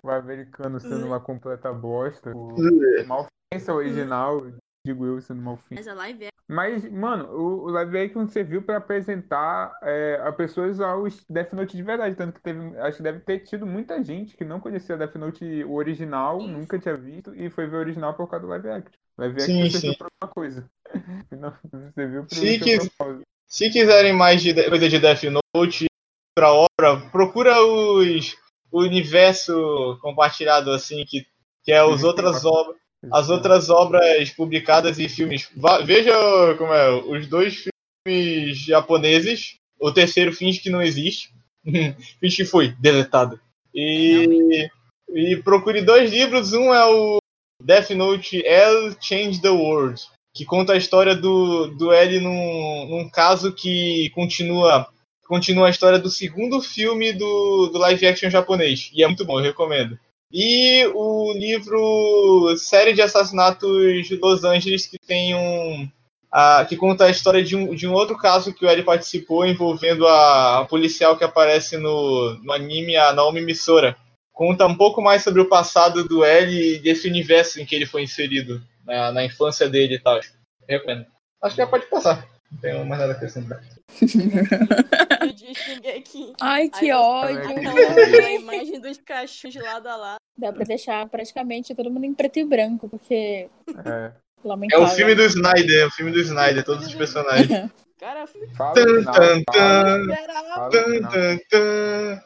O americano sendo uma completa bosta. O, uma ofensa original, digo eu, sendo uma ofensa. Mas a live é. Mas, mano, o, o live action serviu pra apresentar é, a pessoas aos Death Note de verdade. Tanto que teve, acho que deve ter tido muita gente que não conhecia Death Note o original, Isso. nunca tinha visto, e foi ver o original por causa do live action. Live action Sim, serviu sim. pra uma coisa. Não, serviu pro que- propósito. Se quiserem mais de de- coisa de Death Note pra obra, procura os o universo compartilhado assim que que é as outras obras, as outras obras publicadas e filmes. Veja como é, os dois filmes japoneses, o terceiro finge que não existe. finge que foi deletado. E E procure dois livros. Um é o Death Note L Change the World, que conta a história do, do L num, num caso que continua continua a história do segundo filme do, do live action japonês. E é muito bom, eu recomendo. E o livro Série de Assassinatos de Los Angeles, que tem um. A, que conta a história de um, de um outro caso que o L participou envolvendo a, a policial que aparece no, no anime, a Naomi Misora. Conta um pouco mais sobre o passado do L e desse universo em que ele foi inserido, na, na infância dele e tal. recomendo. Acho que já pode passar. Não tenho mais nada a acrescentar. Ai, que ódio. a imagem dos cachorros de lado a lado. Dá pra deixar praticamente todo mundo em preto e branco, porque. É. É o filme do Snyder, é o filme do Snyder, todos os personagens. Cara, Fala Tan, tan, fala- tan,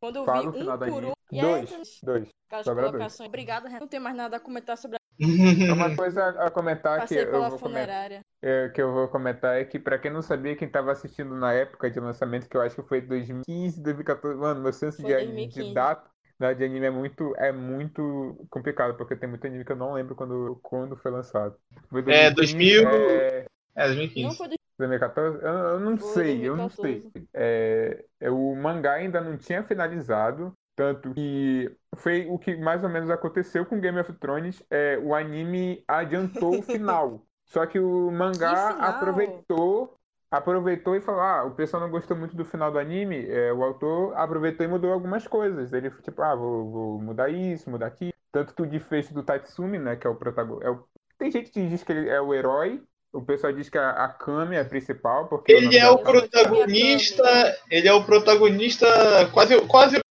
quando eu vi um por um. Aí, Dois, dois. aquelas colocações. Obrigado, Renan. Não tem mais nada a comentar sobre a. Uma coisa a comentar que eu vou comentar. é, que eu vou comentar é que, pra quem não sabia, quem tava assistindo na época de lançamento, que eu acho que foi 2015, 2014, mano, meu senso Foi de, 2015. de data né, de anime é muito, é muito complicado, porque tem muito anime que eu não lembro quando, quando foi lançado. Foi É, 2015, 2000. é, É, Não 2015. foi do 2014? Eu, eu não Foi sei, eu não sei. 2014. É, é, o mangá ainda não tinha finalizado, tanto que foi o que mais ou menos aconteceu com Game of Thrones. É, o anime adiantou o final. Só que o mangá Que aproveitou, aproveitou e falou: Ah, o pessoal não gostou muito do final do anime. É, o autor aproveitou e mudou algumas coisas. Ele tipo, ah, vou, vou mudar isso, mudar aquilo. Tanto que o desfecho do Tatsumi, né, que é o protagonista. É o... Tem gente que diz que ele é o herói. O pessoal diz que a, a Kami é a principal, porque Ele nome é o protagonista. Ele é o protagonista quase. quase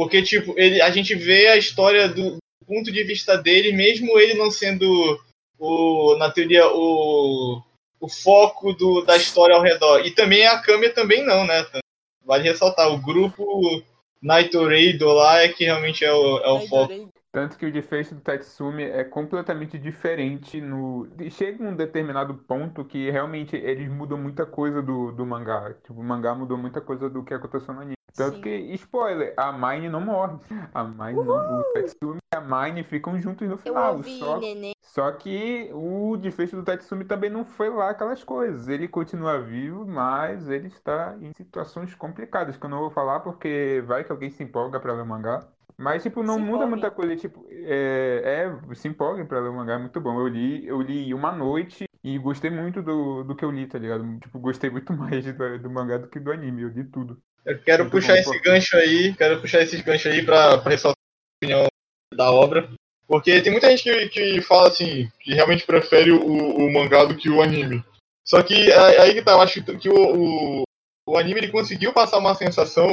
porque, tipo, ele, a gente vê a história do ponto de vista dele, mesmo ele não sendo o, na teoria, o, o foco do, da história ao redor. E também a câmera também não, né? Vale ressaltar, o grupo Naito Reido lá é que realmente é o, é o foco. Tanto que o desfecho do Tatsumi é completamente diferente no. Chega um determinado ponto que realmente eles mudam muita coisa do, do mangá. Tipo, o mangá mudou muita coisa do que aconteceu no anime. Tanto Sim. que, spoiler, a Mine não morre. A Mine não. O Tatsumi e a Mine ficam juntos no final. ouvi, Só, neném. só que o desfecho do Tatsumi também não foi lá aquelas coisas. Ele continua vivo, mas ele está em situações complicadas, que eu não vou falar porque vai que alguém se empolga pra ler o mangá. Mas, tipo, não Se muda muita coisa. Tipo, é, é, se empolguem pra ler o mangá, é muito bom. Eu li, eu li uma noite e gostei muito do, do que eu li, tá ligado? Tipo, gostei muito mais do, do mangá do que do anime. Eu li tudo. Eu quero Muito puxar bom, esse pô. gancho aí, quero puxar esses ganchos aí pra, pra ressaltar a opinião da obra. Porque tem muita gente que, que fala assim, que realmente prefere o, o mangá do que o anime. Só que aí que tá, eu acho que o, o, o anime ele conseguiu passar uma sensação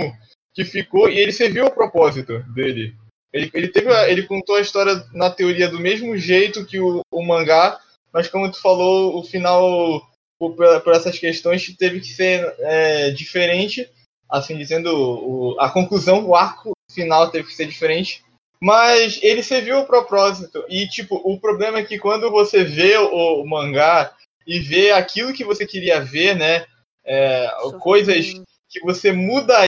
que ficou, e ele serviu ao propósito dele. Ele, ele, teve, ele contou a história na teoria do mesmo jeito que o, o mangá, mas como tu falou, o final, por, por essas questões, teve que ser é, diferente assim dizendo, o, a conclusão, o arco final teve que ser diferente. Mas ele serviu ao propósito. E, tipo, o problema é que quando você vê o, o mangá e vê aquilo que você queria ver, né? é, coisas que você muda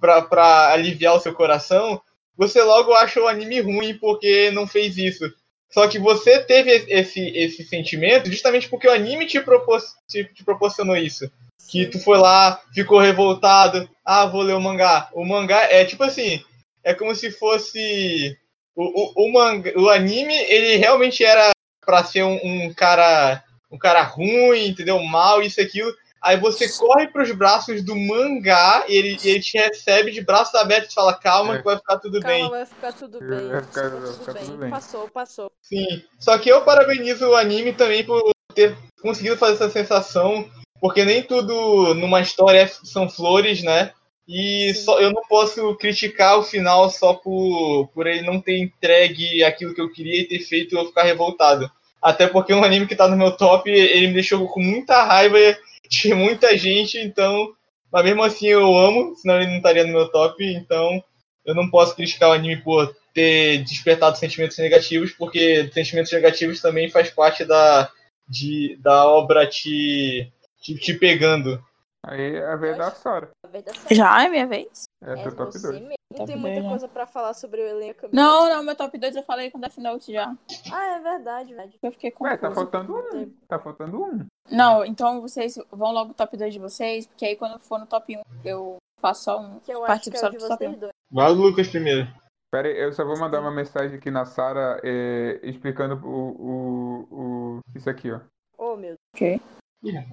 pra aliviar o seu coração, você logo acha o anime ruim porque não fez isso. Só que você teve esse, esse sentimento justamente porque o anime te, propor, te, te proporcionou isso que tu foi lá, ficou revoltado, ah, vou ler o mangá. O mangá é tipo assim, é como se fosse o, o, o, manga, o anime, ele realmente era pra ser um, um cara um cara ruim, entendeu? Mal, isso e aquilo. Aí você corre pros braços do mangá e ele, ele te recebe de braços abertos e fala, calma É. que vai ficar tudo Calma, bem. vai ficar tudo bem. Vai ficar- vai vai ficar tudo bem. Passou, passou. Sim. Só que eu parabenizo o anime também por ter conseguido fazer essa sensação, porque nem tudo numa história são flores, né? E só, eu não posso criticar o final só por, por ele não ter entregue aquilo que eu queria e ter feito eu ficar revoltado. Até porque um anime que tá no meu top, ele me deixou com muita raiva de muita gente, então. Mas mesmo assim eu amo, senão ele não estaria no meu top, então eu não posso criticar o anime por ter despertado sentimentos negativos, porque sentimentos negativos também faz parte da, de, da obra te, te, te pegando. Aí é a vez da Sora. A vez da Sara. Já é minha vez? É É teu top você 2. mesmo. Não tem muita né? coisa pra falar sobre o elenco. Não, não, meu top 2 eu falei com Death Note já. Ah, é verdade, verdade. Eu fiquei Ué, tá faltando um. Tá faltando um. Não, então vocês vão logo no top 2 de vocês, porque aí quando for no top 1 eu faço só um. Que eu acho Participo que só é o de do top vocês 1. dois. Vai o Lucas primeiro. Pera aí, eu só vou mandar uma mensagem aqui na Sara é, explicando o, o, o. Isso aqui, ó. Oh, meu Deus. Ok.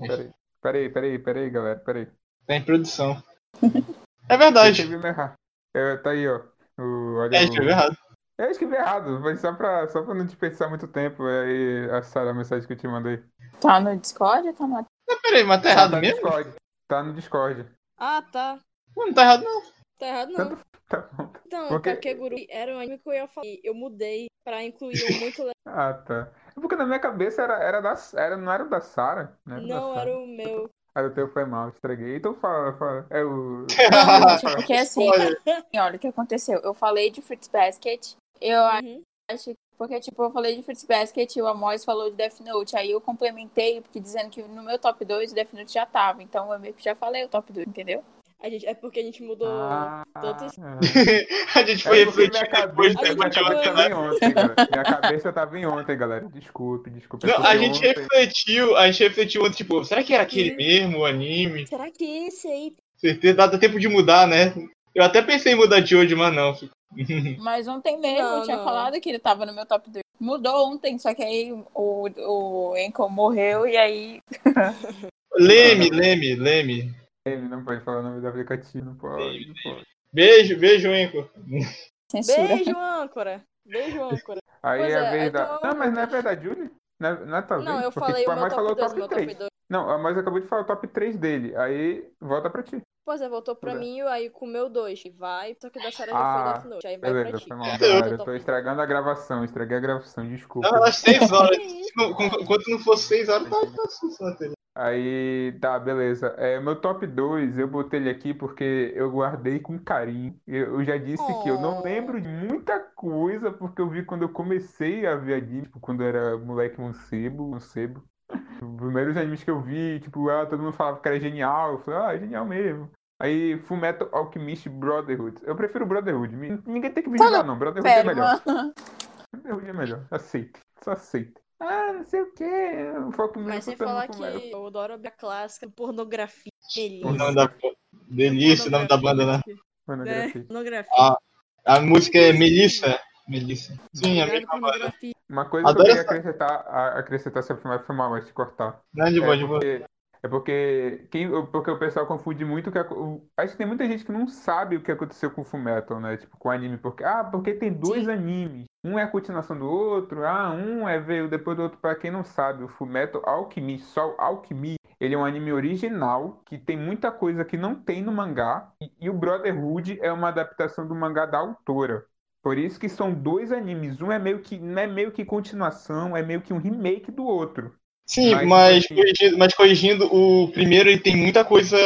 Pera aí. Pera aí, pera aí, pera aí, galera. Pera aí. tá em produção. É Eu verdade. escrevi errado. É, tá aí, ó. O, olha É, o- escreveu errado. Eu escrevi errado, mas só pra, só pra não desperdiçar muito tempo. Aí a Sara, a mensagem que eu te mandei. Tá no Discord ou tá no Mas peraí, mas tá errado tá no mesmo? Discord. Tá no Discord. Ah, tá. Não, não tá errado não. Tá errado não. Tá bom. Então, Porque- Kakeguru era um anime que eu ia falar. Eu mudei pra incluir um muito legal. Ah, tá. É Porque na minha cabeça era, era da. Era, não era o da Sara? Não era o da Não, era o meu. Ah, o teu foi mal, estraguei. Então fala, fala. É o. Não, gente, porque assim, Olha, olha o que aconteceu. Eu falei de Fruits Basket, eu Uhum. acho porque, tipo, eu falei de Fruits Basket e o Amos falou de Death Note. Aí eu complementei, porque dizendo que no meu top 2 o Death Note já tava. Então eu meio que já falei o top 2, entendeu? A gente, é porque a gente mudou Ah, é. a gente foi É refletir minha depois de ontem, tava em ontem, galera. Minha cabeça tava em ontem, galera. Desculpe, desculpe. É Não, a gente ontem- refletiu, a gente refletiu ontem, tipo, será que era aquele Hum. mesmo o anime? Será que esse aí. Certeza, dá tempo de mudar, né? Eu até pensei em mudar de hoje, mas não. Mas ontem mesmo Não, eu tinha não. falado que ele tava no meu top 2. Mudou ontem, só que aí o, o Enkel morreu e aí. Leme, Leme, Leme. Ele não pode falar o nome do aplicativo, não pode, não pode. Beijo, beijo. Censura. Beijo, âncora. Beijo, âncora. Aí Pois é a é, vez da. tu- Não, mas não é verdade, Julie? Não é, não é tua Não, eu Porque, falei tipo, o meu Mãe falou top 2, top meu 3. top 2. Não, a Mãe acabou de falar o top 3 dele. Aí volta pra ti. Pois é, voltou pra Tudo mim, aí com o meu 2. Vai, só que da Sarah já Ah, foi Death Note. Aí vai Beleza, pra ti. foi mal, Eu galera. tô Eu tô top. estragando a gravação, estraguei a gravação, desculpa. Não, às seis horas. Com- Enquanto não for seis horas, tá, tá Aí, tá, beleza. É, meu top 2, eu botei ele aqui porque eu guardei com carinho. Eu, eu já disse que eu não Oh. lembro de muita coisa, porque eu vi quando eu comecei a ver anime, tipo, quando eu era moleque mancebo, mancebo. Os primeiros animes que eu vi, tipo, ah, todo mundo falava que era genial. Eu falei, ah, é genial mesmo. Aí, Fullmetal Alchemist Brotherhood. Eu prefiro Brotherhood. Ninguém tem que me julgar, não. Brotherhood é melhor. mano. Brotherhood é melhor. Aceita. Só aceita. Ah, não sei o quê. Mas sem falar que eu adoro a clássica, pornografia. Delícia. O nome da. Delícia, o nome da banda, né? Pornografia. É, pornografia. Ah, A música é Melissa. Melissa. Sim, a mesma banda. Uma coisa que Adoro eu queria essa- acrescentar, a- acrescentar sobre o filme foi mal, mas te cortar. Não, de boa, de É boa. porque, é porque, quem, porque o pessoal confunde muito o que ac- o- acho que tem muita gente que não sabe o que aconteceu com o Fullmetal, né? Tipo, com o anime, porque ah, porque tem dois animes. Um é a continuação do outro, ah, um é veio depois do outro. Pra quem não sabe, o Fullmetal Alchemist, só o Alchemy, ele é um anime original que tem muita coisa que não tem no mangá e, e o Brotherhood é uma adaptação do mangá da autora. Por isso que são dois animes. Um é meio que não é meio que continuação, é meio que um remake do outro. Sim, Mas, mas, assim- corrigindo, mas corrigindo, o primeiro ele tem muita coisa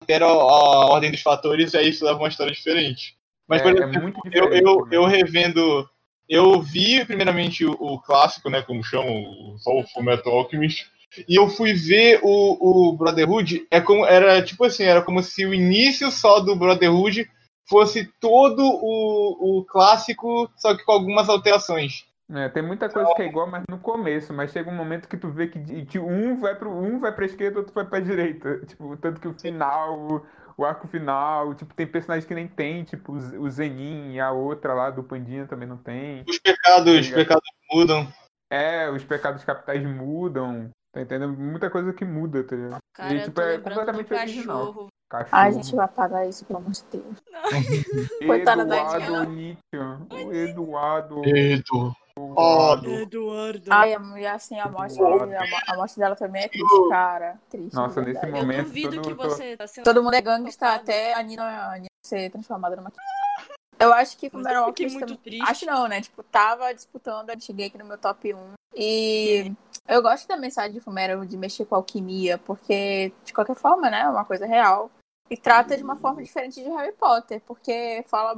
altera a ordem dos fatores e aí isso leva uma história diferente. Mas, é, por é exemplo, muito eu, eu, também. eu revendo. Eu vi primeiramente o, o clássico, né? Como chamam, só o Fullmetal Alchemist. E eu fui ver o, o Brotherhood, é como, era tipo assim, era como se o início só do Brotherhood fosse todo o, o clássico, só que com algumas alterações. É, tem muita coisa que é igual, mas no começo, mas chega um momento que tu vê que, que um vai pro um vai pra esquerda, outro vai pra direita. Tipo, tanto que o final, o, arco final, tipo, tem personagens que nem tem, tipo, o Zenin e a outra lá do Pandinha também não tem. Os pecados, os Obrigado. pecados mudam. É, os pecados capitais mudam. Tá entendendo? Muita coisa que muda, tá ligado? Cara, E, tipo, é completamente original. cachorro. Cachorro. Ai, a gente vai apagar isso, pelo amor de Deus. Coitada da Eduardo. Nietzsche. O Eduardo. Eduardo. Eduardo. Ai, e assim, a morte, a, mo- a morte dela também é triste, cara. Triste. Nossa, nesse verdade. eu momento, duvido todo- que você tá sendo. Todo mundo é gangsta até a Nina, a Nina ser transformada numa. Eu acho que Mas eu fiquei muito também- triste. Acho não, né? Tipo, tava disputando, eu cheguei aqui no meu top 1. E eu gosto da mensagem de Fumeral de mexer com alquimia, porque, de qualquer forma, né? É uma coisa real. E trata de uma forma diferente de Harry Potter, porque fala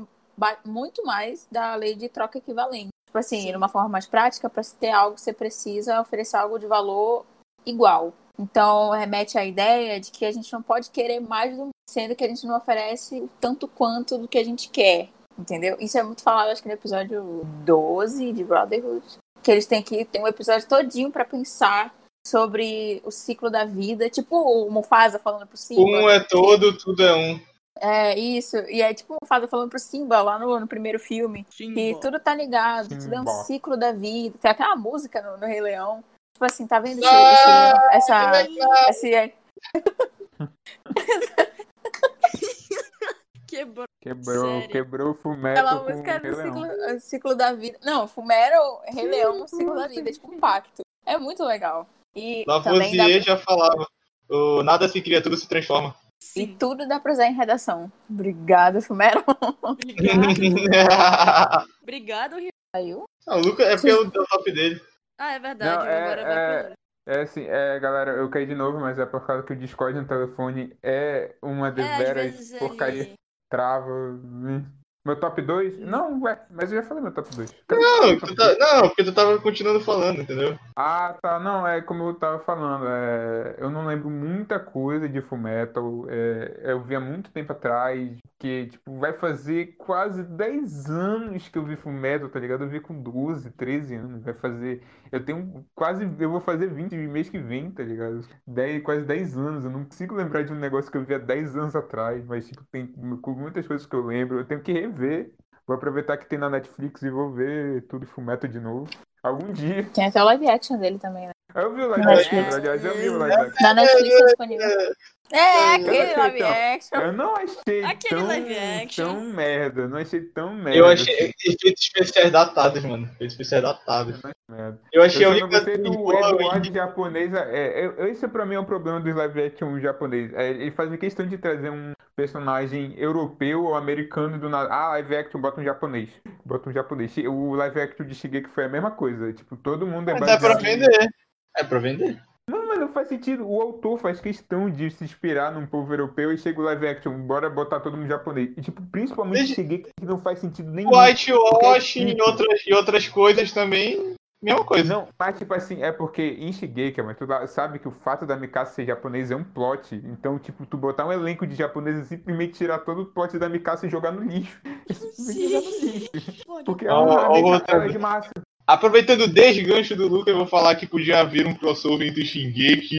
muito mais da lei de troca equivalente. Tipo assim, Sim. numa forma mais prática, para se ter algo, você precisa oferecer algo de valor igual. Então remete à ideia de que a gente não pode querer mais do sendo que a gente não oferece tanto quanto do que a gente quer. Entendeu? Isso é muito falado, acho que no episódio 12 de Brotherhood. Que eles têm que ter um episódio todinho para pensar sobre o ciclo da vida. Tipo o Mufasa falando pro Simba. Um é todo, tudo é um. É, isso. E é tipo o Mufasa falando pro Simba lá no, no primeiro filme. Sim, Que tudo tá ligado, tudo é um Simba. ciclo da vida. Tem até uma música no, no Rei Leão. Tipo assim, tá vendo esse, Ah, esse- essa. Esse, Quebrou. Quebrou, Sério? quebrou o fumeto aquela com música o Rei do Leão. ciclo, ciclo da vida. Não, Fumero, Rei Leão no ciclo da vida, é tipo um pacto. É muito legal. E também dá, Lavoisier já falava. O nada se cria, tudo se transforma. E Sim. tudo dá pra usar em redação. Obrigada, Fumero. Obrigado. Obrigado, Rio. Saiu. Não, o Lucas é porque é o, é o top dele. Ah, é verdade. Não, é- agora é- pro... É assim, é, galera, eu caí de novo, mas é por causa que o Discord no telefone é uma É, às deveras vezes porcaria. ele... Trava. Meu top 2? Não, ué, mas eu já falei meu top 2. Não, tá- não, porque tu tava continuando falando, entendeu? Ah, tá. Não, é como eu tava falando. é, eu não lembro muita coisa de Fullmetal. É, eu vi há muito tempo atrás. Que, tipo, vai fazer quase 10 anos que eu vi Fullmetal, tá ligado? Eu vi com 12, 13 anos. Vai fazer. Eu tenho quase. Eu vou fazer 20 no mês que vem, tá ligado? 10, quase 10 anos. Eu não consigo lembrar de um negócio que eu vi há 10 anos atrás. Mas, tipo, tem com muitas coisas que eu lembro. Eu tenho que rever. Vou aproveitar que tem na Netflix e vou ver tudo Fullmetal de novo. Algum dia. Tem até o live action dele também, né? Eu vi o live action, aliás, eu vi o live action. Na Netflix é disponível. É, aquele live tão- action. Eu não achei Aquele tão, live action. tão merda, não achei tão merda. Eu achei assim, efeitos especiais datados, mano. Efeitos especiais datados. merda. Eu achei Eu a única gostei do Edward japonês. É, é, esse pra mim é o problema dos live action japonês. É, ele faz questão de trazer um personagem europeu ou americano do nada. Ah, live action, bota um japonês. Bota um japonês. O live action de Shigeki foi a mesma coisa. Tipo, todo mundo é Mas é pra vender. É pra vender. Não, mas não faz sentido. O autor faz questão de se inspirar num povo europeu e chega o live action, bora botar todo mundo japonês. E, tipo, principalmente Desde- Shigeki que não faz sentido nenhum. Whitewashing Porque- e outras, e outras coisas também. Mesma coisa. Não, mas tipo assim, é porque em Shigeki, mas tu sabe que o fato da Mikasa ser japonesa é um plot. Então, tipo, tu botar um elenco de japoneses e simplesmente tirar todo o plot da Mikasa e jogar no lixo. É jogar no lixo. Porque Ó, a ó, Mikasa é de massa. Aproveitando o desgancho do Lucas, eu vou falar que podia haver um crossover entre Shingeki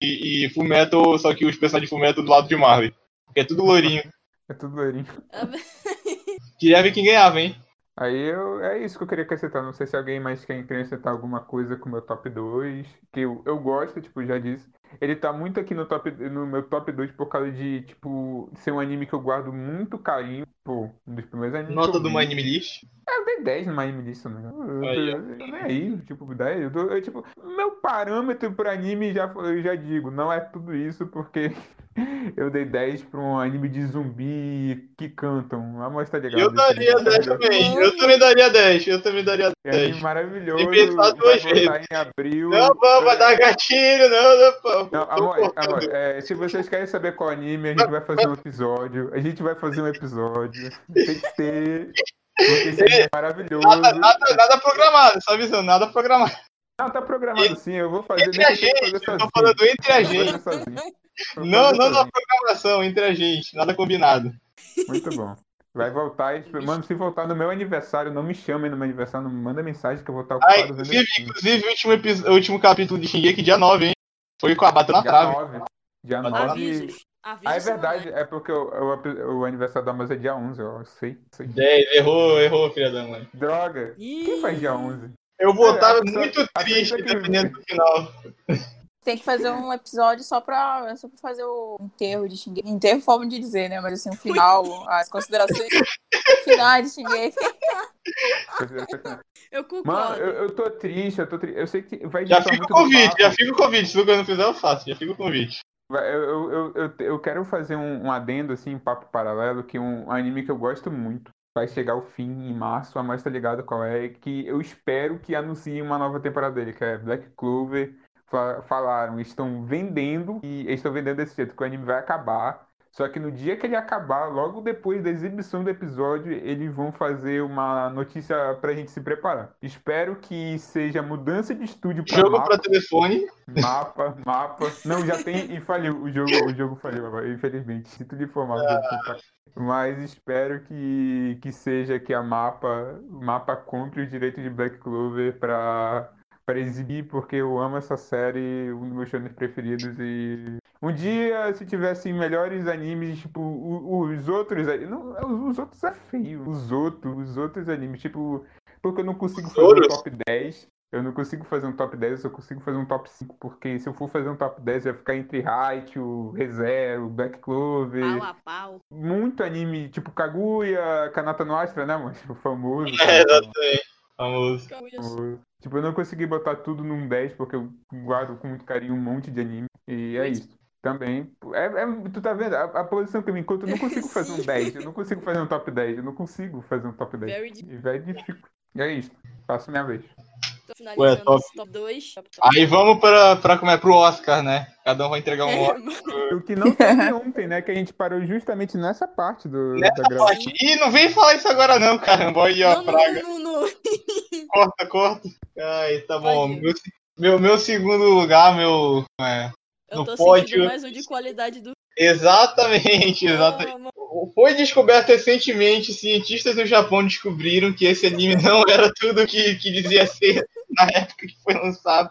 e, e Fullmetal, só que os personagens de Fullmetal do lado de Marley. Porque é tudo loirinho. É tudo loirinho. Queria ver quem ganhava, hein? Aí eu, é isso que eu queria acrescentar. Não sei se alguém mais quer acrescentar alguma coisa com o meu top 2. Que eu, eu gosto, tipo, já disse. Ele tá muito aqui no, top, no meu top 2 por causa de, tipo, ser um anime que eu guardo muito carinho. Pô, um dos primeiros animes. Nota eu do Anime List. Eu dei 10 no anime disso, né? Eu, Aí, eu, eu, nem aí, tipo, 10. Eu, eu, tipo, meu parâmetro pro anime já, eu já digo, não é tudo isso, porque eu dei 10 pra um anime de zumbi que cantam. A mostra legal. Eu desse daria anime, 10 maravilhoso. também. Eu também daria 10. Eu também daria É um anime 10. maravilhoso. Tem que pensar duas voltar em abril. Não, vamos, vai dar gatilho, não, não, pô. Não, amor, amor, é, se vocês querem saber qual anime, a gente vai fazer um episódio. A gente vai fazer um episódio. Tem que ter. Porque anime é maravilhoso. Nada, nada, nada programado, só avisando, nada programado. Não, tá programado sim, eu vou fazer. Entre a gente, eu tô falando entre a gente. Não, não na programação, entre a gente, nada combinado. Muito bom. Vai voltar. e- Mano, se voltar no meu aniversário, não me chamem no meu aniversário, não me manda mensagem que eu vou estar ocupado vendo inclusive, inclusive o, último epi- o último capítulo de Shingeki, dia 9, hein? Foi com a bata na Dia trave. 9. Dia Avisos. 9. Avisos. Avisos Ah, é verdade, é porque o, o, o aniversário da Amazon é dia 11, ó. Eu sei, sei. 10, errou, errou, filha da mãe. Droga. Quem faz dia 11? Eu voltava É, pessoa- muito triste, dependendo do final. Tem que fazer um episódio só pra, só pra fazer o enterro de Shingeki. Enterro é forma de dizer, né? Mas assim, o final, as considerações finais de Shingeki. Eu concordo. Mano, eu, eu tô triste, eu tô triste. Eu sei que vai Já fica o convite, já fica o convite. Se o Lucas não fizer, eu faço. Já fica o convite. Eu, eu, eu, eu, quero fazer um, um adendo, assim, um papo paralelo, que um anime que eu gosto muito vai chegar ao fim em março, a mais tá ligado qual é, que eu espero que anunciem uma nova temporada dele, que é Black Clover. Fa- Falaram, estão vendendo, e estão vendendo desse jeito, que o anime vai acabar. Só que no dia que ele acabar, logo depois da exibição do episódio, eles vão fazer uma notícia pra gente se preparar. Espero que seja mudança de estúdio pra Jogo mapa, pra telefone. mapa, mapa. Não, já tem e faliu. O jogo, o jogo faliu agora, infelizmente. Sinto de informar. pra- Mas espero que, que seja que a mapa, mapa compre o direito de Black Clover pra, pra exibir, porque eu amo essa série, um dos meus shows preferidos. E um dia, se tivessem melhores animes, tipo, os outros. Não, os outros é feio. Os outros, os outros animes, tipo. Porque eu não consigo fazer um top 10. Eu não consigo fazer um top 10, eu só consigo fazer um top 5, porque se eu for fazer um top 10, vai ficar entre Height, o Rezero, o Black Clover. Pau a pau. Muito anime, tipo Kaguya, Kanata no Astra, né, mano? Tipo, famoso. É, exatamente. Famoso. Tipo, eu não consegui botar tudo num 10, porque eu guardo com muito carinho um monte de anime. E é isso. Também. É, é- tu tá vendo? A, a posição que eu me encontro, eu não consigo fazer um 10. Eu não consigo fazer um top 10. Eu não consigo fazer um top 10. Very. E vai difícil. E é isso. Faço minha vez. Tô finalizando top. esse top 2. Top, Aí vamos pra, pra como é pro Oscar, né? Cada um vai entregar um Oscar. O que não teve ontem, né? Que a gente parou justamente nessa parte do, Nessa da gravação. parte. Ih, não vem falar isso agora não, caramba. Aí, ó, Não, praga. não, não, não. Corta, corta. Ai, tá bom. Meu, meu, meu segundo lugar, meu. é, Eu No tô pódio. sentindo mais um de qualidade do. Exatamente, exatamente. Ah, mano. Foi descoberto recentemente, cientistas no Japão descobriram que esse anime não era tudo que, que dizia ser na época que foi lançado.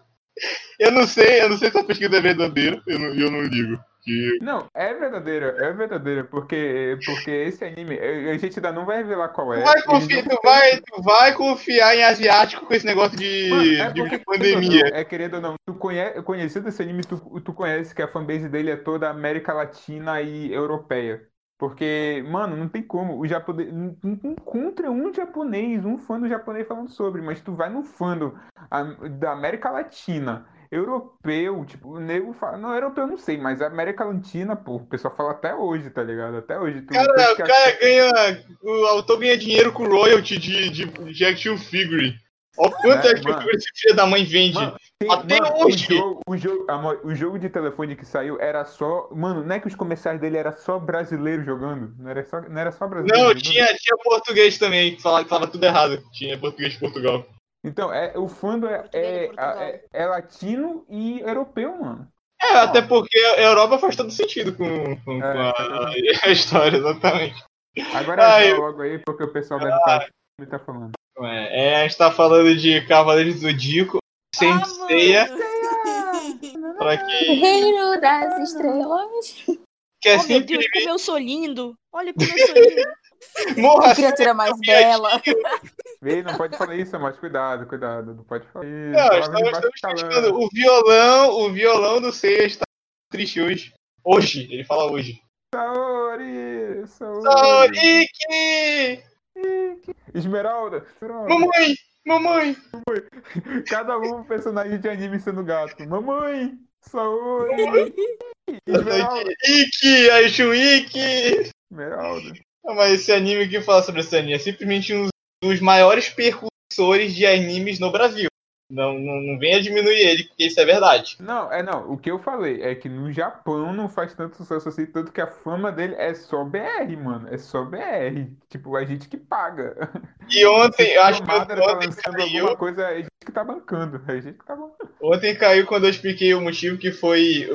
Eu não sei, eu não sei se a pesquisa é verdadeira, eu não, eu não ligo. Que... Não, é verdadeira, é verdadeira, porque, porque esse anime, a gente ainda não vai revelar qual é. Tu vai, confiar, não tu, vai, tu vai confiar em asiático com esse negócio de, Mano, é de porque, pandemia. querendo ou não, é querendo ou não, tu conhece, conhecido esse anime, tu, tu conhece que a fanbase dele é toda América Latina e europeia. Porque, mano, não tem como. O japonês. Encontra um japonês, um fã do japonês falando sobre, mas tu vai no fã do- da América Latina, europeu, tipo, o nego fala. Não, europeu eu não sei, mas América Latina, pô, o pessoal fala até hoje, tá ligado? Até hoje. Tu, Cara, tanto o a- cara ganha. O autor ganha dinheiro com royalty de, de, de action figure. Olha o quanto É, action mano. figure esse filho da mãe vende. Mano, Tem- Até mano, hoje. O jogo, o, jogo, amor, o jogo de telefone que saiu era só. Mano, não é que os comerciais dele era só brasileiro jogando? Não era só, não era só brasileiro Não, jogando? tinha, tinha português também, que falava, que falava tudo errado. Tinha português de Portugal. Então, é, o fandom é, é, é, é latino e europeu, mano. É, até porque a Europa faz todo sentido com, com, É, com a, a história, exatamente. Agora Ah, é eu- logo aí, porque o pessoal deve estar me tá falando. É, é, a gente tá falando de Cavaleiros do Zodíaco, Saint Ah, mano. pra quem Reino das Estrelas. quer Oh, meu Deus, como eu sou lindo. Olha como eu sou lindo. Morra Que criatura mais bela. Vê, não pode falar isso, mas cuidado, cuidado. Não pode falar isso. Não, estamos, estamos criticando. O violão, o violão do Seiya está triste hoje. Hoje, ele fala hoje. Saori! Saori! Soriki! Esmeralda! Esmeralda. Mamãe! Mamãe! Cada um personagem de anime sendo gato. Mamãe! Saori! Esmeralda! Iki! Aishu Iki! Esmeralda. Não, mas esse anime que fala sobre esse anime é simplesmente um dos maiores percussores de animes no Brasil. Não, não, não venha diminuir ele, porque isso é verdade. Não, é não. O que eu falei é que no Japão não faz tanto sucesso assim, tanto que a fama dele é só BR, mano. É só BR. Tipo, a gente que paga. E ontem, eu acho que tá ontem lançando caiu, alguma coisa, é a gente que tá bancando. É a gente que tá bancando. ontem caiu quando eu expliquei o motivo que foi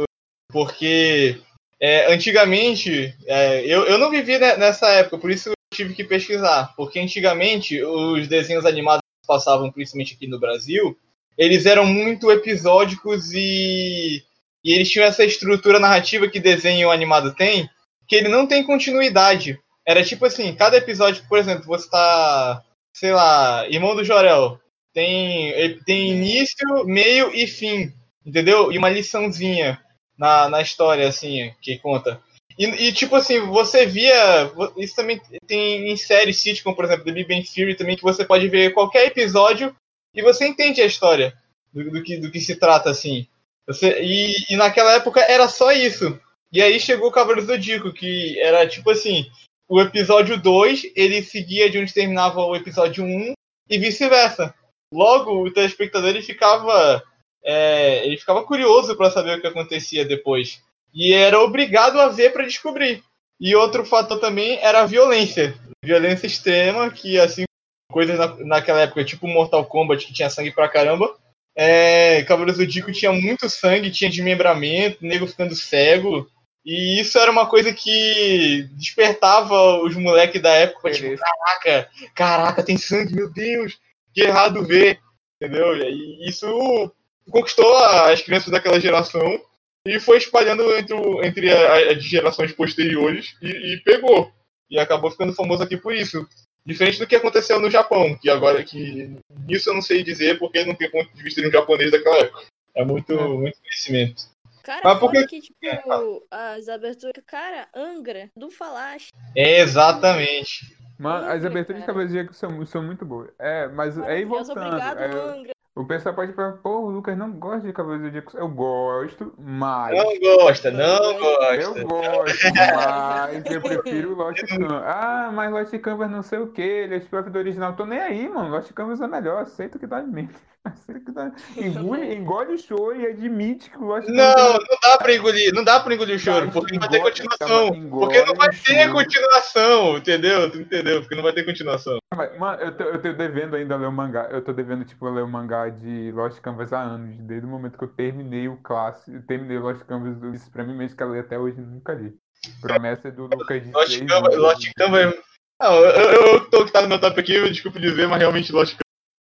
porque é, antigamente, é, eu, eu não vivi ne- nessa época, por isso eu tive que pesquisar. Porque antigamente os desenhos animados que passavam principalmente aqui no Brasil, eles eram muito episódicos e, e eles tinham essa estrutura narrativa que desenho animado tem, que ele não tem continuidade. Era tipo assim, cada episódio, por exemplo, você tá, sei lá, Irmão do Jorel, tem, tem início, meio e fim, entendeu? E uma liçãozinha na, na história, assim, que conta. E, e, tipo assim, você via. Isso também tem em séries sitcom, por exemplo, The Big Bang Theory também, que você pode ver qualquer episódio e você entende a história do, do que, do que se trata, assim. Você, e, e naquela época era só isso. E aí chegou o Cavaleiro do Zodíaco, que era tipo assim: o episódio 2 ele seguia de onde terminava o episódio 1 e vice-versa. Logo, o telespectador ele ficava, é, ele ficava curioso para saber o que acontecia depois. E era obrigado a ver para descobrir. E outro fator também era a violência. Violência extrema, que assim, coisas na, naquela época, tipo Mortal Kombat, que tinha sangue pra caramba. É, Cavaleiros do tinha muito sangue, tinha desmembramento, nego ficando cego. E isso era uma coisa que despertava os moleques da época, tipo, caraca, caraca, tem sangue, meu Deus, que errado ver, entendeu? E isso conquistou as crianças daquela geração e foi espalhando entre, o, entre as gerações posteriores e, e, pegou. E acabou ficando famoso aqui por isso. Diferente do que aconteceu no Japão, que agora que isso eu não sei dizer porque não tem ponto de vista de um japonês daquela época. É muito, é. muito conhecimento. Cara, Mas porque... que, tipo, é, as aberturas. Cara, Angra, do Falache. É, exatamente. Mano, as aberturas de Cavaleiros são, são muito boas. É, mas aí voltando. Obrigado, é, Angra. O pessoal pode falar, pô, o Lucas não gosta de Cavaleiros do Zodíaco. Eu gosto, mas. Não gosta, não gosta. Eu gosto, mas eu prefiro Lost Canvas. Ah, mas Lost Canvas não sei o que, ele é próprio do original. Tô nem aí, mano. Lost Canvas é melhor, aceito que dá de mim. Engole, engole o choro e admite que o Lost Não, não dá pra engolir, não dá pra engolir o choro, porque não vai ter continuação. Porque não vai ter continuação, entendeu? Tu entendeu? Porque não vai ter continuação. Mano, eu tô, eu tô devendo ainda ler o mangá. Eu tô devendo, tipo, ler o mangá de Lost Canvas há anos. Desde o momento que eu terminei o clássico, terminei Lost Canvas, mim mesmo que eu li até hoje nunca li. Promessa do Lucas de Lost Canvas, Lost Canvas. Não, eu, eu, eu tô que tá no meu top aqui, eu desculpo dizer, mas realmente Lost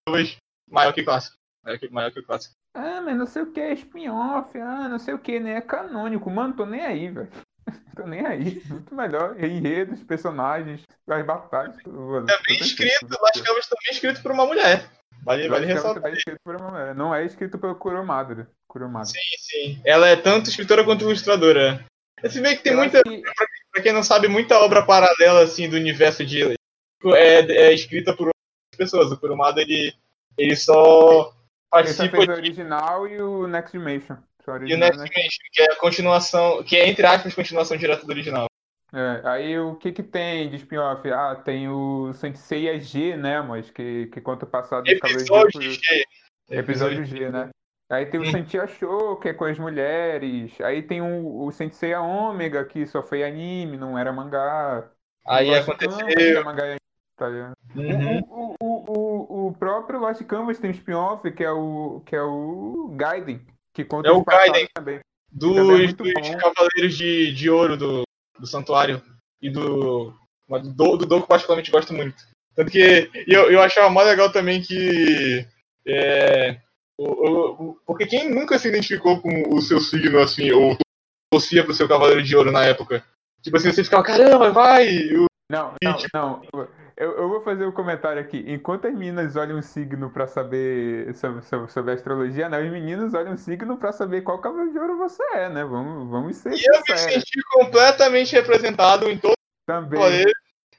Canvas maior que clássico. Maior que, maior que o clássico. Ah, mas não sei o que, é spin-off, ah, não sei o que, né? É canônico. Mano, tô nem aí, velho. tô nem aí. Muito melhor. Enredos, personagens, as batalhas. Também escrito, Las Canvas também escrito por uma mulher. Vale, vale ressaltar. Também escrito por. Não é escrito pelo Kuromadra. Kuromadra. Sim, sim. Ela é tanto escritora quanto ilustradora. Esse meio que tem Eu muita. Que... Pra quem não sabe, muita obra paralela assim do universo de. É, é escrita por outras pessoas. O Kurumada ele, ele só participa. Ele fez o original e o Next Dimension. E o Next Dimension, que é a continuação, que é entre aspas continuação direta do original. É, aí o que que tem de spin-off? Ah, tem o Sensei G, né, mas que, que conta o passado do Episódio G. Episódio G, né? Aí tem o hum. Sensei Show, que é com as mulheres. Aí tem o, o Sensei Ômega, que só foi anime, não era mangá. Aí aconteceu. Mangá, tá uhum. o, o, o, o, próprio Lost Canvas tem um spin-off, que é o que é o Gaiden, que conta é o Gaiden também. Dos, também é dos Cavaleiros de, de Ouro do, do Santuário. E do. Do, do Doku, particularmente, gosto muito. Tanto que eu, eu achava mais legal também que. É, o, o, porque quem nunca se identificou com o seu signo assim, ou torcia pro seu Cavaleiro de Ouro na época? Tipo assim, você ficava, caramba, vai! Não, não, não. Eu, eu vou fazer um comentário aqui. Enquanto as meninas olham um signo para saber sobre, sobre, astrologia, né? Os meninos olham um signo para saber qual cavalo de ouro você é, né? Vamos, vamos ser. E eu me senti completamente representado em todo Também. o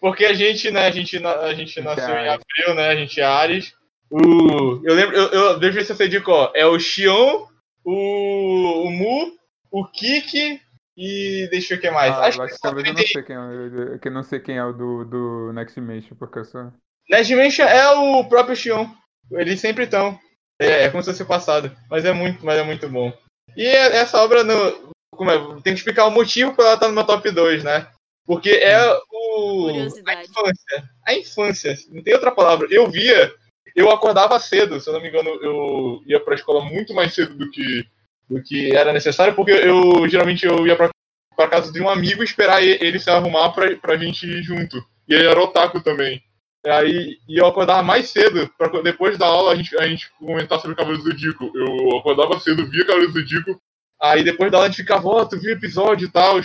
porque a gente, né? A gente, a gente nasceu em abril, né? A gente é Ares. O, eu lembro, eu, eu, deixa eu ver se eu sei de qual. É o Xion, o, o Mu, o Kiki e deixa eu ver o que mais. Ah, Acho que talvez eu não sei quem é, que não sei quem é o do, do Next Dimension, porque eu sou. Next Dimension é o próprio Xion. Eles sempre estão. É, é como se fosse passado. Mas é muito, mas é muito bom. E é, essa obra no, como é, tem que explicar o motivo para ela estar tá no meu top 2, né? Porque é o. A infância. A infância. Não tem outra palavra. Eu via. Eu acordava cedo, se eu não me engano, eu ia pra escola muito mais cedo do que do que era necessário, porque eu geralmente eu ia pra, pra casa de um amigo esperar ele se arrumar pra, pra gente ir junto. E ele era otaku também. Aí e eu acordava mais cedo, pra depois da aula a gente, a gente comentar sobre o Cavaleiro do Dico. Eu acordava cedo, via Cavaleiro do Dico, aí depois da aula a gente ficava, ó, oh, tu viu o episódio e tal.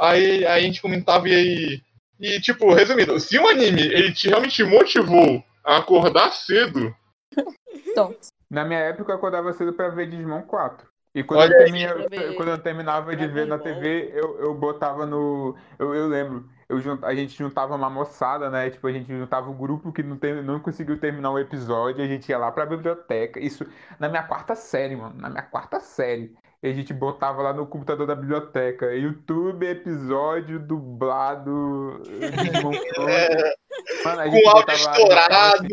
Aí, aí a gente comentava e aí. E, tipo, resumindo, se um anime ele te, realmente motivou a acordar cedo. Na minha época eu acordava cedo pra ver Digimon 4. E quando, eu, termina, quando eu, terminava de ver na TV, eu, eu botava no. Eu, eu lembro, eu junt, a gente juntava uma moçada, né? Tipo, a gente juntava um grupo que não, tem, não conseguiu terminar o episódio, a gente ia lá pra biblioteca. Isso na minha quarta série, mano. Na minha quarta série. E a gente botava lá no computador da biblioteca. YouTube, episódio dublado. é. Mano, Com áudio estourado.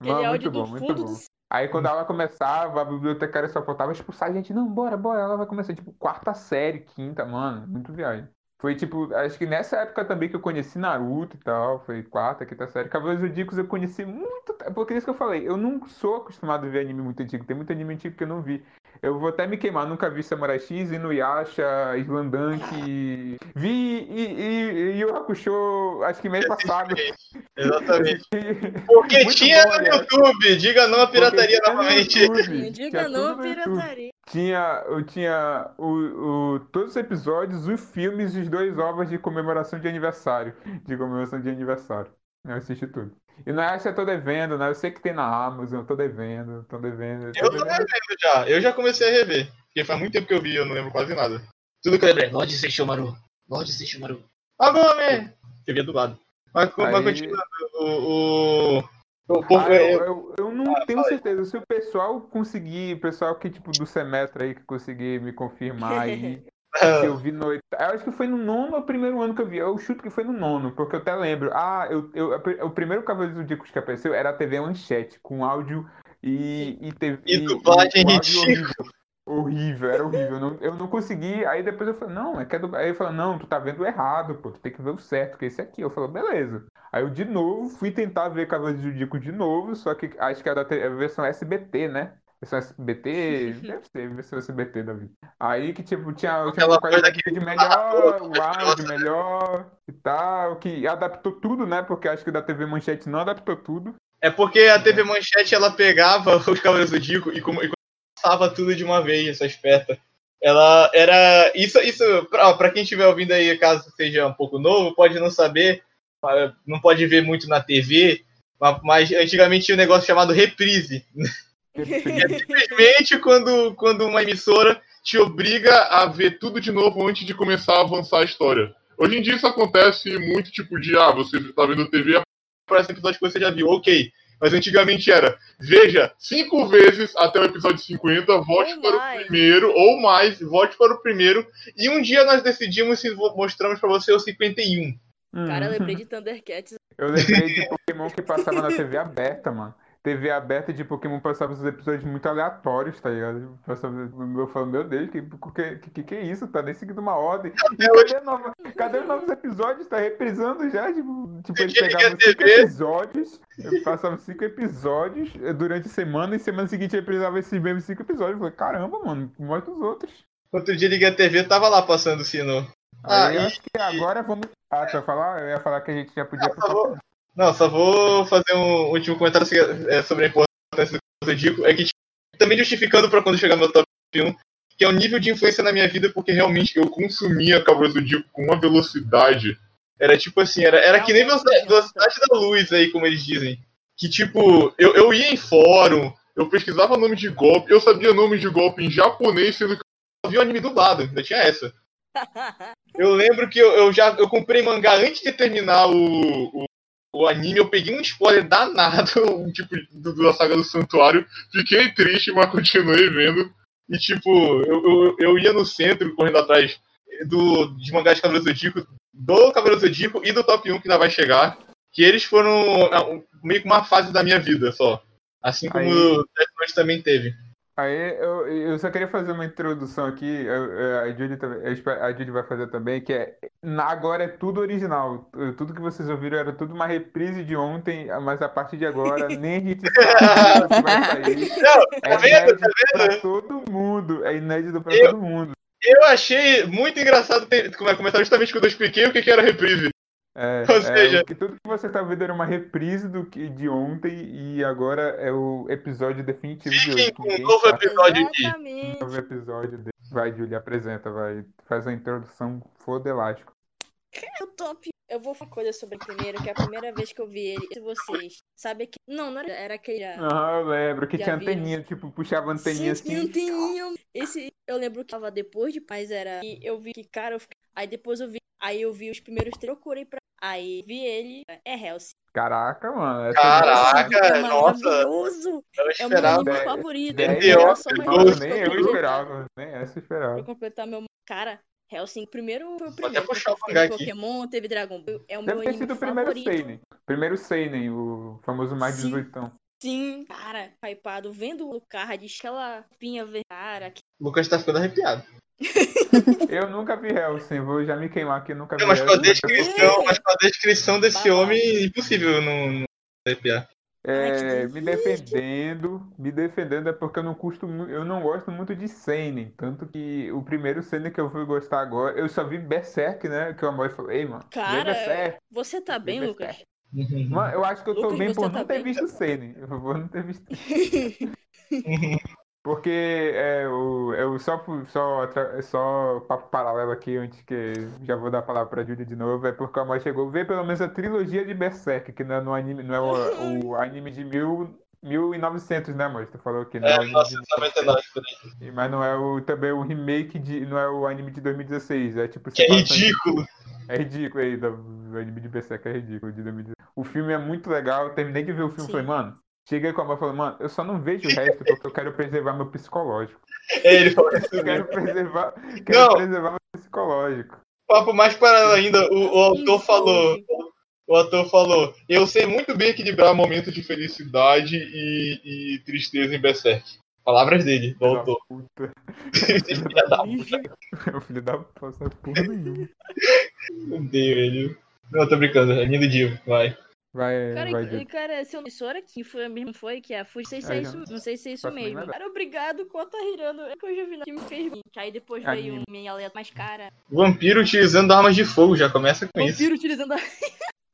Mano, muito bom, muito bom. Aí quando ela começava, a bibliotecária só faltava expulsar a gente. Não, bora, bora. Ela vai começar, tipo, quarta série, quinta, mano. Muito viagem. Foi tipo, acho que nessa época também que eu conheci Naruto e tal, foi quarta, quinta série. Cavaleiros Zodíacos eu conheci muito, porque é isso que eu falei, eu não sou acostumado a ver anime muito antigo, tem muito anime antigo que eu não vi. Eu vou até me queimar, nunca vi Samurai X, Inuyasha, Slandunk, vi e, e, e o Hakusho, acho que mês passado. Exatamente. Porque Muito tinha bom, no aliás. YouTube, diga não à pirataria novamente. YouTube, Diga não à YouTube. pirataria. Tinha, eu tinha o, o, todos os episódios, os filmes e os dois ovos de comemoração de aniversário. De comemoração de aniversário. Eu assisti tudo. E não acho que eu tô devendo, né? Eu sei que tem na Amazon, eu tô devendo, tô devendo. Eu tô revendo já, eu já comecei a rever. Porque faz muito tempo que eu vi, eu não lembro quase nada. Tudo que eu lembro é Lorde Seixomaru, Lorde Seixomaru. Agome! Eu via do lado. Mas, mas Aí- continuando, o... o... o povo- Ah, eu, eu, eu não tenho certeza. Se o pessoal conseguir, o pessoal que, tipo, do semestre aí, que conseguir me confirmar aí, se eu vi no. Eu acho que foi no nono ou primeiro ano que eu vi. Eu chuto que foi no nono, porque eu até lembro. Ah, eu, eu, o primeiro Cavaleiro do Zodíaco que apareceu era a TV Manchete, com áudio e, e, TV, E dublagem ridícula. horrível. Horrível, era horrível. Eu não, eu não consegui. Aí depois eu falei, não, é que é do... Aí ele falou, não, tu tá vendo errado, pô, tu tem que ver o certo, que é esse aqui. Eu falei, beleza. Aí eu de novo fui tentar ver Cavaleiro do Zodíaco de novo, só que acho que era a versão SBT, né? Versão SBT, deve ser versão SBT da vida. Aí que tipo, tinha, tinha uma qualidade de melhor, o Nossa. áudio melhor e tal, que adaptou tudo, né? Porque acho que da TV Manchete não adaptou tudo. É porque a TV Manchete ela pegava os Cavaleiros do Zodíaco e, e passava tudo de uma vez, essa esperta. Ela era. Isso, isso pra, pra quem estiver ouvindo aí, caso seja um pouco novo, pode não saber, ah, não pode ver muito na TV, ma- mas antigamente tinha um negócio chamado reprise. É simplesmente quando, quando uma emissora te obriga a ver tudo de novo antes de começar a avançar a história. Hoje em dia isso acontece muito, tipo, de, ah, você tá vendo TV, aparece um episódio que você já viu, ok. Mas antigamente era, veja cinco vezes até o episódio 50, volte Ou para o primeiro, ou mais, volte para o primeiro, e um dia nós decidimos se mostramos para você o 51. Cara, eu Hum. lembrei de Thundercats. Eu lembrei de Pokémon que passava na TV aberta, mano. TV aberta de Pokémon passava os episódios muito aleatórios, tá ligado? Passava, eu falo, meu Deus, que, que, que, que é isso? Tá nem seguindo uma ordem. E cadê, nova, cadê os novos episódios? Tá reprisando já? Tipo, tipo eles pegavam cinco episódios, passavam cinco episódios durante a semana e semana seguinte reprisava esses mesmos cinco episódios. Eu falei, caramba, mano, mostra os outros. Outro dia liguei a TV, tava lá passando o sino. Ah, eu e- acho que agora vamos. Ah, tu ia falar? Eu ia falar que a gente já podia. Não, bom. Não, só vou fazer um último comentário é, sobre a importância do Zodíaco. É que, tipo, também justificando pra quando chegar no meu top 1, que é o nível de influência na minha vida, porque realmente eu consumia Cavaleiro do Zodíaco com uma velocidade. Era tipo assim, era, era que nem velocidade, velocidade da luz aí, como eles dizem. Que tipo, eu, eu ia em fórum, eu pesquisava nome de golpe, eu sabia nome de golpe em japonês, sendo que eu vi o anime dublado, ainda tinha essa. Eu lembro que eu, eu já eu comprei mangá antes de terminar o, o, o anime, eu peguei um spoiler danado, tipo, do, da saga do santuário, fiquei triste, mas continuei vendo. E tipo, eu, eu, eu ia no centro correndo atrás do, de mangá de Cavaleiro Zodíaco, do Cavaleiro Zodíaco e do Top 1 que ainda vai chegar. Que eles foram ah, meio que uma fase da minha vida só. Assim como Aí- o Death Note também teve. Aí eu, eu só queria fazer uma introdução aqui, eu- eu- a Julie, também- eu espero- a Julie vai fazer também, que é na- agora é tudo original. Tudo que vocês ouviram era tudo uma reprise de ontem, mas a partir de agora nem a gente sabe o que vai sair. Não, É tá vendo? inédito Tá pra vendo? todo mundo. É inédito pra Eu- todo mundo. Eu achei muito engraçado ter- comentar justamente quando eu expliquei o que, que era reprise. É, Ou é, seja- o que tudo que você tá vendo era uma reprise do que de ontem e agora é o episódio definitivo de Fiquem hoje. com um novo sabe episódio. Exatamente. o novo episódio dele. Vai, Julie, apresenta, vai. Faz a introdução fodelástico. É o top. Eu vou falar uma coisa sobre o primeiro, que é a primeira vez que eu vi ele. Se vocês sabem que. Não, não era, era aquele. Aham, eu lembro que tinha viram? anteninha, tipo, puxava anteninha Sim, assim. anteninha. Esse eu lembro que tava depois de mas era. E eu vi que, cara, eu fiquei... aí depois eu vi. Aí eu vi os primeiros três, procurei pra. Aí vi ele. É Hellsing. Caraca, mano. essa Caraca, é nossa. maravilhoso. Eu É o meu esperava. anime Dez- favorito. uma coisa nem eu esperava, nem essa eu Pra esperava. completar meu. Cara, Hellsing, primeiro foi o até primeiro. puxar o mangá teve aqui. Pokémon, teve Dragon Ball. É o meu Deve ter anime sido o primeiro favorito. Seinen. Primeiro Seinen, o famoso mais Sim. 18. Sim, cara, hypado, vendo o card, aquela pinha ver, cara, que O Lucas tá ficando arrepiado. Eu nunca vi Hellsing, vou já me queimar aqui, nunca vi Mas com a descrição, mas com a descrição desse Babado. homem, impossível não, não arrepiar. É, Ai, me defendendo, me defendendo é porque eu não custo, eu não gosto muito de seinen, tanto que o primeiro seinen que eu fui gostar agora, eu só vi Berserk, né, que o Amor falou, ei, mano, Cara, você tá bem, Lucas? Mano, eu acho que eu tô Lucas, bem você por tá não ter bem? visto seinen, eu vou não ter visto Porque é, o, eu só, só, só papo paralelo aqui, antes que já vou dar a palavra pra Júlia de novo, é porque a Amor chegou ver pelo menos a trilogia de Berserk, que não é, no anime, não é o, o anime de mil, 1900, né, amor? Tu falou que não é É, o anime de 1999 por aí. mas não é o, também o remake de. Não é o anime de 2016. É tipo. Que é ridículo. É ridículo aí. do- O anime de Berserk é ridículo. De 2016. O filme é muito legal. Eu terminei de ver o filme e falei, mano. Cheguei com a mãe e falei, mano, eu só não vejo o resto porque eu quero preservar meu psicológico. É, ele falou isso Eu quero preservar, quero Não. preservar meu psicológico. Papo mais paralelo ainda, o, o autor falou. O ator falou: Eu sei muito bem equilibrar momentos de felicidade e, e tristeza em Berserk. Palavras dele, do Filho da autor. puta. Filha da O filho da puta, não porra nenhuma. Odeio ele. Não, tô brincando, é lindo Dio, vai. Vai, Cara, vai, e- Júlio. cara, se eu emissora aqui foi mesmo foi que é, fui, não sei se É, é isso, não- sei se é isso mesmo. nada. Cara, obrigado com tá rirando. É que eu já vi no que me fez. Que aí depois veio Anime. um minha letra mais cara. Vampiro utilizando armas de fogo, já começa com isso. Vampiro utilizando a.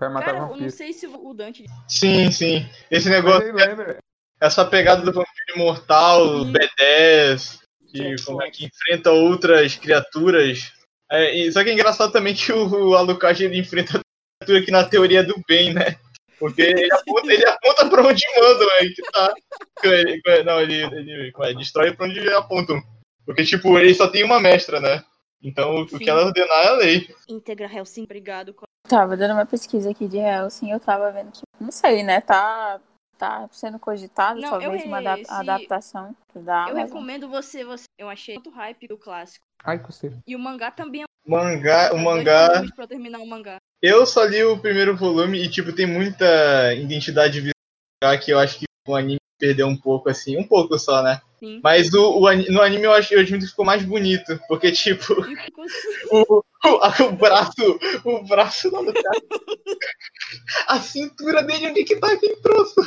Vai matar Cara, eu vampiro. não sei se o Dante. Sim, sim. Esse negócio, lembra. essa pegada do vampiro imortal, Sim. B10, que, é que enfrenta outras criaturas. É, e- só que é engraçado também que o Alucard ele enfrenta a criatura que na teoria é do bem, né? Porque ele aponta, ele aponta pra onde mandam, é que tá. Ele- não, ele, ele é, destrói pra onde apontam. Porque, tipo, ele só tem uma mestra, né? Então o Sim. que ela ordenar é a lei. Integra Hellsing, obrigado. Tava dando uma pesquisa aqui de Hellsing, eu tava vendo que, não sei, né, tá, tá sendo cogitado Não, talvez uma adap- esse- adaptação da Eu Amazon. recomendo você, você. Eu achei muito hype do clássico. Ai, coceira. E o mangá também é Mangá, o mangá. pra eu terminar o mangá. Eu só li o primeiro volume e, tipo, tem muita identidade visual que eu acho que o anime perdeu um pouco, assim. Um pouco só, né? Sim. Mas o, o no anime eu acho eu que ficou mais bonito. Porque, tipo, ficou o, o, o braço. O braço do cara. A cintura dele, onde que tá aquele troço?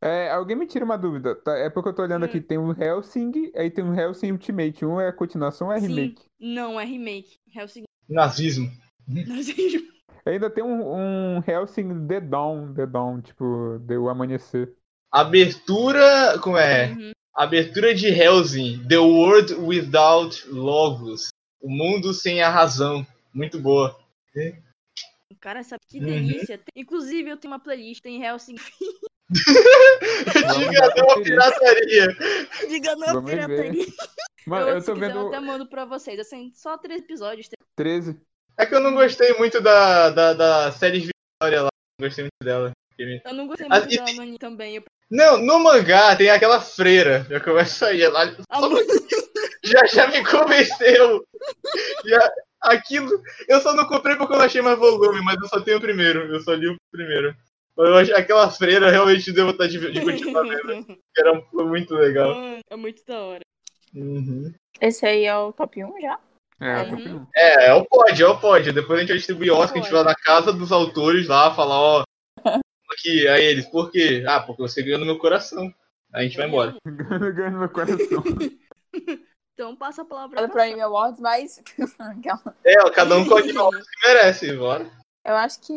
É, alguém me tira uma dúvida, tá? É porque eu tô olhando Hum. aqui, tem o Helsing, aí tem o Helsing Ultimate. Um é a continuação ou é Sim. Não, é remake. Hellsing. Nazismo. Ainda tem um, um Helsing The Dawn, The Dawn, tipo, deu amanhecer. Abertura. Como é? Uhum. Abertura de Helsing. The World Without Logos. O mundo sem a razão. Muito boa. Cara, sabe que Uhum. delícia. Tem- Inclusive, eu tenho uma playlist, tem Hellsing. Vamos Diga não à conferir. pirataria. Diga não, ver. pirataria. Mano, eu se tô quiser, vendo Eu até mando pra vocês. Assim, só três episódios. 13. É que eu não gostei muito da, da, da série Vitória lá. Não gostei muito dela. Eu não gostei Ah, muito e dela no também. Eu... Não, no mangá tem aquela freira. Já começa aí. Ela Ah, só- já, já me convenceu. Já, aquilo. Eu só não comprei porque eu não achei mais volume, mas eu só tenho o primeiro. Eu só li o primeiro. Mas eu achei aquela freira realmente deu vontade de, de continuar vendo. que Era foi muito legal. é muito da hora. Uhum. Esse aí é o top 1 já? É, Uhum. top 1. É, é o pod, é o pod. Depois a gente vai distribuir Oscar, a gente vai lá na casa dos autores lá, falar, ó. Aqui, a eles, por quê? Ah, porque você ganhou no meu coração. Aí a gente vai embora. Ganhando no meu coração. Então passa a palavra pra pro Anime Awards, mas. É, cada um com o que merece, bora. eu acho que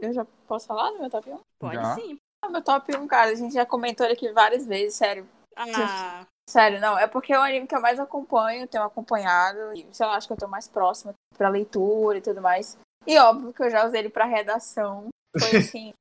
eu já posso falar do meu top 1? Pode Já. sim. Ah, meu top 1, cara, a gente já comentou ele aqui várias vezes, sério. Ah, Sério, não, é porque é o anime que eu mais acompanho, tenho acompanhado, e sei lá, acho que eu tô mais próxima pra leitura e tudo mais. E óbvio que eu já usei ele pra redação. Foi assim,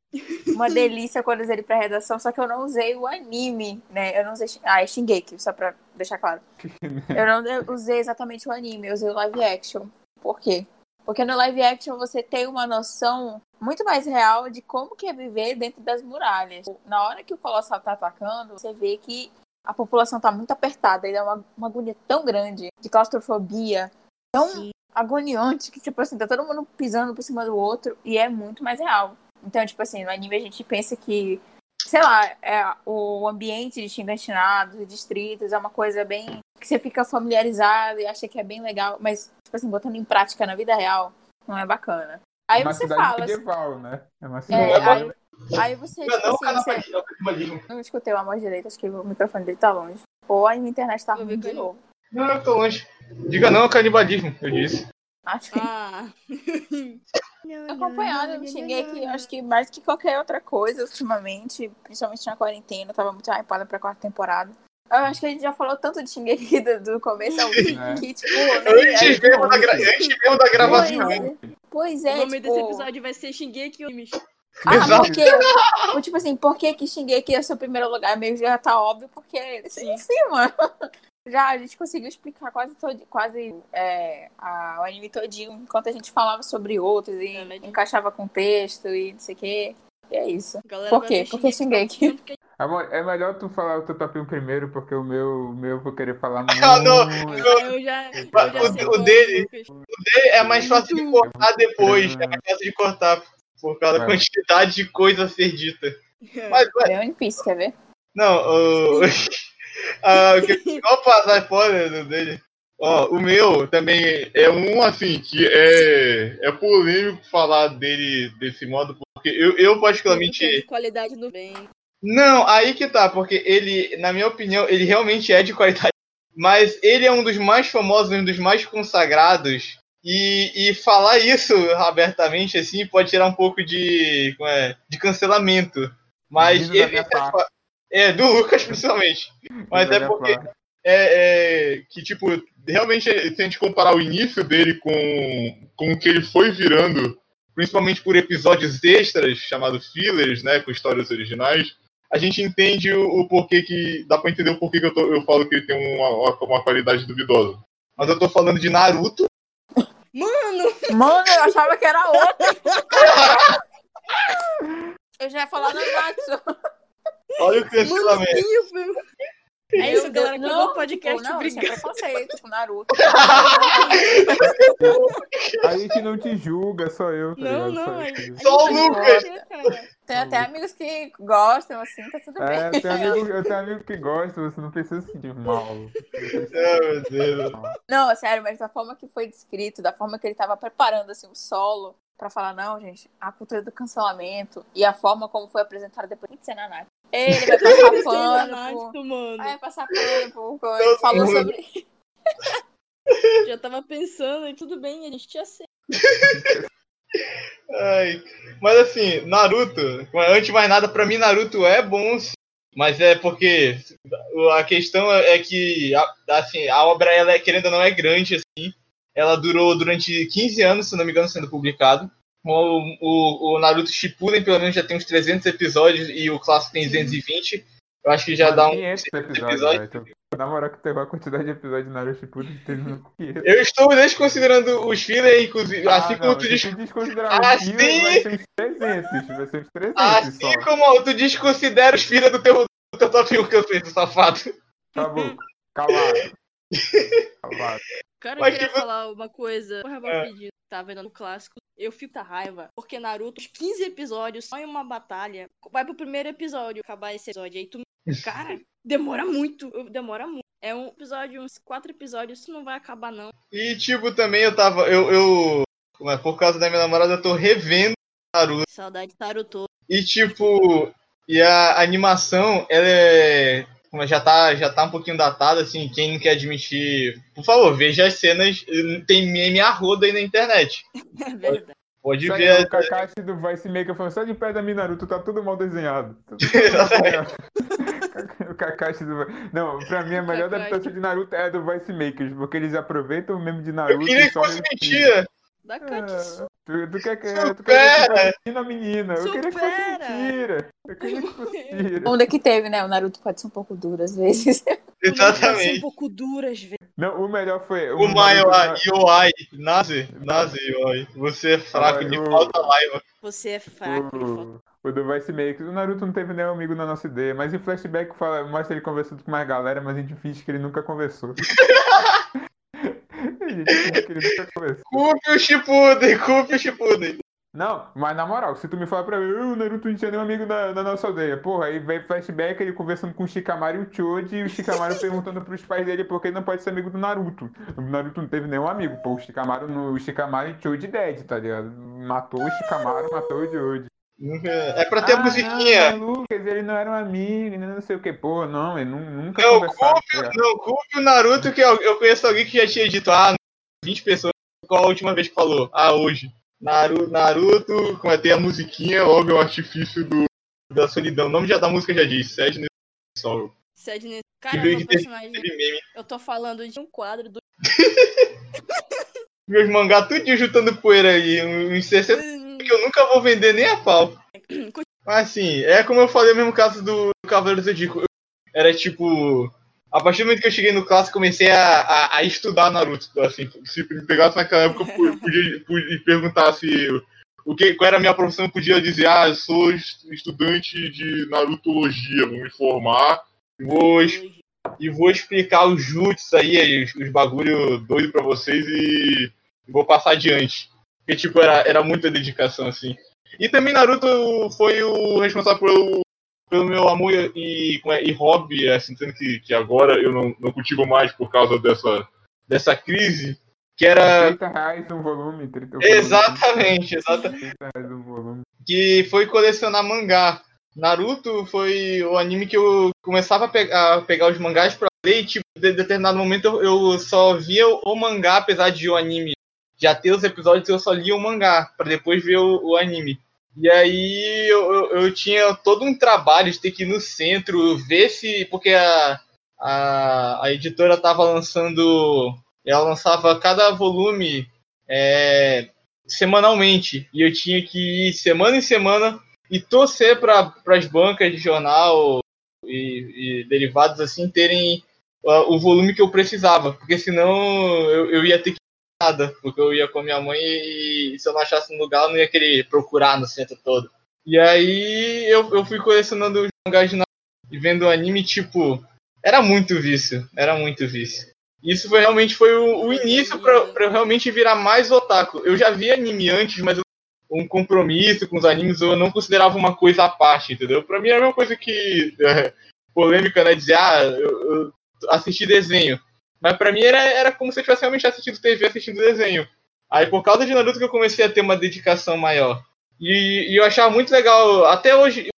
uma delícia quando eu usei ele pra redação, só que eu não usei o anime, né? Eu não usei. Ah, é Shingeki, só pra deixar claro. Eu não usei exatamente o anime, eu usei o live action. Por quê? Porque no live action você tem uma noção muito mais real de como que é viver dentro das muralhas. Na hora que o Colossal tá atacando, você vê que a população tá muito apertada e dá uma, uma agonia tão grande de claustrofobia, tão Sim. agoniante, que, tipo assim, tá todo mundo pisando por cima do outro e é muito mais real. Então, tipo assim, no anime a gente pensa que, sei lá, é, o ambiente de e distritos é uma coisa bem que você fica familiarizado e acha que é bem legal, mas, tipo assim, botando em prática na vida real, não é bacana. Aí uma você fala. medieval, né? É uma É, cidade. aí, aí você, Não, tipo não, assim, você- é o canibalismo. não escutei o amor direito, acho que o microfone dele tá longe. Ou a minha internet tá ruim de novo. Não, eu tô longe. Diga não ao canibalismo, eu disse. Acho que Ah. acompanhada do Shingeki, eu acho que mais que qualquer outra coisa ultimamente, principalmente na quarentena, eu tava muito hypada pra quarta temporada. Eu acho que a gente já falou tanto de Shingeki do, do começo ao fim, É. que, tipo, nem- Antes mesmo da, gra... antes mesmo da gravação. Pois é, pois é, o nome tipo... desse episódio vai ser Shingeki Kyojin. Ah, Exato. porque, tipo assim, por que que Shingeki é seu primeiro lugar? Meio que já tá óbvio, porque eles Sim. em cima. Já a gente conseguiu explicar quase todo, quase é, a- o anime todinho, enquanto a gente falava sobre outros e É encaixava com texto e não sei o quê. E é isso. Galera Por quê? Porque Shingeki. Amor, é melhor tu falar o teu top 1 primeiro, porque o meu, o meu eu vou querer falar muito. Ah, não. Eu já, eu já O- sei o dele- Lucas. É mais fácil de cortar depois. É mais fácil de cortar por causa da É. quantidade de coisa a ser dita. Mas, ué, É One Piece, quer ver? não, o. ah, que- fora dele. Ó, o meu também é um assim, que é, é polêmico falar dele desse modo, porque eu, eu particularmente. De qualidade do bem. Não, aí que tá, porque ele, na minha opinião, ele realmente é de qualidade. Mas ele é um dos mais famosos, um dos mais consagrados. E, e falar isso abertamente, assim, pode tirar um pouco de, como é, de cancelamento. Mas ele. parte. É, do Lucas, principalmente. Mas é porque é, é que, tipo, realmente, se a gente comparar o início dele com, com o que ele foi virando, principalmente por episódios extras, chamados fillers, né, com histórias originais, a gente entende o, o porquê que. dá pra entender o porquê que eu, tô- eu falo que ele tem uma, uma qualidade duvidosa. Mas eu tô falando de Naruto. Mano, Mano, eu achava que era outro. Eu já ia falar no Natsu. Olha o meu. É isso, galera. Deus, Acabou o não, podcast. tipo, não, isso é preconceito com Naruto. A gente não te julga, só eu. Tá Não, ligado? não. Só o não Lucas. Tem até amigos que gostam, assim, tá tudo É, bem. eu tenho, amigo, eu tenho amigo que gosta, você não precisa se sentir mal. Ah, meu Deus. Não, sério, mas da forma que foi descrito, da forma que ele tava preparando assim, o solo pra falar, não, gente, a cultura do cancelamento e a forma como foi apresentado depois tem na Nath. Ele vai passar pano, pro... Naruto, mano. vai passar pano pro... pro- Ele falou sobre... Já tava pensando e tudo bem, a gente tinha aceito. Ai, mas assim, Naruto, antes de mais nada, pra mim Naruto é bom, mas é porque a questão é que a- assim, a obra ela é, querendo ou não é grande assim. Ela durou durante 15 anos, se não me engano, sendo publicado. O, o, o Naruto Shippuden pelo menos já tem uns 300 episódios e o clássico tem 220. Eu acho que já dá um 500 episódios, episódio. velho. Na moral que teve a quantidade de episódios de Naruto Shippuden teve no 500. Eu estou desconsiderando os fillers, inclusive, Ah, assim como não, diz, tu desconsiderar os Assim- vai ser uns 300, vai ser uns 300 assim só. como tu desconsidera os filhos do teu, do teu top 1 que eu fiz, safado. Tá bom, calado. Calado. Cara, Mas eu queria que falar uma coisa. Porra, É. rapidinho. Tá vendo no clássico? Eu fico com raiva. Porque Naruto, os 15 episódios, só em uma batalha. Vai pro primeiro episódio, acabar esse episódio. Aí tu. Cara, demora muito. Demora muito. É um episódio, uns quatro episódios, isso não vai acabar, não. E, tipo, também eu tava. Eu. eu por causa da minha namorada, eu tô revendo Naruto. Saudade de Naruto. E, tipo. E a animação, ela é. Já tá, já tá um pouquinho datada, assim. Quem não quer admitir. Por favor, veja as cenas. Tem meme a roda aí na internet. É verdade. Pode Isso aí, ver. o Kakashi do Vice Maker falando, só de pé da Minaruto tá tudo mal desenhado. o Kakashi do Não, pra mim a melhor Kakashi. adaptação de Naruto é a do Vice Makers, porque eles aproveitam o meme de Eu Naruto queria e que só fosse mentira. Da Katsu. Tu, tu quer que tu Supera! quer que menina, menina. Eu queria que fosse Supera! mentira. Eu queria que fosse mentira. Onda que teve, né? O Naruto pode ser um pouco duro às vezes. Exatamente. um pouco duras, velho. Não, o melhor foi. O Naruto- Maior Yoai. Nazi. Nazi Yoai. Você é fraco de O- falta raiva. Você é fraco. falta- O, o do Vice Makers. O Naruto não teve nenhum amigo na nossa ideia, mas em flashback fala, mostra ele conversando com mais galera, mas a gente finge que ele nunca conversou. nunca conversou. Culpe o Shippuden, culpe o Shippuden. Não, mas na moral, se tu me falar pra mim, o Naruto não tinha nenhum amigo na, na nossa aldeia, porra, aí vem flashback ele conversando com o Shikamaru e o Choji, e o Shikamaru perguntando pros pais dele por que ele não pode ser amigo do Naruto. O Naruto não teve nenhum amigo, pô, o Shikamaru, no, o Shikamaru e Choji dead, tá ligado? Matou o Shikamaru, matou o Choji. É pra ter a Ah, musiquinha. Não, Lucas, ele não era um amigo, não sei o que, pô, não, ele nu- nunca Não, conversaram. tá culpe, ligado? não, culpe o Naruto, que eu, eu conheço alguém que já tinha dito, ah, 20 pessoas, qual a última vez que falou? Ah, hoje. Naruto, Naruto como é, tem a musiquinha, óbvio, o artifício do, da solidão. O nome já da música já diz, Sadness Sorrow. Sadness. Cara, de meme. Eu tô falando de um quadro do. Meus mangá tudo juntando poeira aí, uns 60 que eu nunca vou vender nem a pau. Mas assim, é como eu falei o mesmo caso do, do Cavaleiro do Zodíaco. Eu- Era tipo. A partir do momento que eu cheguei no clássico, comecei a, a, a estudar Naruto. Assim, se me pegasse naquela época, eu podia, podia perguntar se. O que, qual era a minha profissão? Eu podia dizer, ah, eu sou est- estudante de Narutologia, vou me formar, vou, es- e vou explicar os jutsus aí, os, os bagulho doido pra vocês e vou passar adiante. Porque, tipo, era, era muita dedicação, assim. E também Naruto foi o responsável pelo, pelo meu amor e, como é, e hobby, assim, sendo que, que agora eu não, não cultivo mais por causa dessa, dessa crise, que era 30 reais um volume, 30 volume. exatamente, exatamente, 30 reais um volume. que foi colecionar mangá. Naruto foi o anime que eu começava a pegar, a pegar os mangás pra ler e, tipo, de determinado momento eu, eu só via o, o mangá, apesar de o anime já ter os episódios, eu só lia o mangá, pra depois ver o, o anime. E aí eu, eu, eu tinha todo um trabalho de ter que ir no centro, ver se. Porque a, a, a editora tava lançando. Ela lançava cada volume é, semanalmente. E eu tinha que ir semana em semana e torcer para as bancas de jornal e, e derivados assim terem uh, o volume que eu precisava. Porque senão eu, eu ia ter que nada. Porque eu ia com a minha mãe e, e se eu não achasse um lugar eu não ia querer procurar no centro todo. E aí eu, eu fui colecionando mangás de e vendo o anime, tipo, era muito vício. Era muito vício. Isso foi realmente foi o, o início para eu realmente virar mais otaku. Eu já vi anime antes, mas eu, um compromisso com os animes eu não considerava uma coisa à parte, entendeu? Pra mim era a mesma coisa que é, polêmica, né? Dizer, ah, eu, eu assisti desenho. Mas pra mim era, era como se eu tivesse realmente assistido TV assistindo desenho. Aí por causa de Naruto que eu comecei a ter uma dedicação maior. E, e eu achava muito legal, até hoje,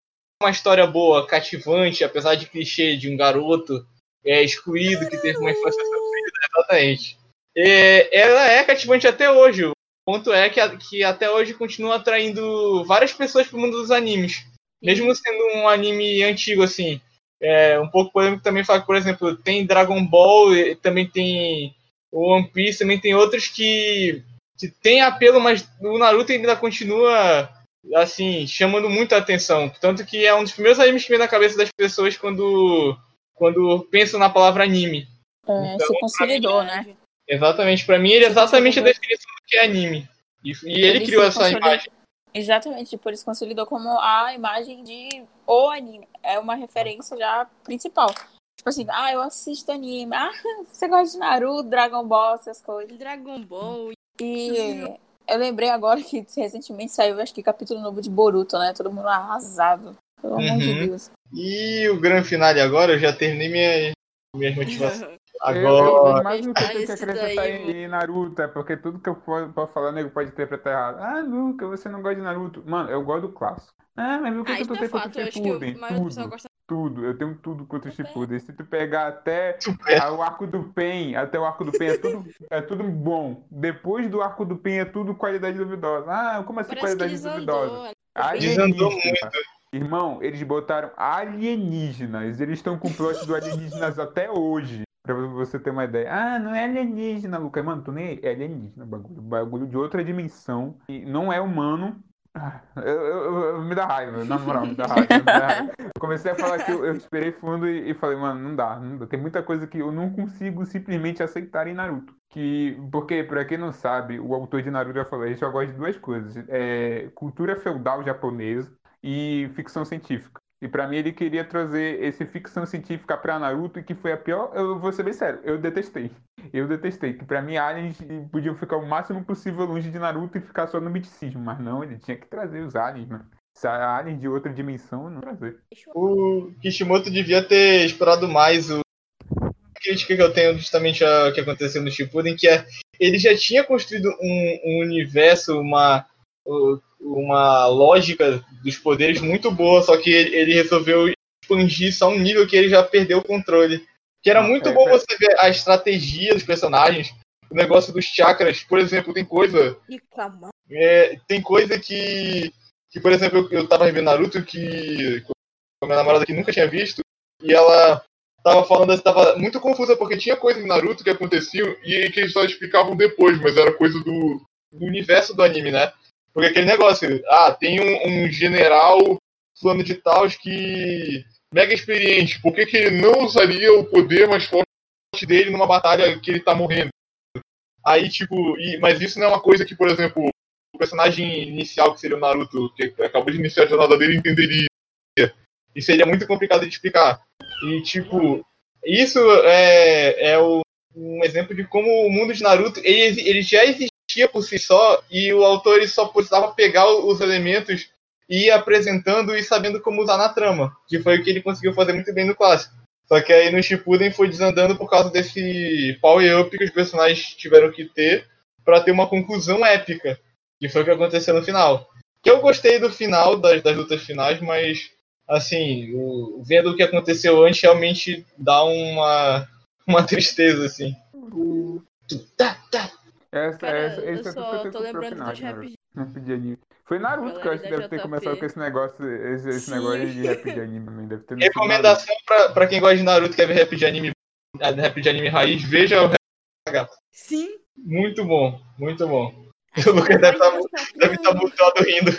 uma história boa, cativante, apesar de clichê de um garoto é, excluído que teve uma infância sofrida, exatamente. É, ela é cativante até hoje. O ponto é que, que até hoje continua atraindo várias pessoas pro mundo dos animes. Mesmo sendo um anime antigo, assim. É, um pouco polêmico também falar que, por exemplo, tem Dragon Ball, também tem One Piece, também tem outros que, que tem apelo, mas o Naruto ainda continua assim, chamando muita atenção. Tanto que é um dos primeiros animes que vem na cabeça das pessoas quando, quando pensam na palavra anime. É, Então, se consolidou, né? Exatamente, pra mim ele é exatamente a definição do que é anime. E, e ele, Ele criou essa imagem. Exatamente, tipo, ele se consolidou como a imagem de o anime. É uma referência já principal. Tipo assim, ah, eu assisto anime. Ah, você gosta de Naruto, Dragon Ball, essas coisas. Dragon Ball. E eu lembrei agora que recentemente saiu, acho que capítulo novo de Boruto, né? Todo mundo arrasado. Pelo amor de Uhum. Deus. E o grande finale agora, eu já terminei minhas, minhas motivações. Agora. eu, mais do que eu tenho que acrescentar daí, em, em Naruto é porque tudo que eu for, for falar, nego pode interpretar errado. Ah, Luca, você não gosta de Naruto. Mano, eu gosto do clássico. Ah, mas o que, Ah, que é tem contra fato. Eu o acho que o Shippuden? Tudo, gosta. tudo. Eu tenho tudo contra o. Shippuden. Se tu pegar até o arco do Pen, até o arco do Pen é tudo, é tudo bom. Depois do arco do Pen é tudo qualidade duvidosa. Ah, como assim Parece que qualidade duvidosa? desandou. Desandou Alienígena. Irmão, eles botaram alienígenas. Eles estão com o plot do alienígenas até hoje. Pra você ter uma ideia. Ah, não é alienígena, Lucas. Mano, tu nem é alienígena, bagulho. Bagulho de outra dimensão. E não é humano. Ah, eu- eu- eu- me dá raiva, na moral, me dá raiva. me dá raiva. Comecei a falar que eu, eu esperei fundo e, e falei, mano, não dá, não dá. Tem muita coisa que eu não consigo simplesmente aceitar em Naruto. Que, porque, pra quem não sabe, o autor de Naruto já falou, ele só gosta de duas coisas. É, cultura feudal japonesa e ficção científica. E pra mim ele queria trazer esse ficção científica pra Naruto, que foi a pior. Eu vou ser bem sério, eu detestei. Eu detestei. Que pra mim aliens podiam ficar o máximo possível longe de Naruto e ficar só no miticismo. Mas não, ele tinha que trazer os aliens, mano. Se a alien de outra dimensão, não trazer. O Kishimoto devia ter explorado mais o a crítica que eu tenho justamente ao que aconteceu no Shippuden, que é ele já tinha construído um, um universo, uma, uma lógica dos poderes muito boa, só que ele, ele resolveu expandir só um nível que ele já perdeu o controle. Que era muito é, bom é. você ver a estratégia dos personagens, o negócio dos chakras, por exemplo, tem coisa é, tem coisa que, que por exemplo, eu, eu tava revendo Naruto que com a minha namorada que nunca tinha visto, e ela tava falando, tava muito confusa, porque tinha coisas em Naruto que aconteciam e que eles só explicavam depois, mas era coisa do, do universo do anime, né? Porque aquele negócio, ah, tem um, um general fulano de tal que mega experiente, por que, que ele não usaria o poder mais forte dele numa batalha que ele tá morrendo? Aí, tipo, e- mas isso não é uma coisa que, por exemplo, o personagem inicial, que seria o Naruto, que acabou de iniciar a jornada dele, entenderia. E seria muito complicado de explicar. E, tipo, isso é, é o- um exemplo de como o mundo de Naruto, ele, ele já existia por si só, e o autor só precisava pegar os elementos e ir apresentando e sabendo como usar na trama. Que foi o que ele conseguiu fazer muito bem no clássico. Só que aí no Shippuden foi desandando por causa desse power up que os personagens tiveram que ter pra ter uma conclusão épica. Que foi o que aconteceu no final. Que eu gostei do final, das, das lutas finais, mas assim, o- vendo o que aconteceu antes, realmente dá uma, uma tristeza, assim. Essa, Cara, essa, eu esse é só tudo tô lembrando Naruto. rap Rap de anime. Foi Naruto que eu acho que deve ter da começado com esse negócio, esse, esse negócio de rap de anime também. Deve ter. Recomendação pra, pra quem gosta de Naruto e quer ver rap de anime, ah, rap de anime raiz, veja o rap da gata. Sim. Muito bom, muito bom. O Lucas deve estar deve estar mutado rindo.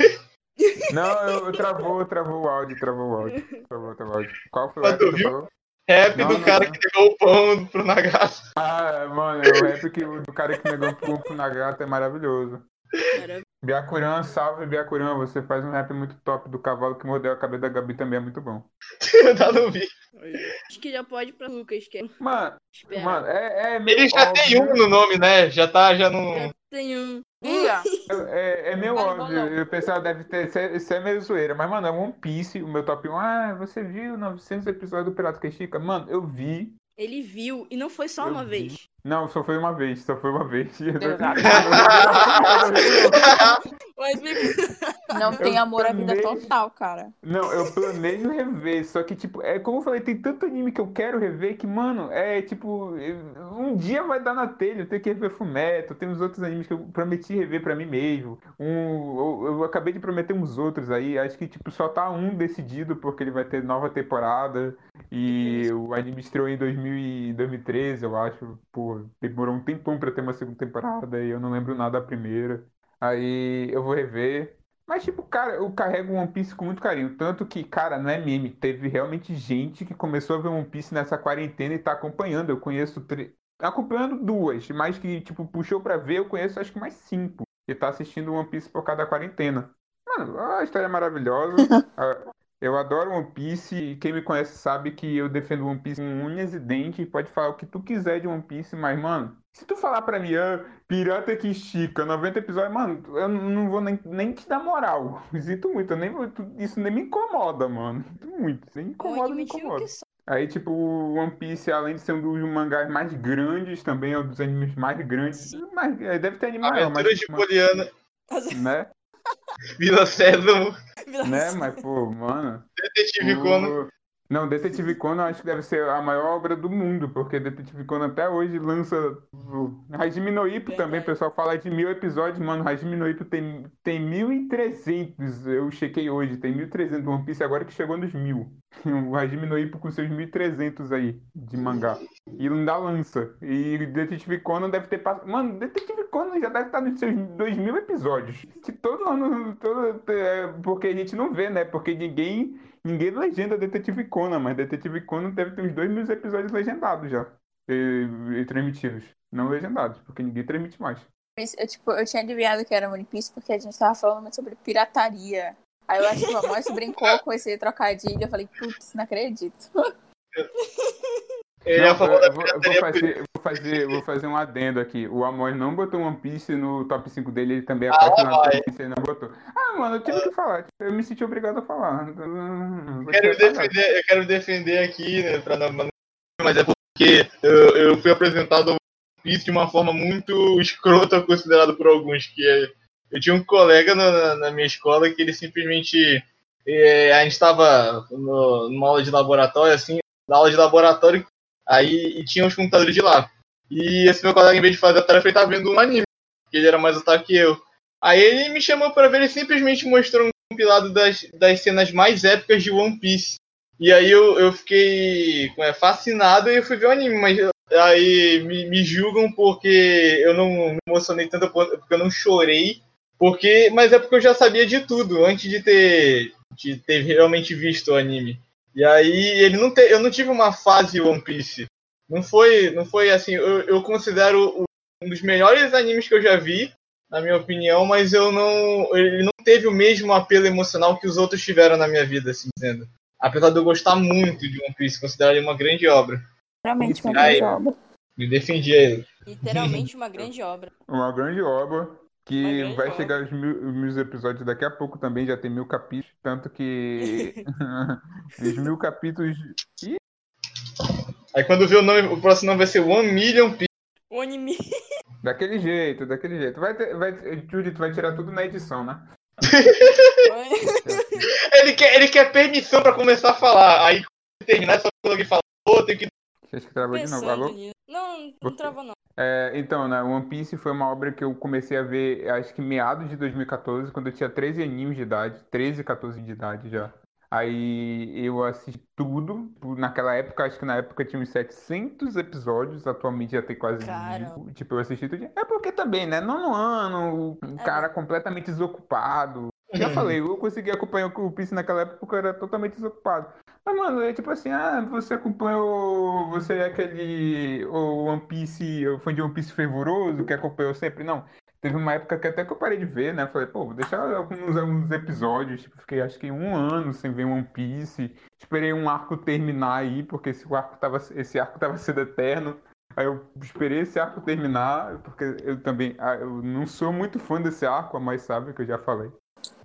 Não, eu, eu travou, travou o áudio, travou o áudio. Travou, travou o áudio. Qual foi o tu que falou? Rap Não, do não, cara não. que pegou o pão pro Nagato. Ah, mano, o rap que, o do cara que negou pro, pro Nagata é maravilhoso. Byakuran, salve Byakuran, você faz um rap muito top do cavalo que mordeu a cabeça da Gabi também é muito bom. Ainda não vi. Acho que já pode pra Lucas, que é. Mano, Espera. mano, é, é meio Ele já tem óbvio, um no nome, né? Já tá, já não. Tem um. É, é não, óbvio, o pessoal deve ter, isso é- isso é meio zoeira, mas mano, é One Piece, o meu top 1, ah, você viu 900 episódios do Pirata que Estica? Mano, eu vi, Ele viu e não foi só Eu uma vi. vez. Não, só foi uma vez, só foi uma vez. Mas Não tem amor à vida total, cara. Não, eu planejo rever, só que, tipo, é como eu falei, tem tanto anime que eu quero rever que, mano, é tipo, um dia vai dar na telha, eu tenho que rever Fumeto, tem uns outros animes que eu prometi rever pra mim mesmo. Um, eu, eu acabei de prometer uns outros aí, acho que, tipo, só tá um decidido porque ele vai ter nova temporada e o anime estreou em 2000 e 2013, eu acho. Demorou um tempão pra ter uma segunda temporada e eu não lembro nada da primeira. Aí eu vou rever. Mas, tipo, cara, eu carrego One Piece com muito carinho. Tanto que, cara, não é meme. Teve realmente gente que começou a ver One Piece nessa quarentena e tá acompanhando. Eu conheço. tre- Acompanhando duas, mas que, tipo, puxou pra ver, eu conheço acho que mais cinco. Que tá assistindo One Piece por causa da quarentena. Mano, a história é maravilhosa. Eu adoro One Piece e quem me conhece sabe que eu defendo One Piece com unhas e dentes. Pode falar o que tu quiser de One Piece, mas, mano, se tu falar pra mim, ah, pirata que estica, 90 episódios, mano, eu não vou nem, nem te dar moral. Sinto muito, eu nem, isso nem me incomoda, mano. Sinto muito, nem Vou incomoda, me incomoda. Aí, tipo, o One Piece, além de ser um dos mangás mais grandes, também é um dos animes mais grandes. Mas, é, deve ter anime maior, mas, Aventuras de Poliana, né? Vila Sésamo, Né? Mas, pô, mano. Detetive o- Conan. Não, Detetive Conan eu acho que deve ser a maior obra do mundo, porque Detetive Conan até hoje lança. Hajime no Ippo também, o pessoal fala de mil episódios, mano. Hajime no Ippo tem, tem 1.300, eu chequei hoje, tem 1.300 One Piece agora que chegou nos mil. O Hajime no Ippo com seus 1.300 aí de mangá. E ainda lança. E Detetive Conan deve ter passado. Mano, Detetive Conan já deve estar nos seus 2 mil episódios. Que todo ano. Todo, é, porque a gente não vê, né? Porque ninguém. Ninguém legenda Detetive Conan, mas Detetive Conan deve ter uns 2 mil episódios legendados já. E, e transmitidos. Não legendados, porque ninguém transmite mais. Mas, Eu, tipo, eu tinha adivinhado que era One Piece porque a gente tava falando muito sobre pirataria Aí eu acho que o Amós brincou com esse trocadilho. Eu falei, putz, não acredito. Ele Não, é da eu vou, eu vou fazer, vou, fazer, vou fazer um adendo aqui. O Amor não botou One Piece no top 5 dele, ele também é Ah, apaixonado por One Piece, ele não botou. Ah, mano, eu tive que falar. Eu me senti obrigado a falar. Eu quero, defender, eu quero defender aqui, né, pra não, mas é porque eu, eu fui apresentado ao One Piece de uma forma muito escrota, considerado por alguns, que é, eu tinha um colega na, na- na minha escola que ele simplesmente, é, a gente estava numa aula de laboratório, assim, na aula de laboratório, aí e tinha os computadores de lá. E esse meu colega, em vez de fazer a tarefa, ele estava vendo um anime, porque ele era mais otaku que eu. Aí ele me chamou para ver, ele simplesmente mostrou um compilado das, das cenas mais épicas de One Piece. E aí eu, eu fiquei é, fascinado e eu fui ver o anime, mas aí me, me julgam porque eu não me emocionei tanto, porque eu não chorei, porque mas é porque eu já sabia de tudo antes de ter, de ter realmente visto o anime. E aí ele não te, eu não tive uma fase One Piece. Não foi, não foi assim, eu, eu considero um dos melhores animes que eu já vi, na minha opinião, mas eu não. Ele não teve o mesmo apelo emocional que os outros tiveram na minha vida, assim dizendo. Apesar de eu gostar muito de One Piece, considerar ele uma grande obra. Realmente uma Aí. grande obra. Me defendi a ele. Literalmente uma grande obra. Uma grande obra que grande vai chegar aos mil, mil episódios daqui a pouco também, já tem mil capítulos, tanto que os mil capítulos. Ih, Aí quando vê o nome, o próximo nome vai ser One Million Piece. O anime. daquele jeito, daquele jeito. Vai ter, vai, Judith vai tirar tudo na edição, né? Ele quer, ele quer permissão pra começar a falar. Aí quando terminar, só alguém fala, pô, tem que. Acho que travou de novo. Alô? Pensando nisso. Não, não travou não. É, então, né, One Piece foi uma obra que eu comecei a ver, acho que meados de 2014, quando eu tinha 13 aninhos de idade, 13, 14 de idade já. Aí eu assisti tudo, naquela época, acho que na época tinha uns 700 episódios, atualmente já tem quase mil. Tipo, eu assisti tudo. É porque também, né, nono ano, um É. cara completamente desocupado. Já falei, eu consegui acompanhar o Piece naquela época porque eu era totalmente desocupado. Mas, mano, é tipo assim, ah, você acompanhou. Você é aquele. O One Piece, o fã de One Piece fervoroso que acompanhou sempre? Não. Teve uma época que até que eu parei de ver, né? Falei, pô, vou deixar alguns, alguns episódios. Tipo, fiquei acho que um ano sem ver One Piece. Esperei um arco terminar aí, porque esse arco tava, esse arco tava sendo eterno. Aí eu esperei esse arco terminar, porque eu também. ah, Eu não sou muito fã desse arco, a mais sabe que eu já falei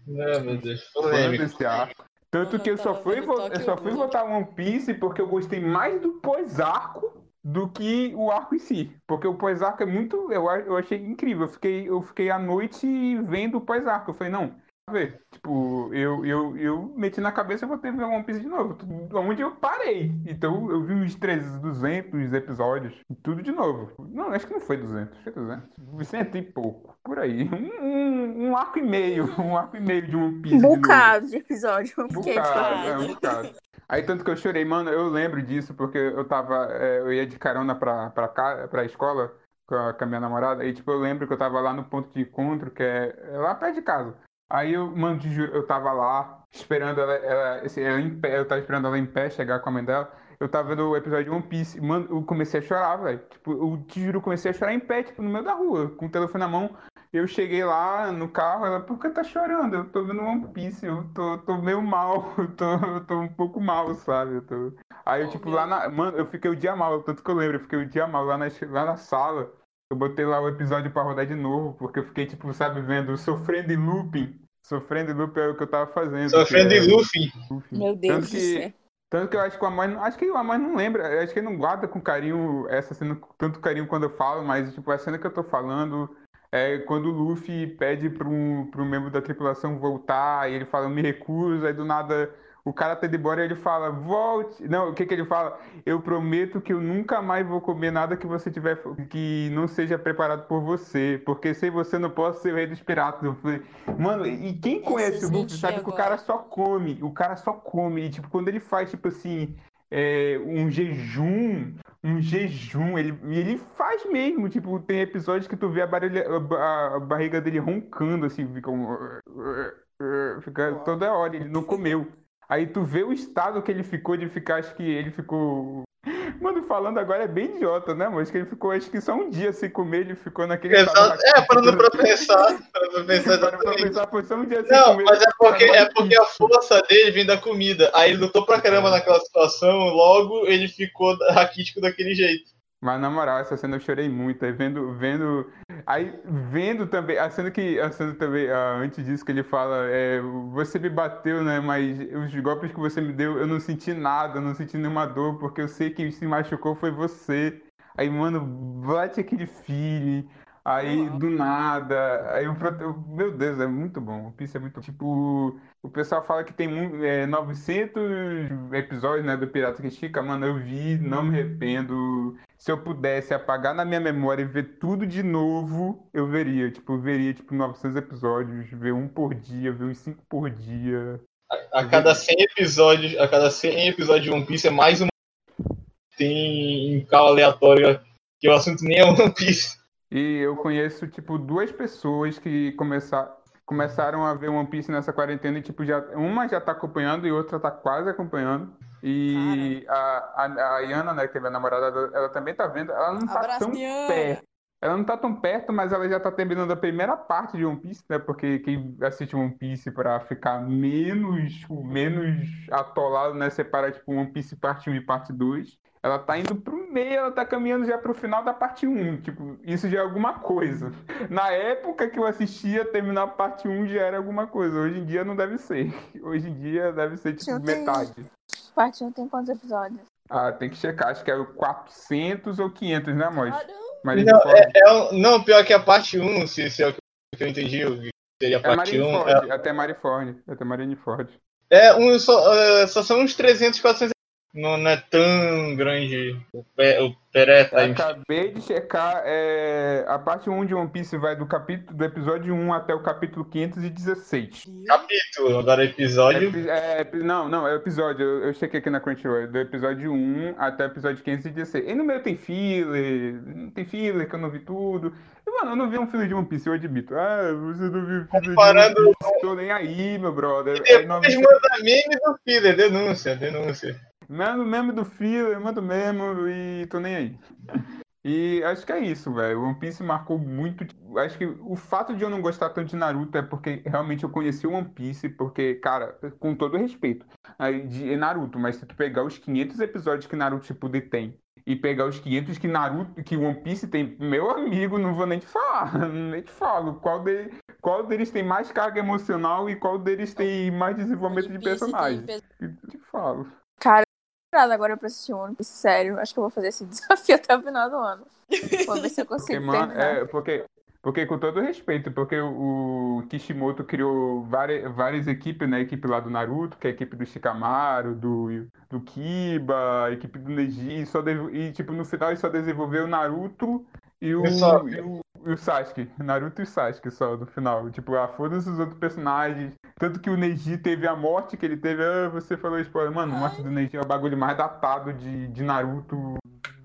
Não, meu Deus, polêmico. arco. Tanto Mano, que eu eu só fui, eu só fui votar One Piece porque eu gostei mais do pós-arco do que o arco em si. Porque o pós-arco é muito. Eu, a- eu achei incrível. Eu fiquei, eu fiquei à noite vendo o pós-arco. Eu falei, não. Ver. Tipo, eu, eu, eu meti na cabeça e vou ter que ver One Piece de novo. Onde eu parei. Então eu vi uns 300, 200 episódios. Tudo de novo. Não, acho que não foi 200. Foi 200. Cento e pouco. Por aí. Um, um, um arco e meio. Um arco e meio de One Piece. Um de bocado de episódio. Bocado, é, um bocado. Aí tanto que eu chorei, mano, eu lembro disso, porque eu tava, é, eu ia de carona pra, pra, cá, pra escola com a, com a minha namorada, e tipo, eu lembro que eu tava lá no ponto de encontro, que é, é lá perto de casa. Aí eu, mano, te juro, eu tava lá, esperando ela, ela, assim, ela em pé, eu tava esperando ela em pé chegar com a mãe dela, eu tava vendo o episódio de One Piece, mano, eu comecei a chorar, velho. Tipo, eu te juro, eu comecei a chorar em pé, tipo, no meio da rua, com o telefone na mão. Eu cheguei lá no carro, ela, por que tá chorando? Eu tô vendo One Piece, eu tô, tô meio mal, eu tô, eu tô um pouco mal, sabe? Eu tô... Aí eu, tipo, lá na. Mano, eu fiquei o dia mal, tanto que eu lembro, eu fiquei o dia mal lá na, lá na sala. Eu botei lá o episódio pra rodar de novo, porque eu fiquei, tipo, sabe, vendo, sofrendo em looping. Sofrendo em looping é o que eu tava fazendo. Sofrendo que é- Luffy. looping. Meu Deus Tanto do que- céu. tanto que eu acho que o Amor, não- acho que o Amor não lembra, eu acho que ele não guarda com carinho essa cena, com tanto carinho quando eu falo, mas tipo, a cena que eu tô falando é quando o Luffy pede para um, pra um membro da tripulação voltar, e ele fala, eu me recuso, aí do nada o cara tá indo embora e ele fala, volte. Não, o que que ele fala? Eu prometo que eu nunca mais vou comer nada que você tiver, que não seja preparado por você, porque sem você eu não posso ser o rei dos piratas. Mano, e quem conhece o Luffy sabe que o agora. cara só come, o cara só come, e tipo, quando ele faz, tipo assim, é, um jejum, um jejum, ele, e ele faz mesmo, tipo, tem episódios que tu vê a, barulha, a a barriga dele roncando, assim, fica um... Fica toda hora, ele não comeu. Aí tu vê o estado que ele ficou de ficar, acho que ele ficou Mano, falando agora é bem idiota, né, mas que ele ficou, acho que só um dia sem comer, ele ficou naquele. Exato. É, parando pra pensar. Parando pra pensar Parando pra pensar, foi só um dia sem Não, comer. mas é porque, é porque a força dele vem da comida. Aí ele lutou pra caramba naquela situação, logo ele ficou raquítico daquele jeito. Mas na moral, essa cena eu chorei muito. Aí vendo, vendo. Aí vendo também, a cena que. A cena também, ah, antes disso que ele fala, é, você me bateu, né? Mas os golpes que você me deu, eu não senti nada, eu não senti nenhuma dor, porque eu sei que se machucou foi você. Aí, mano, bate aquele feeling. Aí, do nada. Aí prote- Meu Deus, é muito bom. O Piece é muito. Tipo, o pessoal fala que tem mu- é, 900 episódios, né, do Pirata que Estica. Mano, eu vi, não me arrependo. Se eu pudesse apagar na minha memória e ver tudo de novo, eu veria. Tipo, eu veria, tipo, 900 episódios, ver um por dia, ver uns 5 por dia. A cada 100 episódios, a cada 100 episódios de One Piece é mais uma tem em cal aleatória que o assunto nem é One Piece. E eu conheço, tipo, duas pessoas que começar, começaram a ver One Piece nessa quarentena e, tipo, já, uma já tá acompanhando e outra tá quase acompanhando. E a, a, a Yana, né, que é minha namorada, ela, também tá vendo. Ela não tá Abraço, tão Diana. perto. Ela não tá tão perto, mas ela já tá terminando a primeira parte de One Piece, né? Porque quem assiste One Piece pra ficar menos, menos atolado, né? Separa, tipo, One Piece parte 1 e parte 2. Ela tá indo pro meio, ela tá caminhando já pro final da parte 1. Tipo, isso já é alguma coisa. Na época que eu assistia, terminar a parte 1 já era alguma coisa. Hoje em dia não deve ser. Hoje em dia deve ser, tipo, tem- metade. Parte 1 tem quantos episódios? Ah, tem que checar. Acho que é o 400 ou 500, né, Mois? Não, É um- não, pior que a parte 1, se, se é o que eu entendi, seria a É parte 1. Marineford, até Marineford, até Marineford. É, é um, só, é, só são uns 300, 400. Não, é tão grande o, pé, o Peré tá Eu acabei de checar, é, a parte 1 de One Piece vai do capítulo do episódio 1 até o capítulo 516. capítulo, agora episódio. Epi- é, epi- não, não, é episódio, eu, eu chequei aqui na Crunchyroll, é do episódio 1 até o episódio 516. E no meio tem filler, tem filler que eu não vi tudo. E, mano, eu não vi um filler de One Piece, eu admito. Ah, você não viu filler de Comparando- One Piece, tô nem aí, meu brother. E Aí, depois 90 manda meme do filler, denúncia, denúncia. Mando mesmo do filler, mando mesmo e tô nem aí. E acho que é isso, velho. One Piece marcou muito. Acho que o fato de eu não gostar tanto de Naruto é porque realmente eu conheci o One Piece, porque, cara, com todo respeito, de Naruto, mas se tu pegar os 500 episódios que Naruto Shippuden tem e pegar os 500 que Naruto, que One Piece tem, meu amigo, não vou nem te falar, nem te falo qual, de, qual deles tem mais carga emocional e qual deles tem mais desenvolvimento de tem personagem. Eu te falo. Nada, agora pra assistir One Piece, sério. Acho que eu vou fazer esse desafio até o final do ano. Vou ver se eu Porque, consigo mano, terminar. é, porque, porque com todo respeito, porque o Kishimoto criou várias, várias equipes, né? A equipe lá do Naruto, que é a equipe do Shikamaru, do, do Kiba, a equipe do Neji, e, só e tipo, no final ele só desenvolveu o Naruto e o, E só- o, o Sasuke. Naruto e o Sasuke só no final. Tipo, ah, foda-se os outros personagens. Tanto que o Neji teve a morte que ele teve. Ah, você falou spoiler. Mano, a morte do Neji é o bagulho mais datado de, de Naruto.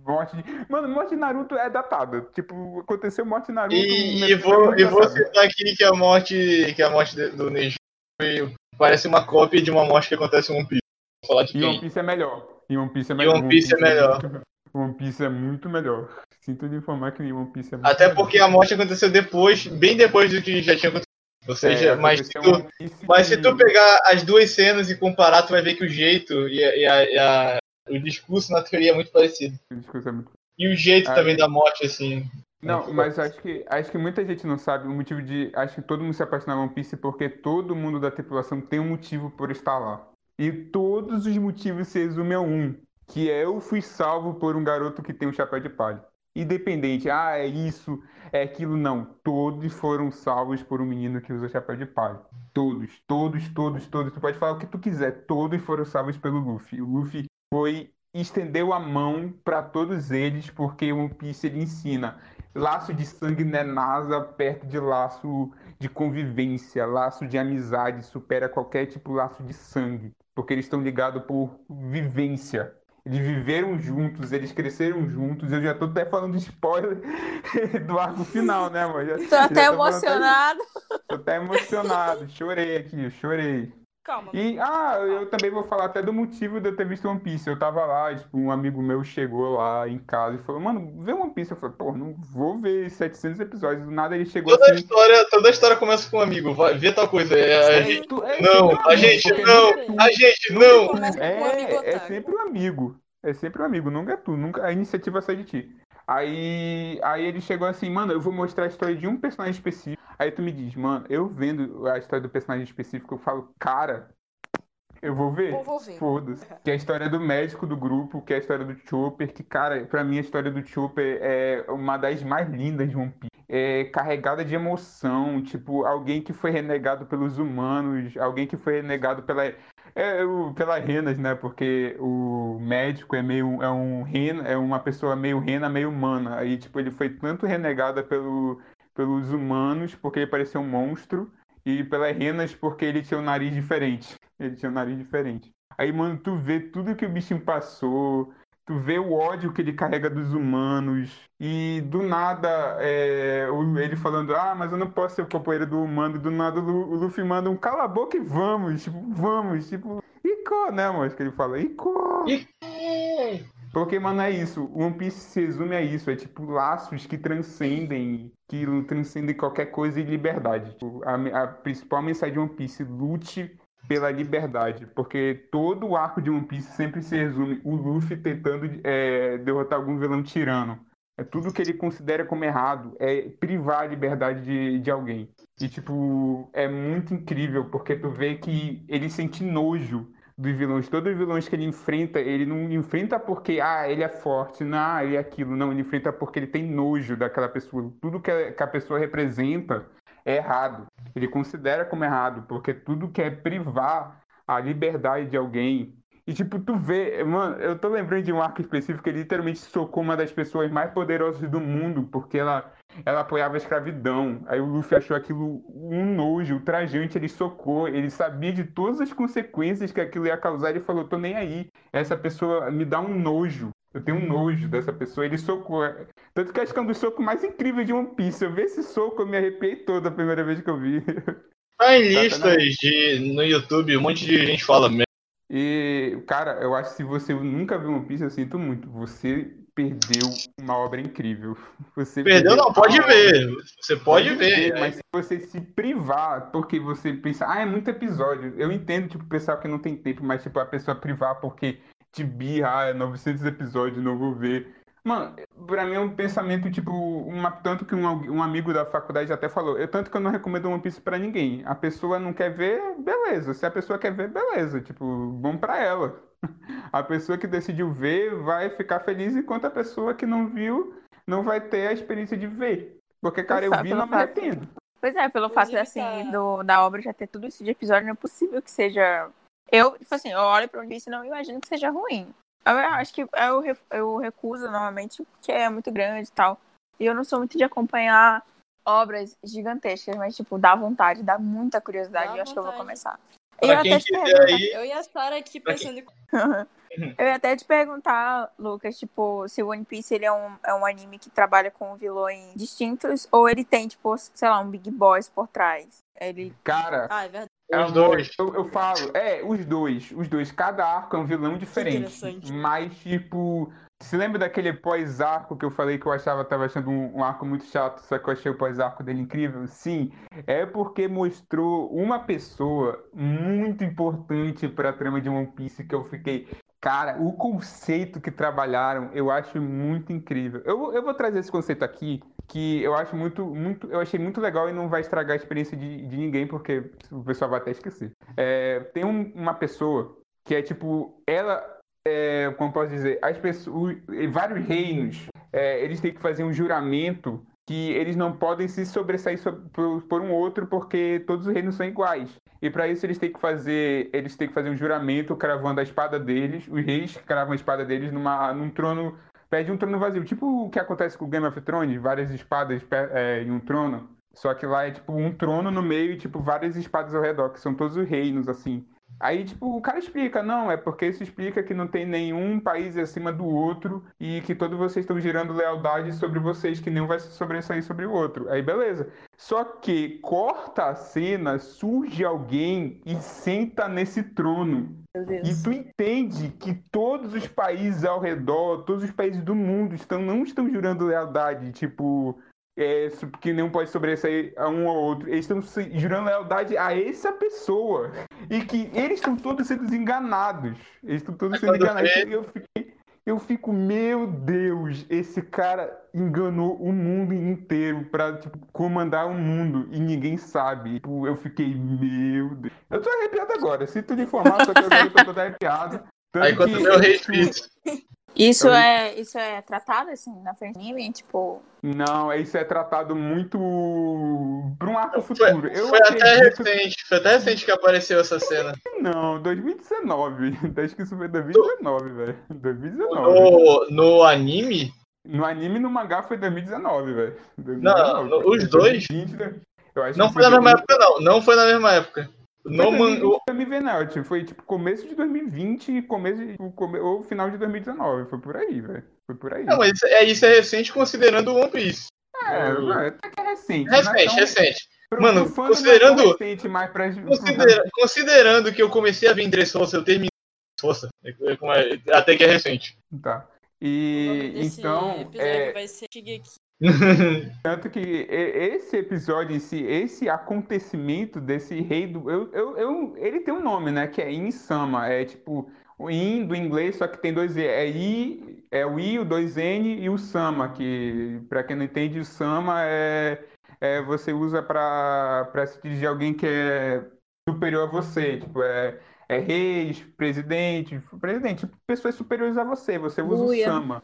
Morte de... Mano, morte de Naruto é datada. Tipo, aconteceu morte de Naruto. E, e vou, e vou citar aqui que a morte, que a morte do Neji foi- parece uma cópia de uma morte que acontece em One Piece. Vou falar de E One quem? Piece é melhor. E One Piece é E melhor. One Piece é melhor. One Piece é muito melhor. Sinto de informar que One Piece é muito Até melhor. porque a morte aconteceu depois, bem depois do que já tinha acontecido. Ou seja, É, mas, se tu, mas se tu pegar as duas cenas e comparar, tu vai ver que o jeito e, a- e a- e a- o discurso na teoria é muito parecido. o discurso é muito E o jeito Aí- também da morte, assim. Não, mas acho que, acho que muita gente não sabe o motivo de. Acho que todo mundo se apaixona por One Piece porque todo mundo da tripulação tem um motivo por estar lá. E todos os motivos se resumem a um, que é eu fui salvo por um garoto que tem um chapéu de palha. Independente, ah, é isso, é aquilo, não. Todos foram salvos por um menino que usa chapéu de palha. Todos, todos, todos, todos. Tu pode falar o que tu quiser, todos foram salvos pelo Luffy. O Luffy foi estendeu a mão para todos eles porque o Piece ele ensina laço de sangue não é nada perto de laço de convivência, laço de amizade, supera qualquer tipo de laço de sangue, porque eles estão ligados por vivência. Eles viveram juntos, eles cresceram juntos. Eu já tô até falando de spoiler do arco final, né, amor? Já, Tô já até falando emocionado. Tô até emocionado. Chorei aqui, chorei. Calma. E, ah, eu também vou falar até do motivo de eu ter visto One Piece. Eu tava lá, tipo, um amigo meu chegou lá em casa e falou, mano, vê One Piece. Eu falei, pô, não vou ver 700 episódios. Do nada ele chegou Toda, a assim. história, toda a história começa com um amigo. Vai, vê tal coisa. É, a Sim. gente- é não, um a gente não, é a gente não. É, é sempre um amigo. É sempre um amigo, nunca é tu. Nunca, a iniciativa sai de ti. Aí, aí ele chegou assim, mano, eu vou mostrar a história de um personagem específico. Aí tu me diz, mano, eu vendo a história do personagem específico, eu falo, cara, eu vou ver. Eu vou ver. Foda-se. Que é a história do médico do grupo, que é a história do Chopper, que, cara, pra mim a história do Chopper é uma das mais lindas de One Piece. É carregada de emoção, tipo, alguém que foi renegado pelos humanos, alguém que foi renegado pela, é, o- pelas renas, né? Porque o médico é meio é um rena, é uma pessoa meio rena, meio humana. Aí, tipo, ele foi tanto renegado pelo, pelos humanos porque ele parecia um monstro e pelas renas porque ele tinha um nariz diferente. Ele tinha um nariz diferente. Aí, mano, tu vê tudo que o bichinho passou, tu vê o ódio que ele carrega dos humanos, e do nada é, ele falando, ah, mas eu não posso ser o companheiro do humano, e do nada o Lu- o Luffy manda um cala a boca e vamos, tipo, vamos, tipo, Icó, né, mano? Que ele fala, Icó. Porque, mano, é isso. One Piece se resume a isso. É tipo laços que transcendem, que transcendem qualquer coisa e liberdade. Tipo, A, a principal mensagem de One Piece, lute pela liberdade. Porque todo o arco de One Piece sempre se resume o Luffy tentando é, derrotar algum vilão tirano. É tudo que ele considera como errado, é privar a liberdade de, de alguém. E, tipo, é muito incrível, porque tu vê que ele sente nojo dos vilões. Todos os vilões que ele enfrenta, ele não enfrenta porque, ah, ele é forte, não, ele é aquilo. Não, ele enfrenta porque ele tem nojo daquela pessoa. Tudo que a, que a pessoa representa é errado. Ele considera como errado, porque tudo que é privar a liberdade de alguém. E, tipo, tu vê, mano, eu tô lembrando de um arco específico que ele literalmente socou uma das pessoas mais poderosas do mundo, porque ela, ela apoiava a escravidão. Aí o Luffy achou aquilo um nojo, ultrajante, ele socou, ele sabia de todas as consequências que aquilo ia causar, ele falou, tô nem aí. Essa pessoa me dá um nojo. Eu tenho um nojo dessa pessoa, ele socou. Tanto que acho que é um dos socos mais incríveis de One Piece. Eu vi esse soco, eu me arrepiei toda a primeira vez que eu vi. Tá em Tá, listas de, no YouTube, um monte de gente fala. E, cara, eu acho que se você nunca viu One Piece, eu sinto muito. Você perdeu uma obra incrível. Você Perdeu, não, pode ver. Você pode, ver. Mas se você se privar, porque você pensa, ah, é muito episódio. Eu entendo, tipo, o pessoal que não tem tempo, mas, tipo, a pessoa privar porque te birra, ah, é 900 episódios, não vou ver. Mano, pra mim é um pensamento, tipo, uma, tanto que um, um amigo da faculdade até falou, eu tanto que eu não recomendo One Piece pra ninguém. A pessoa não quer ver, beleza. Se a pessoa quer ver, beleza. Tipo, bom pra ela. A pessoa que decidiu ver vai ficar feliz, enquanto a pessoa que não viu não vai ter a experiência de ver. Porque, cara, eu vi e não me arrependo. Pois é, pelo fato Inclusive, assim, tá- do, da obra já ter tudo isso de episódio, não é possível que seja. Eu, tipo assim, eu olho pra One Piece e não imagino que seja ruim. Eu acho que eu, re- eu recuso normalmente, porque é muito grande e tal. E eu não sou muito de acompanhar obras gigantescas, mas, tipo, dá vontade, dá muita curiosidade. Dá e eu acho que eu vou vontade. começar. Pra eu até te aí, Eu e a Sarah aqui Pra pensando em Eu ia até te perguntar, Lucas, tipo, se o One Piece ele é um, é um anime que trabalha com vilões distintos ou ele tem, tipo, sei lá, um Big Boss por trás. Ele. Cara, Ah, é verdade. os dois. Eu, eu falo, é, os dois, os dois. Cada arco é um vilão diferente. interessante. Mas, tipo, se lembra daquele pós-arco que eu falei que eu achava, tava achando um, um arco muito chato, só que eu achei o pós-arco dele incrível? Sim, é porque mostrou uma pessoa muito importante pra trama de One Piece que eu fiquei. Cara, o conceito que trabalharam eu acho muito incrível. Eu, eu vou trazer esse conceito aqui, que eu acho muito, muito, eu achei muito legal e não vai estragar a experiência de, de ninguém, porque o pessoal vai até esquecer. É, tem um- uma pessoa que é tipo, ela, é, como posso dizer, as pessoas, vários reinos, é, eles têm que fazer um juramento que eles não podem se sobressair so- por, por um outro porque todos os reinos são iguais. E para isso eles têm que fazer, eles têm que fazer um juramento cravando a espada deles, os reis cravam a espada deles numa, num trono, pede um trono vazio, tipo o que acontece com o Game of Thrones, várias espadas é, em um trono. Só que lá é tipo um trono no meio e tipo várias espadas ao redor, que são todos os reinos assim. Aí, tipo, o cara explica, não, é porque isso explica que não tem nenhum país acima do outro e que todos vocês estão gerando lealdade sobre vocês, que nenhum vai se sobressair sobre o outro. Aí, beleza. Só que corta a cena, surge alguém e senta nesse trono. Meu Deus. E tu entende que todos os países ao redor, todos os países do mundo estão, não estão jurando lealdade, tipo, é, que não pode sobressair a um ao outro. Eles estão se- jurando lealdade a essa pessoa. E que eles estão todos sendo enganados. Eles estão todos sendo enganados. E eu fiquei. Eu fico, meu Deus, esse cara enganou o mundo inteiro pra, tipo, comandar o mundo e ninguém sabe. Tipo, eu fiquei, meu Deus. Eu tô arrepiado agora. Sinto lhe informar, só que agora eu tô todo arrepiado. Tanto Aí quando que meu rei. Isso é, isso é tratado assim na frente do anime, tipo, Não, isso é tratado muito para um arco Foi, futuro. Eu foi até acredito recente, foi até recente que apareceu essa cena. que não, 2019. Acho que isso foi 2019, velho. 2019. No, no anime, No anime e no mangá foi 2019, velho. Não, no- os dois? 2020? Eu acho não que foi na mesma 2020. época, não. Não foi na mesma época. No Foi man... 2020 pra me ver, não. Tipo, Foi tipo começo de 2020 e começo de, o come- ou final de 2019. Foi por aí, velho. Foi por aí. Não, mas isso é, isso é recente considerando o One Piece. é, o- é, até que é recente. não é Recente, tão- recente. pro- Mano, não é considerando- recente, mas pra- Considera- considerando que eu comecei a ver Dressrosa, eu terminei Dressrosa, é- é é- até que é recente. Tá. O E então, episódio é, vai ser Shigeki. tanto que esse episódio em si, esse acontecimento desse rei do. Eu, eu, eu- ele tem um nome, né? Que é Insama. É tipo o In do inglês, só que tem dois E. É I, é o I, o dois N e o Sama, que pra quem não entende, o Sama é, é você usa pra, pra se dirigir a alguém que é superior a você. Tipo, é, é reis, presidente, presidente, tipo, pessoas superiores a você. Você usa Uia. o Sama.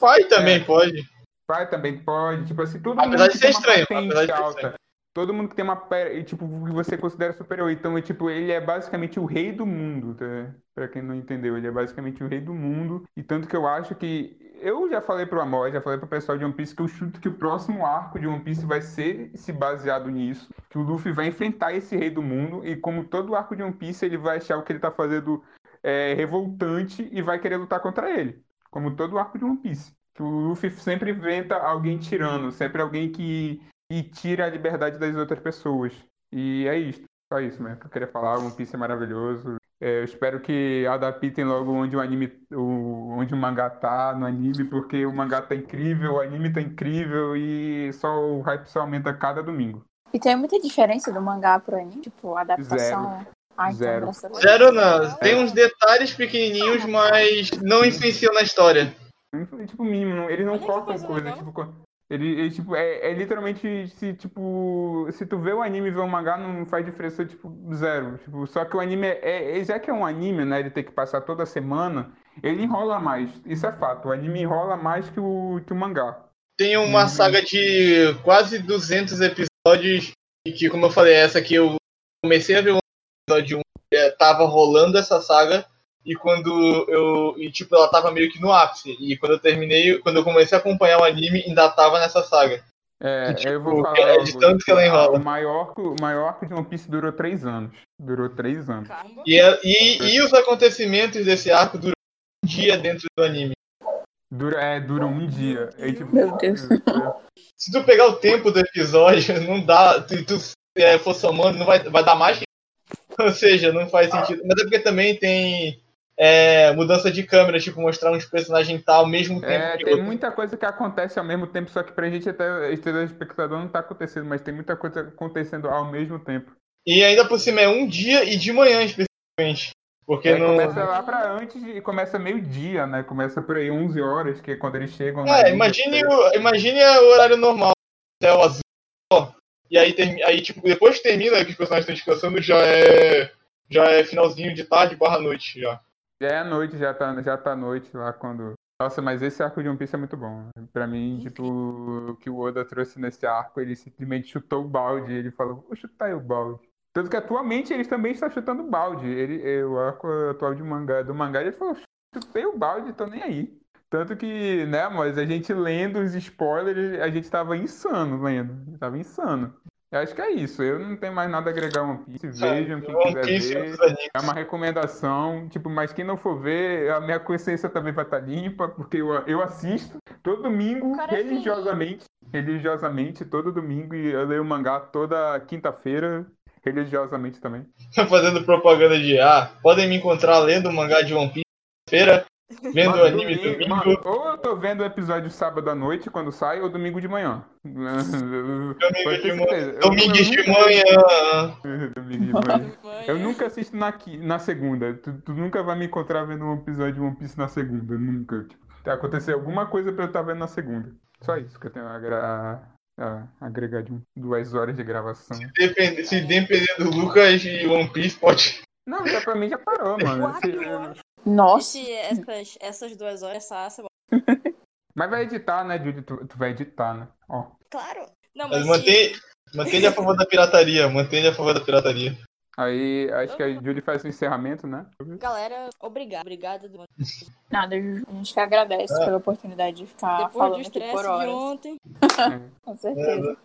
Pai também pode. Pai também pode, tipo assim, todo Apesar mundo de ser estranho, apesar de ser alta. estranho. Todo mundo que tem uma tipo que você considera superior. Então, é, tipo, ele é basicamente o rei do mundo, tá? Pra quem não entendeu, ele é basicamente o rei do mundo. E tanto que eu acho que eu já falei pro Amor, já falei pro pessoal de One Piece que eu chuto que o próximo arco de One Piece vai ser se baseado nisso, que o Luffy vai enfrentar esse rei do mundo e como todo arco de One Piece, ele vai achar o que ele tá fazendo é, revoltante e vai querer lutar contra ele, como todo arco de One Piece. Que o Luffy sempre inventa alguém tirano, sempre alguém que, que tira a liberdade das outras pessoas. E é isso, só isso mesmo que eu queria falar. One Piece é maravilhoso. É, eu espero que adaptem logo onde o anime, o, onde o mangá tá no anime, porque o mangá tá incrível, o anime tá incrível e só o hype só aumenta cada domingo. E tem muita diferença do mangá pro anime, tipo, a adaptação. Ah, então, Zero. Zero não. Tem uns detalhes pequenininhos, mas não influenciam na história. É, Tipo, mínimo, não- eles não Olha cortam coisa tipo, ele, ele, tipo, é, é literalmente se, tipo, se tu vê o anime e vê o mangá, não faz diferença, tipo, zero. Tipo, só que o anime é, é- já que é um anime, né, ele tem que passar toda semana, ele enrola mais, isso é fato, o anime enrola mais que o, que o mangá. Tem uma Uhum. saga de quase 200 episódios. E que, como eu falei, essa aqui eu comecei a ver o episódio 1. É, tava rolando essa saga. E quando eu. E tipo, ela tava meio que no ápice. E quando eu terminei, quando eu comecei a acompanhar o anime, ainda tava nessa saga. É, E, tipo, eu vou falar é de tanto que ela enrola. O maior, arco- o maior de One Piece durou três anos. Durou três anos. Caramba. E, é- e, e os acontecimentos desse arco duram um dia dentro do anime. Dura, é, dura um dia. É, tipo, Meu Deus. Se tu pegar o tempo do episódio, não dá. Se tu é, for somando, não vai, vai dar mais que. Ou seja, não faz sentido. Mas é porque também tem é, mudança de câmera, tipo, mostrar uns personagens tal, ao mesmo tempo É, tem muita coisa que acontece ao mesmo tempo, só que pra gente até, esse espectador não tá acontecendo, mas tem muita coisa acontecendo ao mesmo tempo. E ainda por cima é um dia e de manhã, especificamente. Porque É, não. começa lá pra antes e começa meio-dia, né? Começa por aí 11 horas, que é quando eles chegam É, imagine, o, imagine o horário normal, céu azul, ó, e aí, aí, tipo, depois que termina, que os personagens estão descansando, já é, já é finalzinho de tarde barra noite, já. Já é noite, já tá, já tá noite lá quando. Nossa, mas esse arco de One Piece é muito bom. Pra mim, tipo, o que o Oda trouxe nesse arco, ele simplesmente chutou o balde. Ele falou, vou chutar aí o balde. Tanto que atualmente eles também estão chutando o balde. Ele, o arco atual de mangá, do mangá, ele falou, chutei o balde, tô nem aí. Tanto que, né, mas a gente lendo os spoilers, a gente tava insano lendo. Tava insano. Eu acho que é isso. Eu não tenho mais nada a agregar One Piece. Vejam quem One quiser Piece ver. animes. É uma recomendação, tipo, mas quem não for ver, a minha consciência também vai estar limpa, porque eu, eu assisto todo domingo, é religiosamente, religiosamente, todo domingo, e eu leio o mangá toda quinta-feira, religiosamente também. Fazendo propaganda de ah, podem me encontrar lendo o mangá de One Piece feira, vendo o Mano, anime domingo- domingo. mano, ou eu tô vendo o episódio sábado à noite, quando sai, ou domingo de manhã. Ter de manhã. Domingo de manhã. Domingo de manhã. Eu nunca assisto na, na segunda. Tu, tu nunca vai me encontrar vendo um episódio de One Piece na segunda. Nunca. Tipo, acontecer alguma coisa pra eu estar vendo na segunda. Só isso que eu tenho a, agra- a- a agregar de duas horas de gravação. Depende- se depender do Lucas e One Piece, pode. Não, já pra mim já parou, mano. Quatro Se- horas. Nossa, Esse- essas, essas duas horas, essa aça, Mas vai editar, né, Judy? Tu, tu vai editar, né? Ó. claro. Não, Mas mas mantém, mantenha a favor da pirataria, mantenha a favor da pirataria. Aí acho que a Judy faz o encerramento, né? galera, obrigado. Obrigada. do- nada, a gente que agradece Ah. pela oportunidade de ficar Depois do falando aqui estresse por de horas. ontem, Com certeza.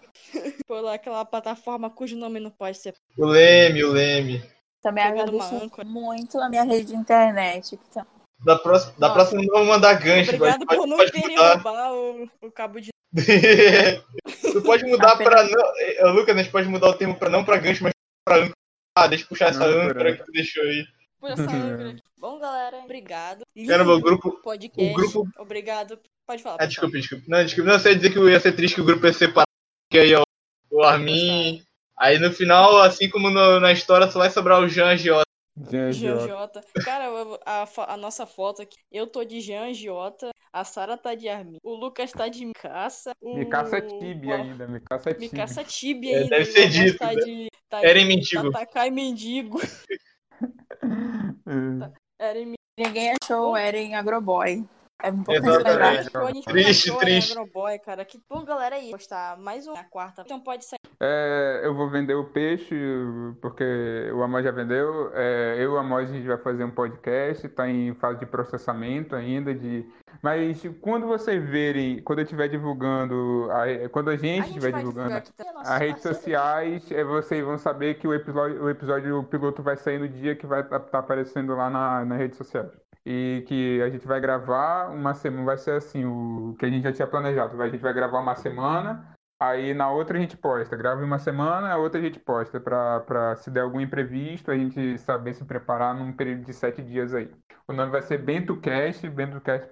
foi lá aquela plataforma cujo nome não pode ser. O Leme, o Leme. Também uma agradeço muito a minha rede de internet. tá- Da próxima, da Nossa. próxima não vamos mandar gancho, Obrigado pode, por não pode querer mudar. roubar o, o cabo de. tu pode mudar pra não. eh, Lucas, a gente pode mudar o termo pra não pra gancho, mas pra âncora. Ah, deixa eu puxar essa Âncora. que tu deixou aí. Por essa âncora aqui. Bom, galera, obrigado. Caramba, o grupo. podcast. o grupo- Obrigado. Pode falar. Ah, desculpa, desculpa. Não, desculpa. Não, você ia dizer que eu ia ser triste que o grupo ia separar. Que aí, ó, o Armin. Aí no final, assim como no- na história, só vai sobrar o Jean Giota. Jean Giota. Jota. Cara, a, a nossa foto aqui. Eu tô de Jean Jota. A Sara tá de Armin. O Lucas tá de Micaça. O... Me caça Tibi o- ainda, me caça Tibi. Micaça Tibi É, ainda. deve o ser dito, Tá né? de, tá Eren de Mendigo. Tatakai Mendigo. É. Eren Ninguém achou o Eren Agroboy. É. Exatamente. Gente não Triste, achou, triste. Agroboy, cara. Que bom, galera, aí. Postar mais um na quarta. Então pode sair. É, eu vou vender o peixe, porque o Amós já vendeu. É, eu e o Amós a gente vai fazer um podcast, está em fase de processamento ainda. De... Mas quando vocês verem, quando eu estiver divulgando, a- quando a gente estiver divulgando as redes sociais, é, vocês vão saber que o episódio, o episódio o piloto vai sair no dia que vai estar aparecendo lá na, na rede social. E que a gente vai gravar uma semana, vai ser assim, o que a gente já tinha planejado. A gente vai gravar uma semana, aí na outra a gente posta. Grava em uma semana, a outra a gente posta, pra, pra se der algum imprevisto, a gente saber se preparar num período de sete dias aí. O nome vai ser BentoCast, BentoCast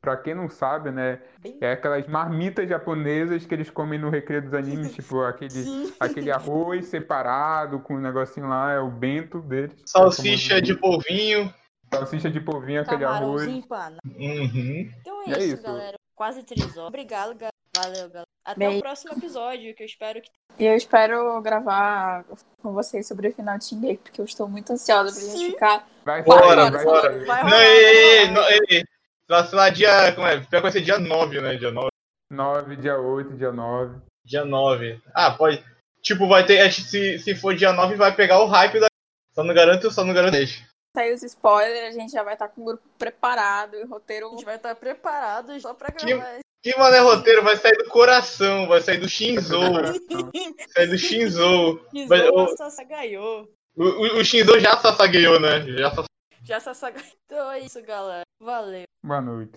pra quem não sabe, né? É aquelas marmitas japonesas que eles comem no recreio dos animes, tipo aquele aquele arroz separado com um negocinho lá, é o bento deles. Salsicha É de famoso- polvinho. salsicha de polvinho, aquele arroz. Empanado. Uhum. Então é, E é isso, isso. galera. Quase três horas. Obrigado, galera. Valeu, galera. Até Bem- o próximo episódio, que eu espero que. E eu espero gravar com vocês sobre o final de Shingeki, porque eu estou muito ansiosa pra gente ficar. Vai Bora, sair, vai bora. sair. Vai Não, ei, ei, vai não, rolar. ei, ei. Lá, dia. Como é? Pior que vai ser dia 9, né? Dia 9. 9, dia 8, dia 9. Dia 9. Ah, pode. Tipo, vai ter. Se, se for dia 9, vai pegar o hype da. Só não garanto, só não garanto. Sair os spoilers, a gente já vai estar com o grupo preparado e o roteiro. A gente vai estar preparado só pra gravar. Que mané roteiro vai sair do coração, vai sair do Shinzo. Vai sair do Shinzo. Vai- Isou o- sassagaiou. O, o, o Shinzo já sassagueou, né? Já sassagueou. Já sassagaiou. Então é isso, galera. Valeu. Boa noite.